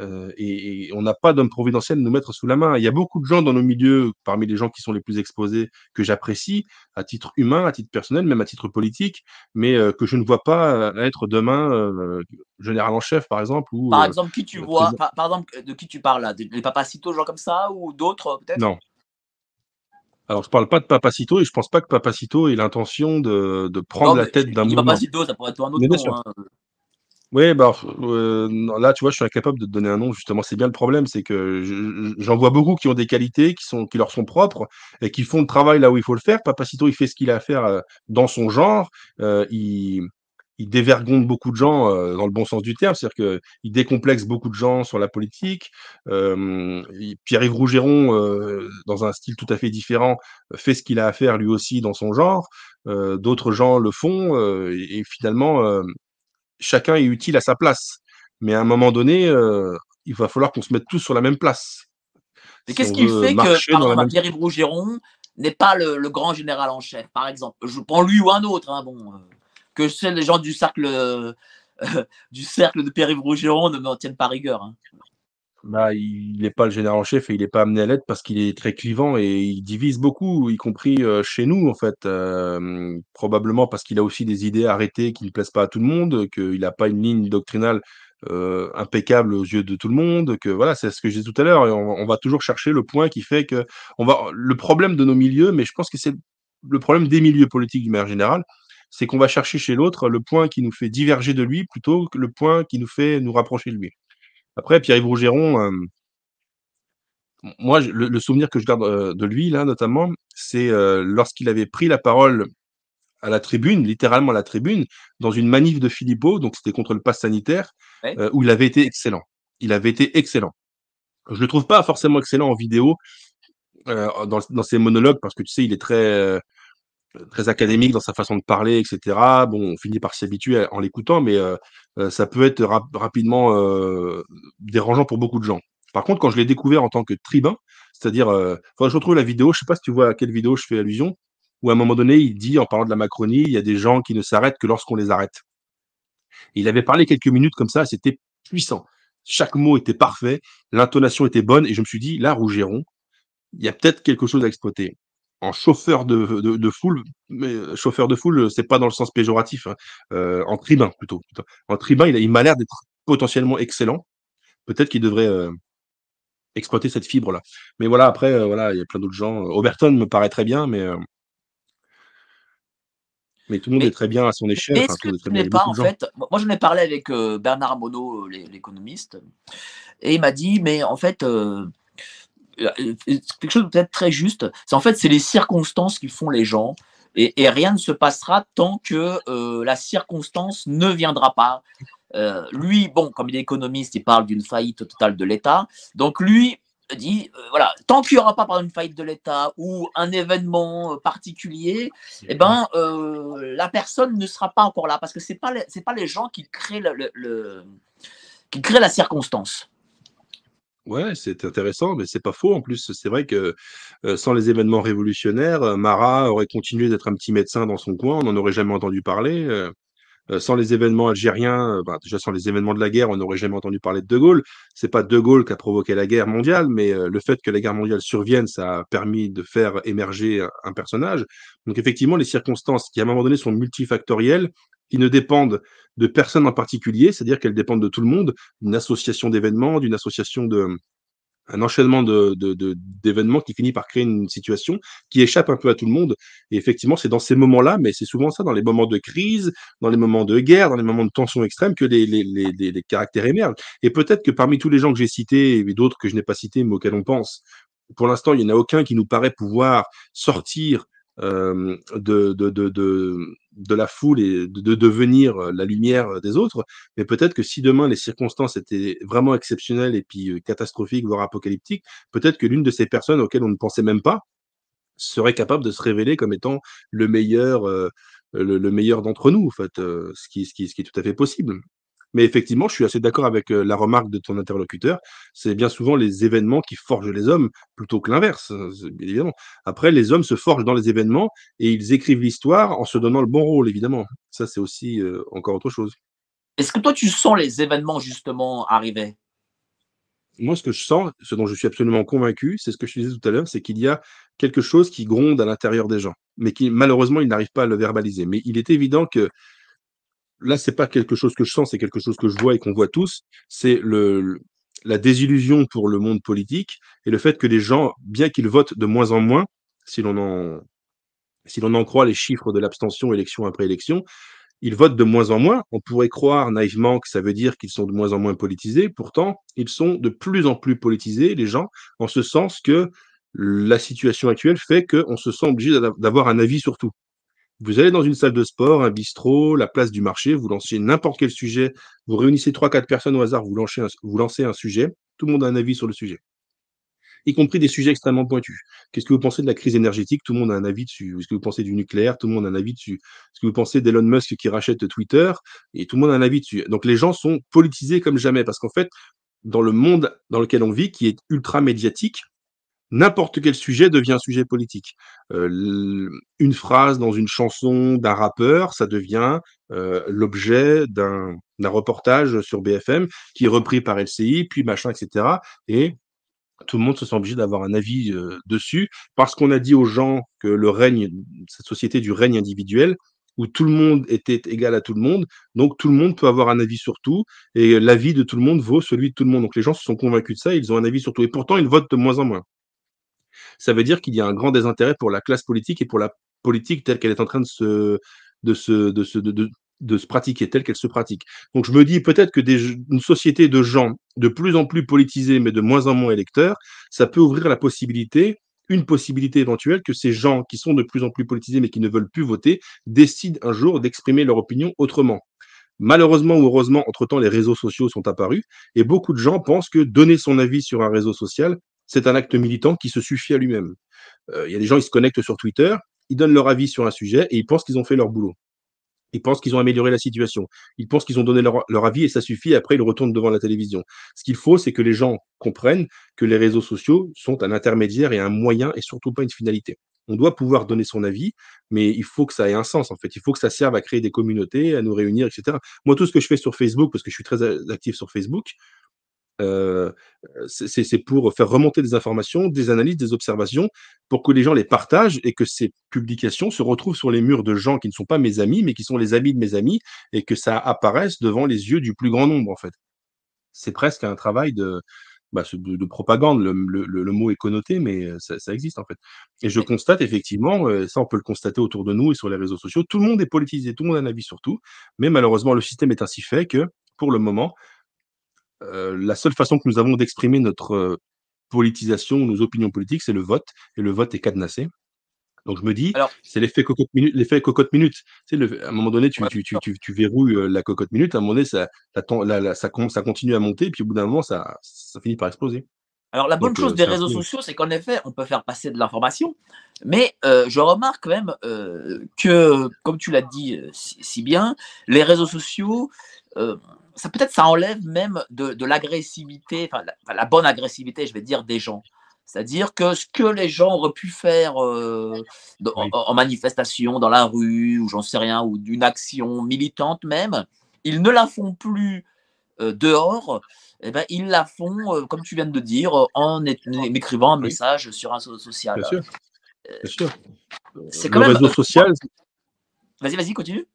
Heu et et on n'a pas d'homme providentiel à nous mettre sous la main. Il y a beaucoup de gens dans nos milieux, parmi les gens qui sont les plus exposés, que j'apprécie à titre humain, à titre personnel, même à titre politique, mais heu, que je ne vois pas, heu, être demain, général en chef, par exemple, ou Par exemple, qui tu vois par par exemple, de qui tu parles là? Des les Papacito, gens comme ça ou d'autres, peut-être? non. Alors je parle pas de Papacito et je pense pas que Papacito ait l'intention de de prendre Non, la tête d'un mouvement. Papacito, ça pourrait être un autre nom, hein. Oui, bah, non, là, tu vois, je suis incapable de te donner un nom, justement. C'est bien le problème, c'est que je je j'en vois beaucoup qui ont des qualités, qui sont qui leur sont propres et qui font le travail là où il faut le faire. Papacito, il fait ce qu'il a à faire, heu, dans son genre. Heu, il il dévergonde beaucoup de gens, heu, dans le bon sens du terme. C'est-à-dire qu'il décomplexe beaucoup de gens sur la politique. Pierre-Yves Rougeron, heu, dans un style tout à fait différent, fait ce qu'il a à faire lui aussi dans son genre. D'autres gens le font, et et finalement, chacun est utile à sa place. Mais à un moment donné, il va falloir qu'on se mette tous sur la même place, Mais si qu'est-ce qui fait que, par même Pierre-Yves Rougeron n'est pas le le grand général en chef, par exemple? Je prends lui ou un autre, hein, bon, que seuls les gens du cercle, heu, du cercle de Pierre-Yves Rougeron ne m'en tiennent pas rigueur, hein. bah, il est pas le général en chef et il est pas amené à l'être parce qu'il est très clivant et il divise beaucoup, y compris, heu, chez nous, en fait. Hem, probablement parce qu'il a aussi des idées arrêtées qui ne plaisent pas à tout le monde, qu'il a pas une ligne doctrinale, impeccable aux yeux de tout le monde, que voilà, c'est ce que je disais tout à l'heure on on va toujours chercher le point qui fait que on va le problème de nos milieux, mais je pense que c'est le problème des milieux politiques d'une manière générale, c'est qu'on va chercher chez l'autre le point qui nous fait diverger de lui plutôt que le point qui nous fait nous rapprocher de lui. Après Pierre-Yves Rougeron, m moi le le souvenir que je garde, heu, de lui là notamment, c'est, heu, lorsqu'il avait pris la parole à la tribune, littéralement à la tribune, dans une manif de Philippot, donc c'était contre le pass sanitaire, Ouais. où il avait été excellent. Il avait été excellent. Je le trouve pas forcément excellent en vidéo, dans dans ses monologues parce que tu sais, il est très, très académique dans sa façon de parler et cetera. Bon, on finit par s'y habituer en l'écoutant, mais heu heu, ça peut être rap rapidement, heu, dérangeant pour beaucoup de gens. Par contre, quand je l'ai découvert en tant que tribun, c'est-à-dire, que je retrouve la vidéo, je sais pas si tu vois à quelle vidéo je fais allusion, où à un moment donné, il dit en parlant de la Macronie: «Il y a des gens qui ne s'arrêtent que lorsqu'on les arrête». Il avait parlé quelques minutes comme ça, c'était puissant. Chaque mot était parfait, l'intonation était bonne et je me suis dit: «Là, Rougeron, il y a peut-être quelque chose à exploiter. En chauffeur de de de foule, mais heu, chauffeur de foule, heu, c'est pas dans le sens péjoratif, hein, heu, en tribun plutôt, plutôt. En tribun, il a il m'a l'air d'être potentiellement excellent. Peut-être qu'il devrait, exploiter cette fibre-là. Mais voilà, après, voilà, il y a plein d'autres gens. Oberton me paraît très bien, mais mais tout le monde est très bien à son échelle, est-ce que pas, en fait moi j'en ai parlé avec, Bernard Monod, l'é l'économiste et il m'a dit: «Mais en fait, quelque chose de peut-être très juste, c'est en fait, c'est les circonstances qui font les gens et rien ne se passera tant que, la circonstance ne viendra pas». Lui, bon, comme il est économiste, il parle d'une faillite totale de l'État. Donc lui dit, voilà, tant qu'il y aura pas, par une faillite de l'État ou un événement, particulier, et ben, la personne ne sera pas encore là parce que c'est pas c'est pas les gens qui créent le qui créent la circonstance. Ouais, c'est intéressant, mais c'est pas faux en plus. C'est vrai que, sans les événements révolutionnaires, heu, Marat aurait continué d'être un petit médecin dans son coin, on n'en aurait jamais entendu parler, heu, sans les événements algériens, heu, bah, déjà sans les événements de la guerre, on n'aurait jamais entendu parler de De Gaulle. C'est pas De Gaulle qui a provoqué la guerre mondiale, mais heu, le fait que la guerre mondiale survienne, ça a permis de faire émerger un un personnage. Donc effectivement, les circonstances qui, à un moment donné, sont multifactorielles, qui ne dépendent de personne en particulier, c'est-à-dire qu'elles dépendent de tout le monde, d'une association d'événements, d'une association de un enchaînement de de de d'événements qui finit par créer une situation qui échappe un peu à tout le monde. Et effectivement, c'est dans ces moments-là, mais c'est souvent ça, dans les moments de crise, dans les moments de guerre, dans les moments de tension extrême que les les les les caractères émergent. Et peut-être que parmi tous les gens que j'ai cités et d'autres que je n'ai pas cités, mais auxquels on pense, pour l'instant, il y en a aucun qui nous paraît pouvoir sortir, hem, de de de de de la foule et de de devenir, heu, la lumière, des autres. Mais peut-être que si demain les circonstances étaient vraiment exceptionnelles et puis, heu, catastrophiques, voire apocalyptiques, peut-être que l'une de ces personnes auxquelles on ne pensait même pas, serait capable de se révéler comme étant le meilleur, euh, le, le meilleur d'entre nous, en fait, euh, ce, qui, ce, ce qui est tout à fait possible. Mais effectivement, je suis assez d'accord avec euh, la remarque de ton interlocuteur. C'est bien souvent les événements qui forgent les hommes plutôt que l'inverse, euh, bien évidemment. Après, les hommes se forgent dans les événements et ils écrivent l'histoire en se donnant le bon rôle, évidemment. Ça, c'est aussi euh, encore autre chose. Est-ce que toi, tu sens les événements justement arriver? Moi, ce que je sens, ce dont je suis absolument convaincu, c'est ce que je disais tout à l'heure, c'est qu'il y a quelque chose qui gronde à l'intérieur des gens, mais qui malheureusement, ils n'arrivent pas à le verbaliser. Mais il est évident que là, c'est pas quelque chose que je sens, c'est quelque chose que je vois et qu'on voit tous. C'est le, la désillusion pour le monde politique et le fait que les gens, bien qu'ils votent de moins en moins, si l'on en, si l'on en croit les chiffres de l'abstention élection après élection, ils votent de moins en moins. On pourrait croire naïvement que ça veut dire qu'ils sont de moins en moins politisés. Pourtant, ils sont de plus en plus politisés, les gens, en ce sens que la situation actuelle fait qu'on se sent obligé d'avoir un avis sur tout. Vous allez dans une salle de sport, un bistrot, la place du marché, vous lancez n'importe quel sujet, vous réunissez trois, quatre personnes au hasard, vous lancez, un, vous lancez un sujet, tout le monde a un avis sur le sujet, y compris des sujets extrêmement pointus. Qu'est-ce que vous pensez de la crise énergétique? Tout le monde a un avis dessus. Est-ce que vous pensez du nucléaire? Tout le monde a un avis dessus. Est-ce que vous pensez d'Elon Musk qui rachète Twitter? Et tout le monde a un avis dessus. Donc les gens sont politisés comme jamais parce qu'en fait, dans le monde dans lequel on vit, qui est ultra médiatique, n'importe quel sujet devient un sujet politique. Euh, une phrase dans une chanson d'un rappeur, ça devient euh, l'objet d'un reportage sur BFM qui est repris par LCI, puis machin, etc. Et tout le monde se sent obligé d'avoir un avis euh, dessus parce qu'on a dit aux gens que le règne, cette société du règne individuel, où tout le monde était égal à tout le monde, donc tout le monde peut avoir un avis sur tout, et l'avis de tout le monde vaut celui de tout le monde. Donc les gens se sont convaincus de ça, ils ont un avis sur tout, et pourtant ils votent de moins en moins ça veut dire qu'il y a un grand désintérêt pour la classe politique et pour la politique telle qu'elle est en train de se, de se, de se, de, se pratiquer, telle qu'elle se pratique. Donc je me dis peut-être que une société de gens de plus en plus politisés, mais de moins en moins électeurs, ça peut ouvrir la possibilité une possibilité éventuelle que ces gens qui sont de plus en plus politisés mais qui ne veulent plus voter décident un jour d'exprimer leur opinion autrement. Malheureusement ou heureusement, entre-temps, les réseaux sociaux sont apparus et beaucoup de gens pensent que donner son avis sur un réseau social, c'est un acte militant qui se suffit à lui-même. Euh, il y a des gens, ils se connectent sur Twitter, ils donnent leur avis sur un sujet et ils pensent qu'ils ont fait leur boulot. Ils pensent qu'ils ont amélioré la situation. Ils pensent qu'ils ont donné leur, leur, avis et ça suffit. Après, ils retournent devant la télévision. Ce qu'il faut, c'est que les gens comprennent que les réseaux sociaux sont un intermédiaire et un moyen et surtout pas une finalité. On doit pouvoir donner son avis, mais il faut que ça ait un sens, en fait. Il faut que ça serve à créer des communautés, à nous réunir, etc. Moi, tout ce que je fais sur Facebook, parce que je suis très actif sur Facebook, euh, c'est pour faire remonter des informations, des analyses, des observations, pour que les gens les partagent et que ces publications se retrouvent sur les murs de gens qui ne sont pas mes amis, mais qui sont les amis de mes amis, et que ça apparaisse devant les yeux du plus grand nombre, en fait. C'est presque un travail de, bah, de, de, propagande. Le, le, le, mot est connoté, mais ça, ça, existe, en fait. Et je constate effectivement, ça, on peut le constater autour de nous et sur les réseaux sociaux, tout le monde est politisé, tout le monde a un avis sur tout, mais malheureusement, le système est ainsi fait que, pour le moment, euh, la seule façon que nous avons d'exprimer notre euh, politisation, nos opinions politiques, c'est le vote, et le vote est cadenassé. Donc je me dis, c'est l'effet cocotte minute. L'effet cocotte minute. Tu sais, à un moment donné, tu, ouais, tu, tu, tu, tu, verrouilles euh, la cocotte minute. À un moment donné, ça, la, la, ça, ça continue à monter, puis au bout d'un moment, ça, ça finit par exploser. Alors la bonne Donc, chose euh, des réseaux sociaux, c'est qu'en effet, on peut faire passer de l'information, mais euh, je remarque quand même euh, que, comme tu l'as dit si, si, bien, les réseaux sociaux ça peut-être ça enlève même de, de l'agressivité, enfin la, la, bonne agressivité, je vais dire, des gens. C'est-à-dire que ce que les gens auraient pu faire euh, de, oui. en, en, manifestation, dans la rue, ou j'en sais rien, ou d'une action militante même, ils ne la font plus euh, dehors. Eh ben, ils la font, euh, comme tu viens de dire, en écrivant un message oui. sur un réseau social. Bien sûr. Bien sûr. C'est quand le même... réseau social. Vas-y, vas-y, continue.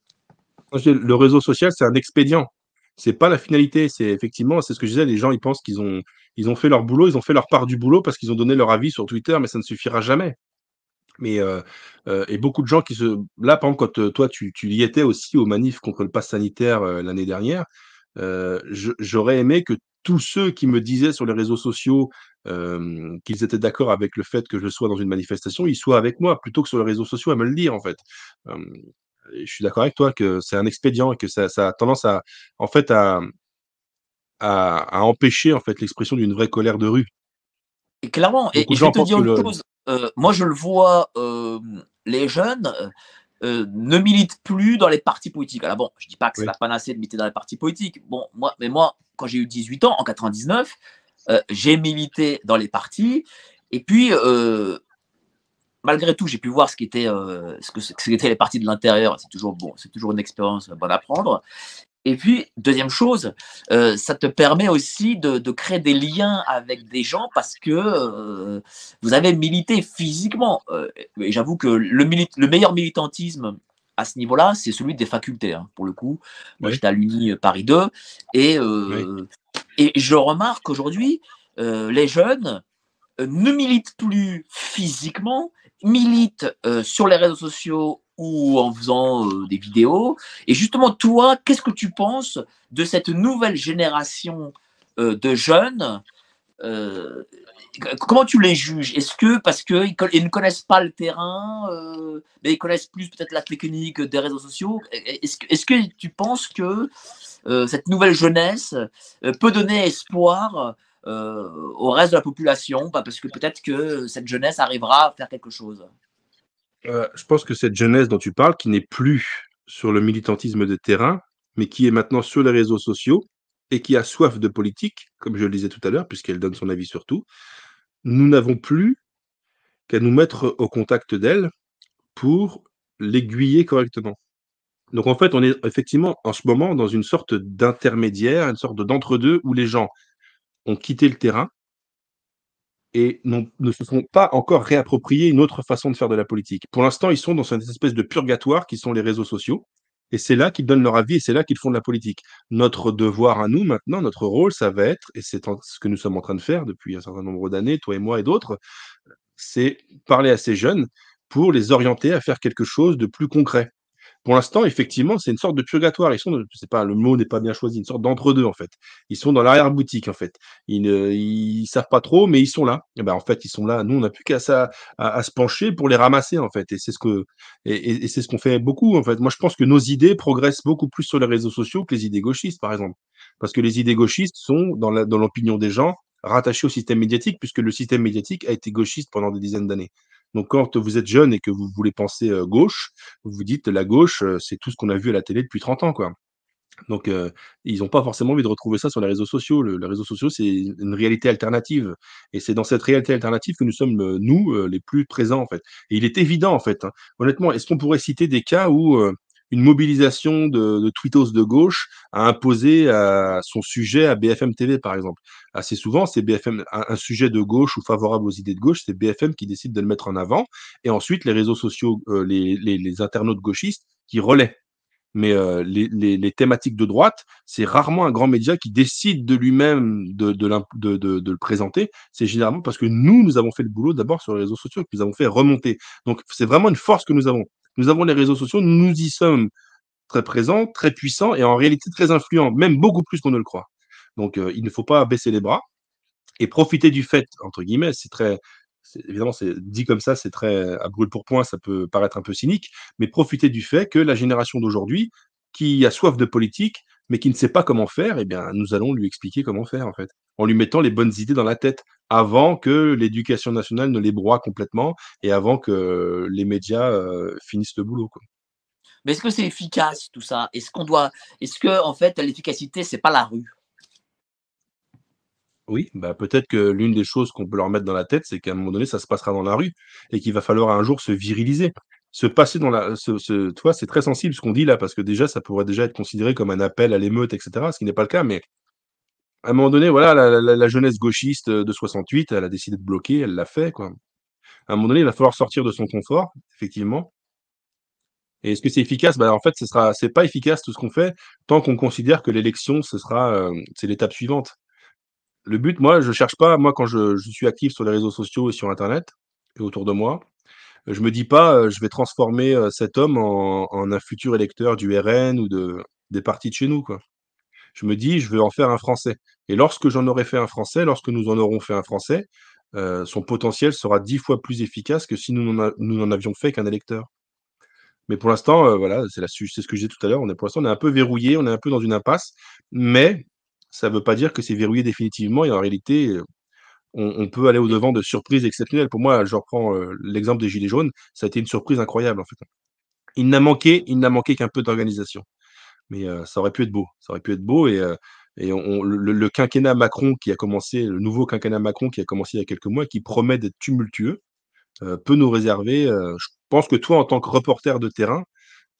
Le réseau social, c'est un expédient c'est pas la finalité. C'est effectivement, c'est ce que je disais, les gens ils pensent qu'ils ont, ils ont fait leur boulot, ils ont fait leur part du boulot parce qu'ils ont donné leur avis sur Twitter, mais ça ne suffira jamais. Mais euh, euh, et beaucoup de gens qui se, là par exemple quand euh, toi tu, tu y étais aussi au manif contre le pass sanitaire euh, l'année dernière, euh, j'aurais aimé que tous ceux qui me disaient sur les réseaux sociaux qu'ils étaient d'accord avec le fait que je sois dans une manifestation, ils soient avec moi plutôt que sur les réseaux sociaux à me le dire en fait je suis d'accord avec toi que c'est un expédient et que ça, ça, a tendance à, en fait, à, à, à empêcher en fait l'expression d'une vraie colère de rue. Et clairement, et, et je vais te dire une le... chose. moi, je le vois, les jeunes ne militent plus dans les partis politiques. Alors bon, je dis pas que c'est la panacée de militer dans les partis politiques. Bon, moi, mais moi, quand j'ai eu 18 ans, en 99, j'ai milité dans les partis. Et puis, malgré tout, j'ai pu voir ce qu'étaient ce que, ce qu'étaient les partis de l'intérieur. C'est toujours bon, c'est toujours une expérience bonne à prendre. Et puis, deuxième chose, euh, ça te permet aussi de, de, créer des liens avec des gens parce que euh, vous avez milité physiquement. Euh, et j'avoue que le, le, meilleur militantisme à ce niveau-là, c'est celui des facultés, hein, pour le coup. Moi, j'étais à l'Uni Paris 2 et, et je remarque qu'aujourd'hui, les jeunes ne militent plus physiquement, militent sur les réseaux sociaux ou en faisant euh, des vidéos. Et justement, toi, qu'est-ce que tu penses de cette nouvelle génération euh, de jeunes euh, Comment tu les juges? Est-ce que parce qu'ils ils ne connaissent pas le terrain, mais ils connaissent plus peut-être la technique des réseaux sociaux? Est-ce que, est que, tu penses que cette nouvelle jeunesse peut donner espoir au reste de la population Parce que peut-être que cette jeunesse arrivera à faire quelque chose. Euh, je pense que cette jeunesse dont tu parles, qui n'est plus sur le militantisme de terrain, mais qui est maintenant sur les réseaux sociaux et qui a soif de politique, comme je le disais tout à l'heure, puisqu'elle donne son avis sur tout, nous n'avons plus qu'à nous mettre au contact d'elle pour l'aiguiller correctement. Donc en fait, on est effectivement en ce moment dans une sorte d'intermédiaire, une sorte d'entre-deux où les gens ont quitté le terrain, et ne se sont pas encore réapproprié une autre façon de faire de la politique. Pour l'instant, ils sont dans cette espèce de purgatoire qui sont les réseaux sociaux. Et c'est là qu'ils donnent leur avis et c'est là qu'ils font de la politique. Notre devoir à nous maintenant, notre rôle, ça va être, et c'est ce que nous sommes en train de faire depuis un certain nombre d'années, toi et moi et d'autres, c'est parler à ces jeunes pour les orienter à faire quelque chose de plus concret. Pour l'instant, effectivement, c'est une sorte de purgatoire. Ils sont, je pas, le mot n'est pas bien choisi, une sorte d'entre-deux en fait. Ils sont dans l'arrière-boutique en fait. Ils ne savent pas trop, mais ils sont là. Et ben en fait, ils sont là. Nous, on n'a plus qu'à ça, à, se pencher pour les ramasser en fait. Et c'est ce que et, c'est ce qu'on fait beaucoup en fait. Moi, je pense que nos idées progressent beaucoup plus sur les réseaux sociaux que les idées gauchistes, par exemple, parce que les idées gauchistes sont dans l'opinion des gens rattachées au système médiatique, puisque le système médiatique a été gauchiste pendant des dizaines d'années. Donc quand vous êtes jeune et que vous voulez penser euh, gauche, vous vous dites la gauche, euh, c'est tout ce qu'on a vu à la télé depuis 30 ans, quoi. Donc, euh, ils n'ont pas forcément envie de retrouver ça sur les réseaux sociaux. Le, les réseaux sociaux, c'est une réalité alternative. Et c'est dans cette réalité alternative que nous sommes, nous, les plus présents, en fait. Et il est évident, en fait. Hein. Honnêtement, est-ce qu'on pourrait citer des cas où une mobilisation de, de tweetos de gauche a imposé à son sujet à BFM TV, par exemple. Assez souvent, c'est BFM, un, sujet de gauche ou favorable aux idées de gauche, c'est BFM qui décide de le mettre en avant, et ensuite les réseaux sociaux, euh, les, les, les, internautes gauchistes qui relaient. Mais euh, les, les, thématiques de droite, c'est rarement un grand média qui décide de lui-même de, de, de, de, le présenter. C'est généralement parce que nous, nous avons fait le boulot d'abord sur les réseaux sociaux, que nous avons fait remonter. Donc, c'est vraiment une force que nous avons. Nous avons les réseaux sociaux, nous y sommes très présents, très puissants et en réalité très influents, même beaucoup plus qu'on ne le croit. Donc, euh, il ne faut pas baisser les bras et profiter du fait, entre guillemets, c'est très, évidemment, c'est dit comme ça, c'est très à brûle pour point, ça peut paraître un peu cynique, mais profiter du fait que la génération d'aujourd'hui, qui a soif de politique, mais qui ne sait pas comment faire, eh bien, nous allons lui expliquer comment faire, en fait, en lui mettant les bonnes idées dans la tête, avant que l'éducation nationale ne les broie complètement et avant que les médias euh, finissent le boulot. Quoi. Mais est-ce que c'est efficace tout ça? Est-ce qu'on doit, est-ce que en fait l'efficacité c'est pas la rue? Oui, bah peut-être que l'une des choses qu'on peut leur mettre dans la tête, c'est qu'à un moment donné, ça se passera dans la rue et qu'il va falloir un jour se viriliser se passer dans la. Ce, ce, tu vois, c'est très sensible ce qu'on dit là, parce que déjà, ça pourrait déjà être considéré comme un appel à l'émeute, etc., ce qui n'est pas le cas, mais à un moment donné, voilà, la, la, la, jeunesse gauchiste de 68, elle a décidé de bloquer, elle l'a fait, quoi. À un moment donné, il va falloir sortir de son confort, effectivement. Et est-ce que c'est efficace? Bah, En fait, ce sera, c'est pas efficace tout ce qu'on fait tant qu'on considère que l'élection, ce sera, euh, c'est l'étape suivante. Le but, moi, je cherche pas, moi, quand je, je suis actif sur les réseaux sociaux et sur Internet et autour de moi, je me dis pas, je vais transformer cet homme en, un futur électeur du RN ou de, des partis de chez nous. Je me dis, je veux en faire un Français. Et lorsque j'en aurai fait un Français, lorsque nous en aurons fait un Français, son potentiel sera dix fois plus efficace que si nous n'en avions fait qu'un électeur. Mais pour l'instant, voilà, c'est ce que je disais tout à l'heure. On est pour l'instant, on est un peu verrouillé, on est un peu dans une impasse, mais ça ne veut pas dire que c'est verrouillé définitivement. Et en réalité, on, peut aller au-devant de surprises exceptionnelles. Pour moi, je reprends l'exemple des Gilets jaunes, ça a été une surprise incroyable en fait. Il n'a manqué, il n'a manqué qu'un peu d'organisation. Mais ça aurait pu être beau, ça aurait pu être beau et, et on, le, quinquennat Macron qui a commencé, le nouveau quinquennat Macron qui a commencé il y a quelques mois, qui promet d'être tumultueux, peut nous réserver. je pense que toi, en tant que reporter de terrain,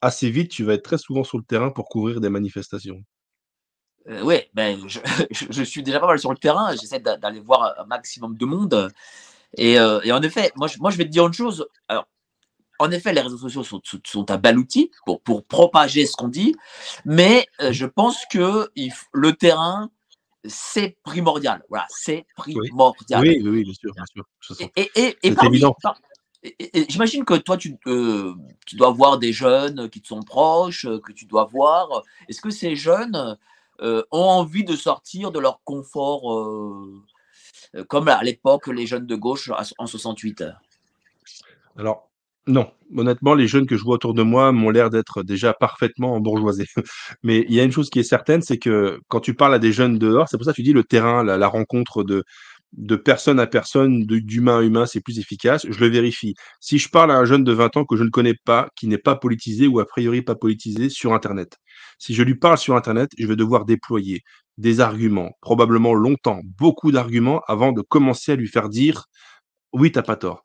assez vite, tu vas être très souvent sur le terrain pour couvrir des manifestations. Euh, oui, ben, je, suis déjà pas mal sur le terrain. J'essaie d'aller voir un maximum de monde. Et, euh, en effet, moi je, moi, je vais te dire une chose. Alors, en effet, les réseaux sociaux sont, sont un bel outil pour, pour propager ce qu'on dit, mais euh, je pense que le terrain, c'est primordial. Voilà, c'est primordial. Oui, oui, bien sûr. Bien sûr. Et, et, et, évident. J'imagine que toi, tu, tu dois voir des jeunes qui te sont proches, que tu dois voir. Est-ce que ces jeunes euh, ont envie de sortir de leur confort, euh, euh, comme à l'époque les jeunes de gauche en 68 Alors, non, honnêtement, les jeunes que je vois autour de moi m'ont l'air d'être déjà parfaitement bourgeoisés. Mais il y a une chose qui est certaine, c'est que quand tu parles à des jeunes dehors, c'est pour ça que tu dis le terrain, la rencontre de, de personne à personne, d'humain à humain, c'est plus efficace. Je le vérifie. Si je parle à un jeune de 20 ans que je ne connais pas, qui n'est pas politisé ou a priori pas politisé sur Internet, si je lui parle sur Internet, je vais devoir déployer des arguments, probablement longtemps, beaucoup d'arguments avant de commencer à lui faire dire oui, t'as pas tort.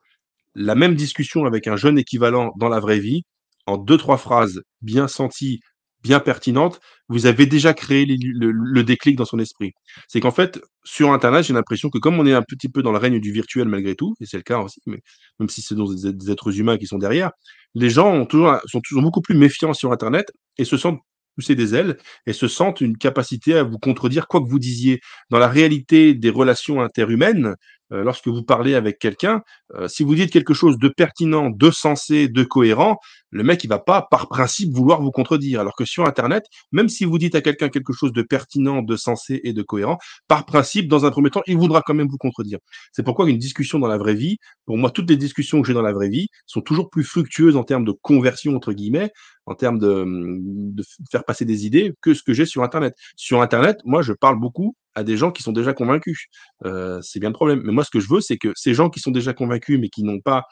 La même discussion avec un jeune équivalent dans la vraie vie, en deux, trois phrases bien senties, bien pertinente, vous avez déjà créé le, déclic dans son esprit. C'est qu'en fait, sur Internet, j'ai l'impression que comme on est un petit peu dans le règne du virtuel malgré tout, et c'est le cas aussi, mais même si c'est des, des, êtres humains qui sont derrière, les gens sont toujours beaucoup plus méfiants sur Internet et se sentent pousser des ailes et se sentent une capacité à vous contredire quoi que vous disiez. Dans la réalité des relations interhumaines, euh, lorsque vous parlez avec quelqu'un, euh, si vous dites quelque chose de pertinent, de sensé, de cohérent, le mec, il va pas, par principe, vouloir vous contredire. Alors que sur Internet, même si vous dites à quelqu'un quelque chose de pertinent, de sensé et de cohérent, par principe, dans un premier temps, il voudra quand même vous contredire. C'est pourquoi une discussion dans la vraie vie, pour moi, toutes les discussions que j'ai dans la vraie vie sont toujours plus fructueuses en termes de conversion, entre guillemets, en termes de, de faire passer des idées, que ce que j'ai sur Internet. Sur Internet, moi, je parle beaucoup à des gens qui sont déjà convaincus. Euh, c'est bien le problème. Mais moi, ce que je veux, c'est que ces gens qui sont déjà convaincus, mais qui n'ont pas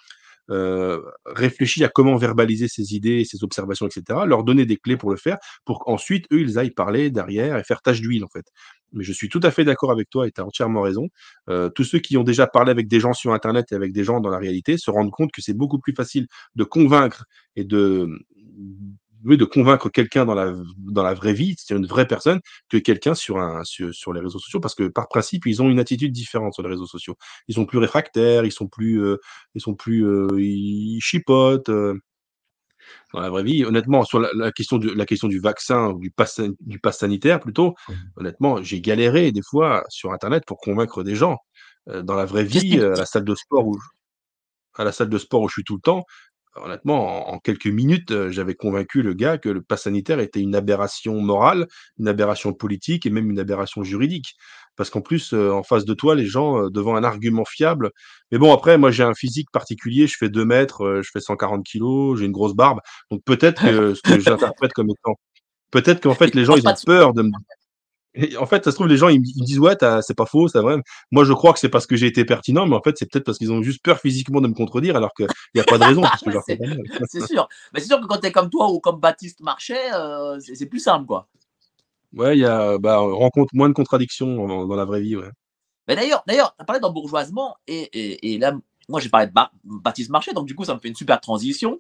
euh, réfléchi à comment verbaliser ces idées, ces observations, etc., leur donner des clés pour le faire, pour qu'ensuite, eux, ils aillent parler derrière et faire tâche d'huile, en fait. Mais je suis tout à fait d'accord avec toi et tu as entièrement raison. Euh, tous ceux qui ont déjà parlé avec des gens sur Internet et avec des gens dans la réalité se rendent compte que c'est beaucoup plus facile de convaincre et de de convaincre quelqu'un dans la, dans la vraie vie, c'est une vraie personne, que quelqu'un sur, un, sur, les réseaux sociaux, parce que par principe, ils ont une attitude différente sur les réseaux sociaux. Ils sont plus réfractaires, ils sont plus, euh, ils sont plus, euh, ils chipotent. Euh. dans la vraie vie, honnêtement, sur la, question, du, la question du vaccin, du pass, du pass sanitaire plutôt, mmh. honnêtement, j'ai galéré des fois sur Internet pour convaincre des gens. dans la vraie vie, à la salle de sport où, à la salle de sport où je suis tout le temps, honnêtement, en, quelques minutes, euh, j'avais convaincu le gars que le pass sanitaire était une aberration morale, une aberration politique et même une aberration juridique. Parce qu'en plus, euh, en face de toi, les gens, euh, devant un argument fiable. Mais bon, après, moi, j'ai un physique particulier. Je fais 2 mètres, je fais 140 kilos, j'ai une grosse barbe. Donc peut-être que ce que j'interprète comme étant, peut-être qu'en fait, les gens, ils ont peur de me en fait, ça se trouve, les gens, ils, me disent, ouais, c'est pas faux, c'est vrai. Moi, je crois que c'est parce que j'ai été pertinent, mais en fait, c'est peut-être parce qu'ils ont juste peur physiquement de me contredire, alors qu'il n'y a pas de raison. c'est sûr. Mais c'est sûr que quand tu es comme toi ou comme Baptiste Marchais, euh, c'est plus simple, quoi. Ouais, il y a, bah, on rencontre moins de contradictions dans, la vraie vie, ouais. Mais d'ailleurs, d'ailleurs, tu as parlé d'embourgeoisement, et, et, et là, moi j'ai parlé de Baptiste Marchais, donc du coup ça me fait une super transition.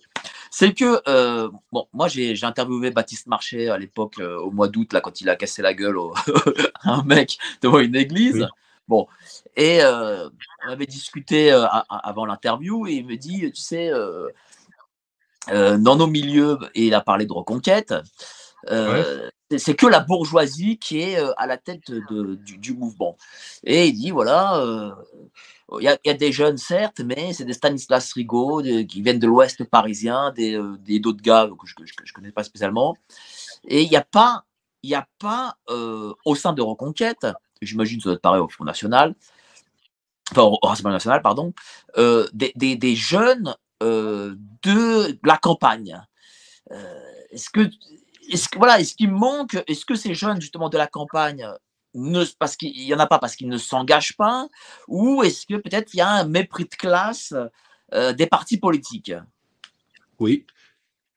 C'est que, euh, bon, moi j'ai interviewé Baptiste Marchais à l'époque, euh, au mois d'août, là, quand il a cassé la gueule à un mec devant une église. Bon, et euh, on avait discuté avant l'interview, et il me dit, tu sais, dans nos milieux, et il a parlé de reconquête, c'est que la bourgeoisie qui est à la tête de, du, du, mouvement. Et il dit, voilà il y, a, des jeunes, certes, mais c'est des Stanislas Rigaud qui viennent de l'ouest parisien, des, euh, d'autres gars que je ne connais pas spécialement. Et il n'y a pas, y a pas euh, au sein de Reconquête, j'imagine que ça doit être pareil au Front National, enfin au Rassemblement National, pardon, euh, des, des, des, jeunes de la campagne. est-ce que, est-ce que, voilà, est-ce qu'il manque, est-ce que ces jeunes justement de la campagne parce qu'il y en a pas parce qu'ils ne s'engagent pas, ou est-ce que peut-être il y a un mépris de classe euh, des partis politiques? Oui,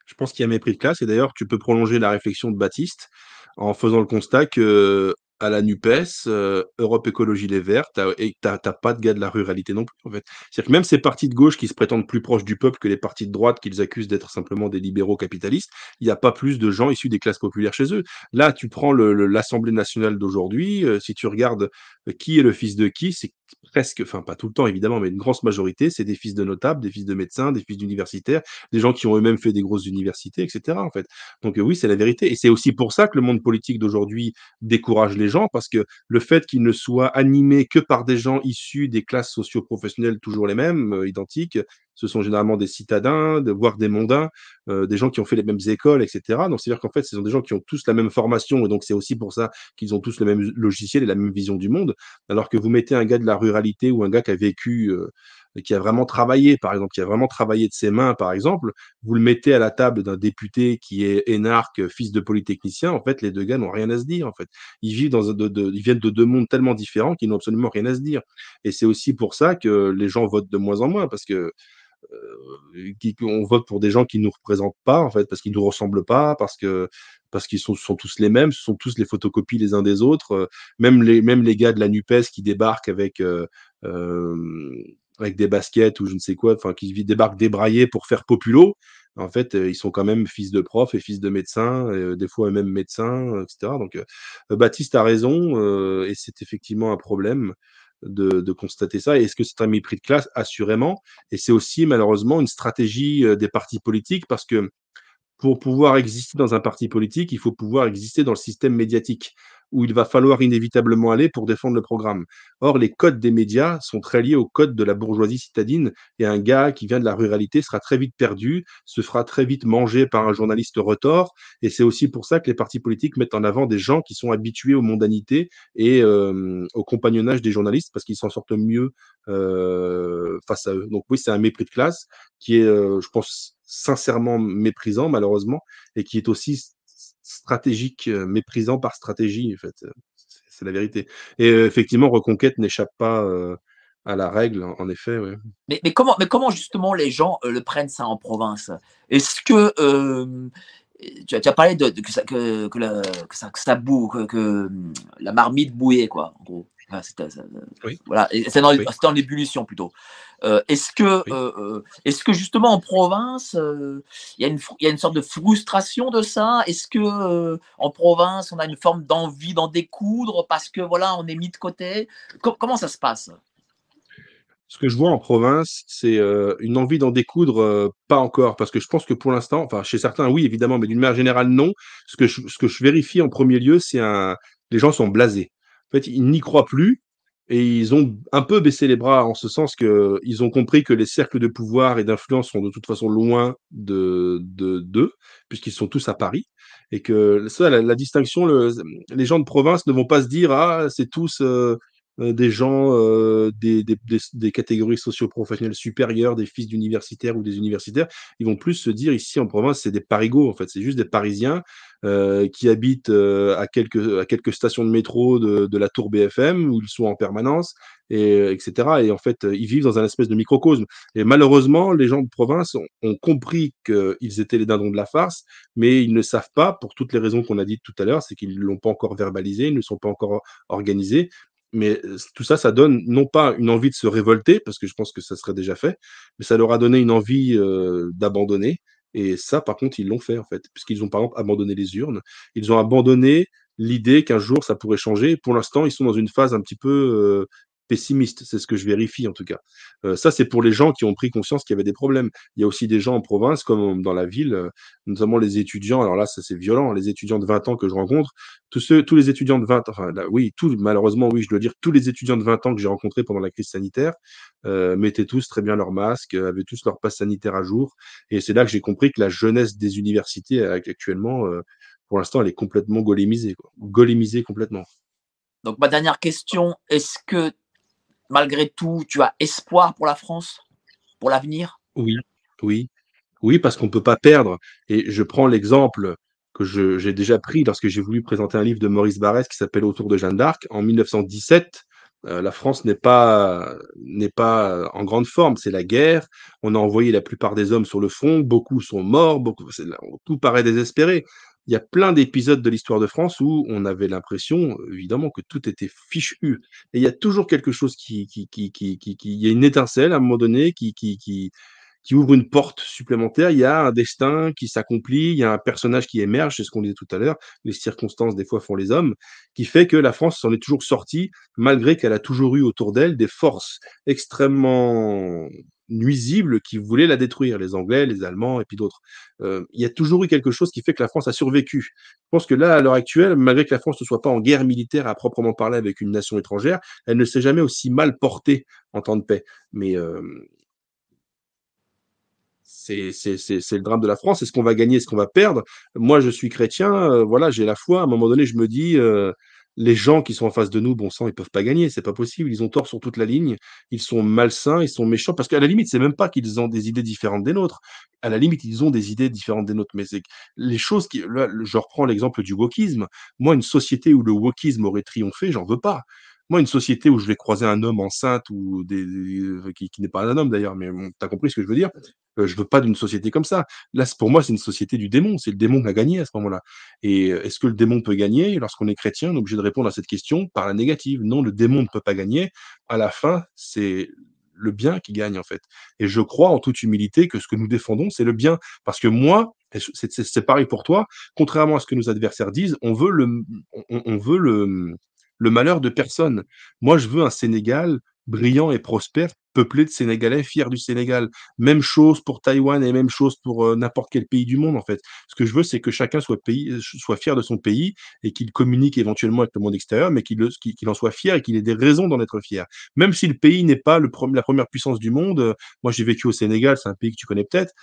je pense qu'il y a un mépris de classe. Et d'ailleurs, tu peux prolonger la réflexion de Baptiste en faisant le constat que à la NUPES, euh, Europe Écologie Les Verts, pas de gars de la ruralité non plus, en fait. C'est-à-dire que même ces partis de gauche qui se prétendent plus proches du peuple que les partis de droite qu'ils accusent d'être simplement des libéraux capitalistes, il n'y a pas plus de gens issus des classes populaires chez eux. Là, tu prends l'Assemblée nationale d'aujourd'hui, euh, si tu regardes qui est le fils de qui, c'est presque, enfin pas tout le temps évidemment, mais une grosse majorité, c'est des fils de notables, des fils de médecins, des fils d'universitaires, des gens qui ont eux-mêmes fait des grosses universités, etc. En fait. Donc oui, c'est la vérité. Et c'est aussi pour ça que le monde politique d'aujourd'hui décourage les gens parce que le fait qu'il ne soit animé que par des gens issus des classes socio-professionnelles toujours les mêmes, euh, identiques, ce sont généralement des citadins, voire des mondains, euh, des gens qui ont fait les mêmes écoles, etc. Donc, c'est-à-dire qu'en fait, ce sont des gens qui ont tous la même formation, et donc c'est aussi pour ça qu'ils ont tous le même logiciel et la même vision du monde. Alors que vous mettez un gars de la ruralité ou un gars qui a vécu euh, qui a vraiment travaillé, par exemple, qui a vraiment travaillé de ses mains, par exemple, vous le mettez à la table d'un député qui est énarque, fils de polytechnicien, en fait, les deux gars n'ont rien à se dire, en fait. Ils vivent dans, de, ils viennent de deux mondes tellement différents qu'ils n'ont absolument rien à se dire. Et c'est aussi pour ça que les gens votent de moins en moins, parce que euh, on vote pour des gens qui nous représentent pas, en fait, parce qu'ils nous ressemblent pas, parce que parce qu'ils sont, sont, tous les mêmes, ce sont tous les photocopies les uns des autres. même les même les gars de la Nupes qui débarquent avec euh, euh, avec des baskets ou je ne sais quoi, enfin qui débarquent débraillés pour faire populo. En fait, ils sont quand même fils de prof et fils de médecin, des fois même médecins, etc. Donc, Baptiste a raison, et c'est effectivement un problème de, constater ça. Est-ce que c'est un mépris de classe? Assurément. Et c'est aussi malheureusement une stratégie des partis politiques parce que pour pouvoir exister dans un parti politique, il faut pouvoir exister dans le système médiatique où il va falloir inévitablement aller pour défendre le programme. Or, les codes des médias sont très liés aux codes de la bourgeoisie citadine et un gars qui vient de la ruralité sera très vite perdu, se fera très vite manger par un journaliste retors et c'est aussi pour ça que les partis politiques mettent en avant des gens qui sont habitués aux mondanités et euh, au compagnonnage des journalistes parce qu'ils s'en sortent mieux euh, face à eux. Donc oui, c'est un mépris de classe qui est, euh, je pense, sincèrement méprisant malheureusement et qui est aussi stratégique, euh, méprisant par stratégie, en fait. Euh, c'est la vérité. Et euh, effectivement, Reconquête n'échappe pas à la règle, en effet. Mais, mais, comment, mais comment justement les gens le prennent ça en province? Est-ce que tu, as, parlé de, que, ça, que, que, que, ça, que ça boue, que, la marmite bouillait, quoi, en gros. Oui. Voilà, c'est dans, en ébullition plutôt. Euh, est-ce que, euh, euh, est-ce que justement en province, il y, y, a une sorte de frustration de ça? Est-ce que en province, on a une forme d'envie d'en découdre parce que voilà, on est mis de côté? Comment ça se passe? Ce que je vois en province, c'est une envie d'en découdre, pas encore, parce que je pense que pour l'instant, enfin chez certains, oui évidemment, mais d'une manière générale, non. Ce que je, ce que je vérifie en premier lieu, c'est un, les gens sont blasés. En fait, ils n'y croient plus et ils ont un peu baissé les bras en ce sens que ils ont compris que les cercles de pouvoir et d'influence sont de toute façon loin de d'eux, puisqu'ils sont tous à Paris, et que ça, la, distinction, le, les gens de province ne vont pas se dire ah c'est tous euh, euh, des gens euh, des, des, des, catégories socio-professionnelles supérieures, des fils d'universitaires ou des universitaires, ils vont plus se dire ici en province c'est des parigots en fait, c'est juste des Parisiens qui habitent euh, à, quelques, à quelques stations de métro de, de, la tour BFM où ils sont en permanence, et, etc. Et en fait, ils vivent dans un espèce de microcosme. Et malheureusement, les gens de province ont, ont compris qu'ils étaient les dindons de la farce, mais ils ne savent pas, pour toutes les raisons qu'on a dites tout à l'heure, c'est qu'ils ne l'ont pas encore verbalisé, ils ne sont pas encore organisés, mais tout ça, ça donne non pas une envie de se révolter, parce que je pense que ça serait déjà fait, mais ça leur a donné une envie euh, d'abandonner et ça, par contre, ils l'ont fait, en fait, puisqu'ils ont, par exemple, abandonné les urnes. Ils ont abandonné l'idée qu'un jour, ça pourrait changer. Pour l'instant, ils sont dans une phase un petit peu euh, pessimiste. C'est ce que je vérifie, en tout cas. Euh, ça, c'est pour les gens qui ont pris conscience qu'il y avait des problèmes. Il y a aussi des gens en province, comme dans la ville, euh, notamment les étudiants. Alors là, ça, c'est violent. Les étudiants de 20 ans que je rencontre, tous ceux, tous les étudiants de 20 ans, enfin, là, oui, tout, malheureusement, oui, je dois dire, tous les étudiants de 20 ans que j'ai rencontrés pendant la crise sanitaire, euh, mettaient tous très bien leur masque, avaient tous leur passe sanitaire à jour. Et c'est là que j'ai compris que la jeunesse des universités actuellement, euh, pour l'instant, elle est complètement golémisée, quoi. golémisée complètement. Donc ma dernière question, est-ce que malgré tout, tu as espoir pour la France, pour l'avenir? Oui, oui, oui, parce qu'on ne peut pas perdre. Et je prends l'exemple que j'ai déjà pris lorsque j'ai voulu présenter un livre de Maurice Barrès qui s'appelle Autour de Jeanne d'Arc en 1917. Euh, la France n'est pas en grande forme, c'est la guerre. On a envoyé la plupart des hommes sur le front, beaucoup sont morts, tout paraît désespéré. Il y a plein d'épisodes de l'histoire de France où on avait l'impression, évidemment, que tout était fichu. Et il y a toujours quelque chose qui, qui, qui, qui, qui, il y a une étincelle à un moment donné qui, qui, qui, qui ouvre une porte supplémentaire. Il y a un destin qui s'accomplit, il y a un personnage qui émerge, c'est ce qu'on disait tout à l'heure. Les circonstances, des fois, font les hommes, qui fait que la France s'en est toujours sortie, malgré qu'elle a toujours eu autour d'elle des forces extrêmement nuisibles qui voulaient la détruire, les Anglais, les Allemands et puis d'autres. Euh, il y a toujours eu quelque chose qui fait que la France a survécu. Je pense que là, à l'heure actuelle, malgré que la France ne soit pas en guerre militaire à proprement parler avec une nation étrangère, elle ne s'est jamais aussi mal portée en temps de paix. Mais euh, c'est le drame de la France. Est-ce qu'on va gagner, est-ce qu'on va perdre? Moi, je suis chrétien, euh, voilà, j'ai la foi. À un moment donné, je me dis, euh, les gens qui sont en face de nous, bon sang, ils peuvent pas gagner, c'est pas possible. Ils ont tort sur toute la ligne. Ils sont malsains, ils sont méchants. Parce qu'à la limite, c'est même pas qu'ils ont des idées différentes des nôtres. À la limite, ils ont des idées différentes des nôtres. Mais c'est les choses qui, je reprends l'exemple du wokisme. Moi, une société où le wokisme aurait triomphé, j'en veux pas. Moi, une société où je vais croiser un homme enceinte des, qui, n'est pas un homme d'ailleurs, mais tu compris ce que je veux dire. Euh, je veux pas d'une société comme ça. Là, pour moi, c'est une société du démon. C'est le démon qui a gagné à ce moment-là. Et euh, est-ce que le démon peut gagner? Lorsqu'on est chrétien, on est obligé de répondre à cette question par la négative. Non, le démon ne peut pas gagner. À la fin, c'est le bien qui gagne en fait. Et je crois en toute humilité que ce que nous défendons, c'est le bien. Parce que moi, c'est pareil pour toi, contrairement à ce que nos adversaires disent, on veut le, on veut le, le malheur de personne. Moi, je veux un Sénégal brillant et prospère peuplé de Sénégalais fiers du Sénégal. Même chose pour Taïwan et même chose pour euh, n'importe quel pays du monde, en fait. Ce que je veux, c'est que chacun soit, pays, euh, soit fier de son pays et qu'il communique éventuellement avec le monde extérieur, mais qu'il en soit fier et qu'il ait des raisons d'en être fier. Même si le pays n'est pas le, la première puissance du monde, euh, moi j'ai vécu au Sénégal, c'est un pays que tu connais peut-être,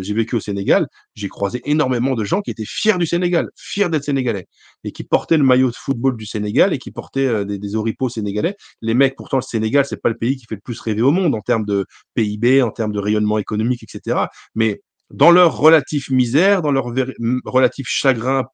j'ai vécu au Sénégal, j'ai croisé énormément de gens qui étaient fiers du Sénégal, fiers d'être sénégalais, et qui portaient le maillot de football du Sénégal et qui portaient des, des oripeaux sénégalais. Les mecs, pourtant, le Sénégal, c'est pas le pays qui fait le plus rêver au monde en termes de PIB, en termes de rayonnement économique, etc. Mais dans leur relatif misère, dans leur relatif chagrin,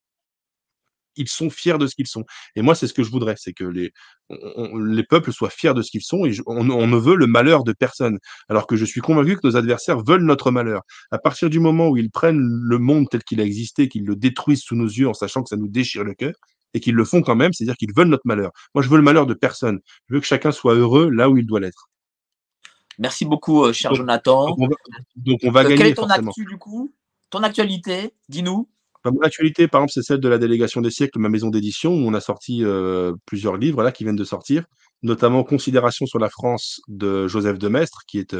ils sont fiers de ce qu'ils sont. Et moi, c'est ce que je voudrais, c'est que les, les peuples soient fiers de ce qu'ils sont et on, ne veut le malheur de personne. Alors que je suis convaincu que nos adversaires veulent notre malheur. À partir du moment où ils prennent le monde tel qu'il a existé, qu'ils le détruisent sous nos yeux en sachant que ça nous déchire le cœur, et qu'ils le font quand même, c'est-à-dire qu'ils veulent notre malheur. Moi, je veux le malheur de personne. Je veux que chacun soit heureux là où il doit l'être. Merci beaucoup, euh, cher Jonathan. Donc on va, euh, gagner. Quelle est ton actu du coup? Ton actualité Dis-nous. Bah, mon actualité, par exemple, c'est celle de la délégation des siècles, ma maison d'édition, où on a sorti euh, plusieurs livres là qui viennent de sortir, notamment Considération sur la France de Joseph de Maistre, qui est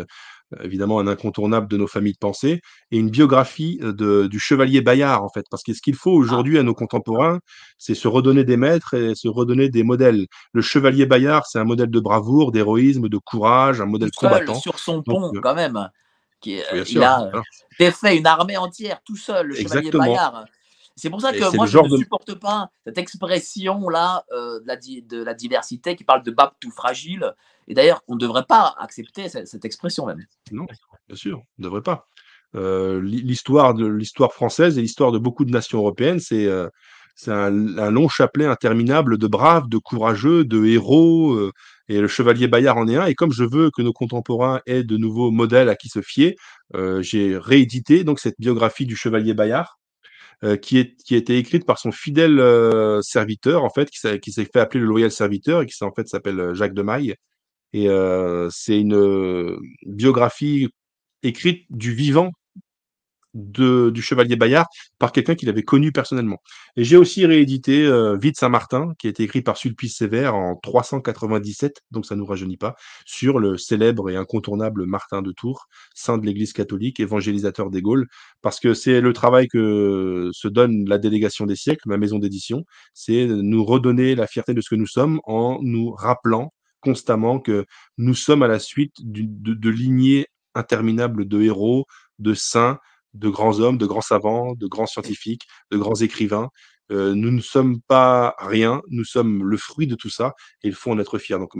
évidemment un incontournable de nos familles de pensée, et une biographie de, du chevalier Bayard, en fait. Parce que ce qu'il faut aujourd'hui à nos contemporains, c'est se redonner des maîtres et se redonner des modèles. Le chevalier Bayard, c'est un modèle de bravoure, d'héroïsme, de courage, un modèle combattant. sur son pont, euh, quand même. Qui, euh, il a défait une armée entière tout seul, le chevalier Bayard. C'est pour ça que moi, je ne supporte pas cette expression-là euh, de, la de, la diversité qui parle de tout fragile. Et d'ailleurs, on ne devrait pas accepter cette, expression même. Non, bien sûr, on ne devrait pas. Euh, l'histoire de l'histoire française et l'histoire de beaucoup de nations européennes, c'est euh, un, long chapelet interminable de braves, de courageux, de héros. et le chevalier Bayard en est un. Et comme je veux que nos contemporains aient de nouveaux modèles à qui se fier, j'ai réédité donc cette biographie du chevalier Bayard euh, qui, est, qui a été écrite par son fidèle euh, serviteur, en fait, qui, s'est fait appeler le loyal serviteur et qui en fait s'appelle euh, Jacques de Maille. Et c'est une biographie écrite du vivant du Chevalier Bayard par quelqu'un qu'il avait connu personnellement. Et j'ai aussi réédité euh, Vite Saint-Martin, qui a été écrit par Sulpice Sévère en 397, donc ça nous rajeunit pas, sur le célèbre et incontournable Martin de Tours, saint de l'Église catholique, évangélisateur des Gaules, parce que c'est le travail que se donne la délégation des siècles, ma maison d'édition, c'est nous redonner la fierté de ce que nous sommes en nous rappelant constamment que nous sommes à la suite de, de lignées interminables de héros, de saints, de grands hommes, de grands savants, de grands scientifiques, de grands écrivains. Euh, nous ne sommes pas rien, nous sommes le fruit de tout ça et il faut en être fier. Donc,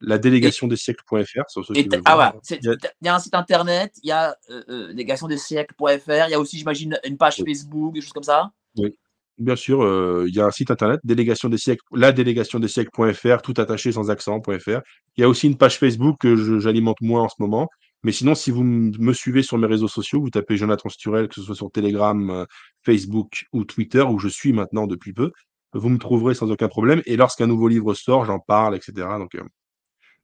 la délégation des siècles.fr, ah il, y a un site internet, il y a euh, euh, délégation des siècles.fr, il y a aussi, j'imagine, une page Facebook, des choses comme ça? Oui. Bien sûr, il y a un site internet, délégation des siècles, la délégation des siècles.fr, tout attaché sans accent.fr. Il y a aussi une page Facebook que j'alimente moins en ce moment. Mais sinon, si vous me suivez sur mes réseaux sociaux, vous tapez Jonathan Sturel, que ce soit sur Telegram, heu, Facebook ou Twitter, où je suis maintenant depuis peu, vous me trouverez sans aucun problème et lorsqu'un nouveau livre sort, j'en parle et cetera donc heu,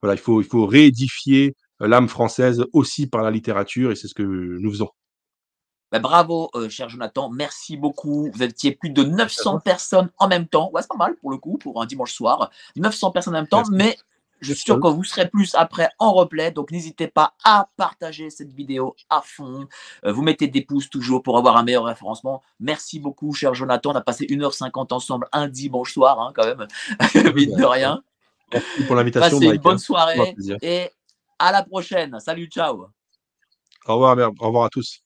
voilà, il faut il faut réédifier l'âme française aussi par la littérature et c'est ce que nous faisons. Bah, bravo, euh, cher Jonathan, merci beaucoup. Vous étiez plus de Merci à 900 toi. personnes en même temps. Ouais, c'est pas mal pour le coup, pour un dimanche soir. 900 personnes en même temps, Merci. mais je suis sûr que vous serez plus après en replay. Donc n'hésitez pas à partager cette vidéo à fond. Euh, vous mettez des pouces toujours pour avoir un meilleur référencement. Merci beaucoup, cher Jonathan. On a passé 1h50 ensemble un dimanche soir, hein, quand même, mine de rien. Merci pour l'invitation, Passez une Mike, bonne hein. soirée et à la prochaine. Salut, ciao. Au revoir, au revoir à tous.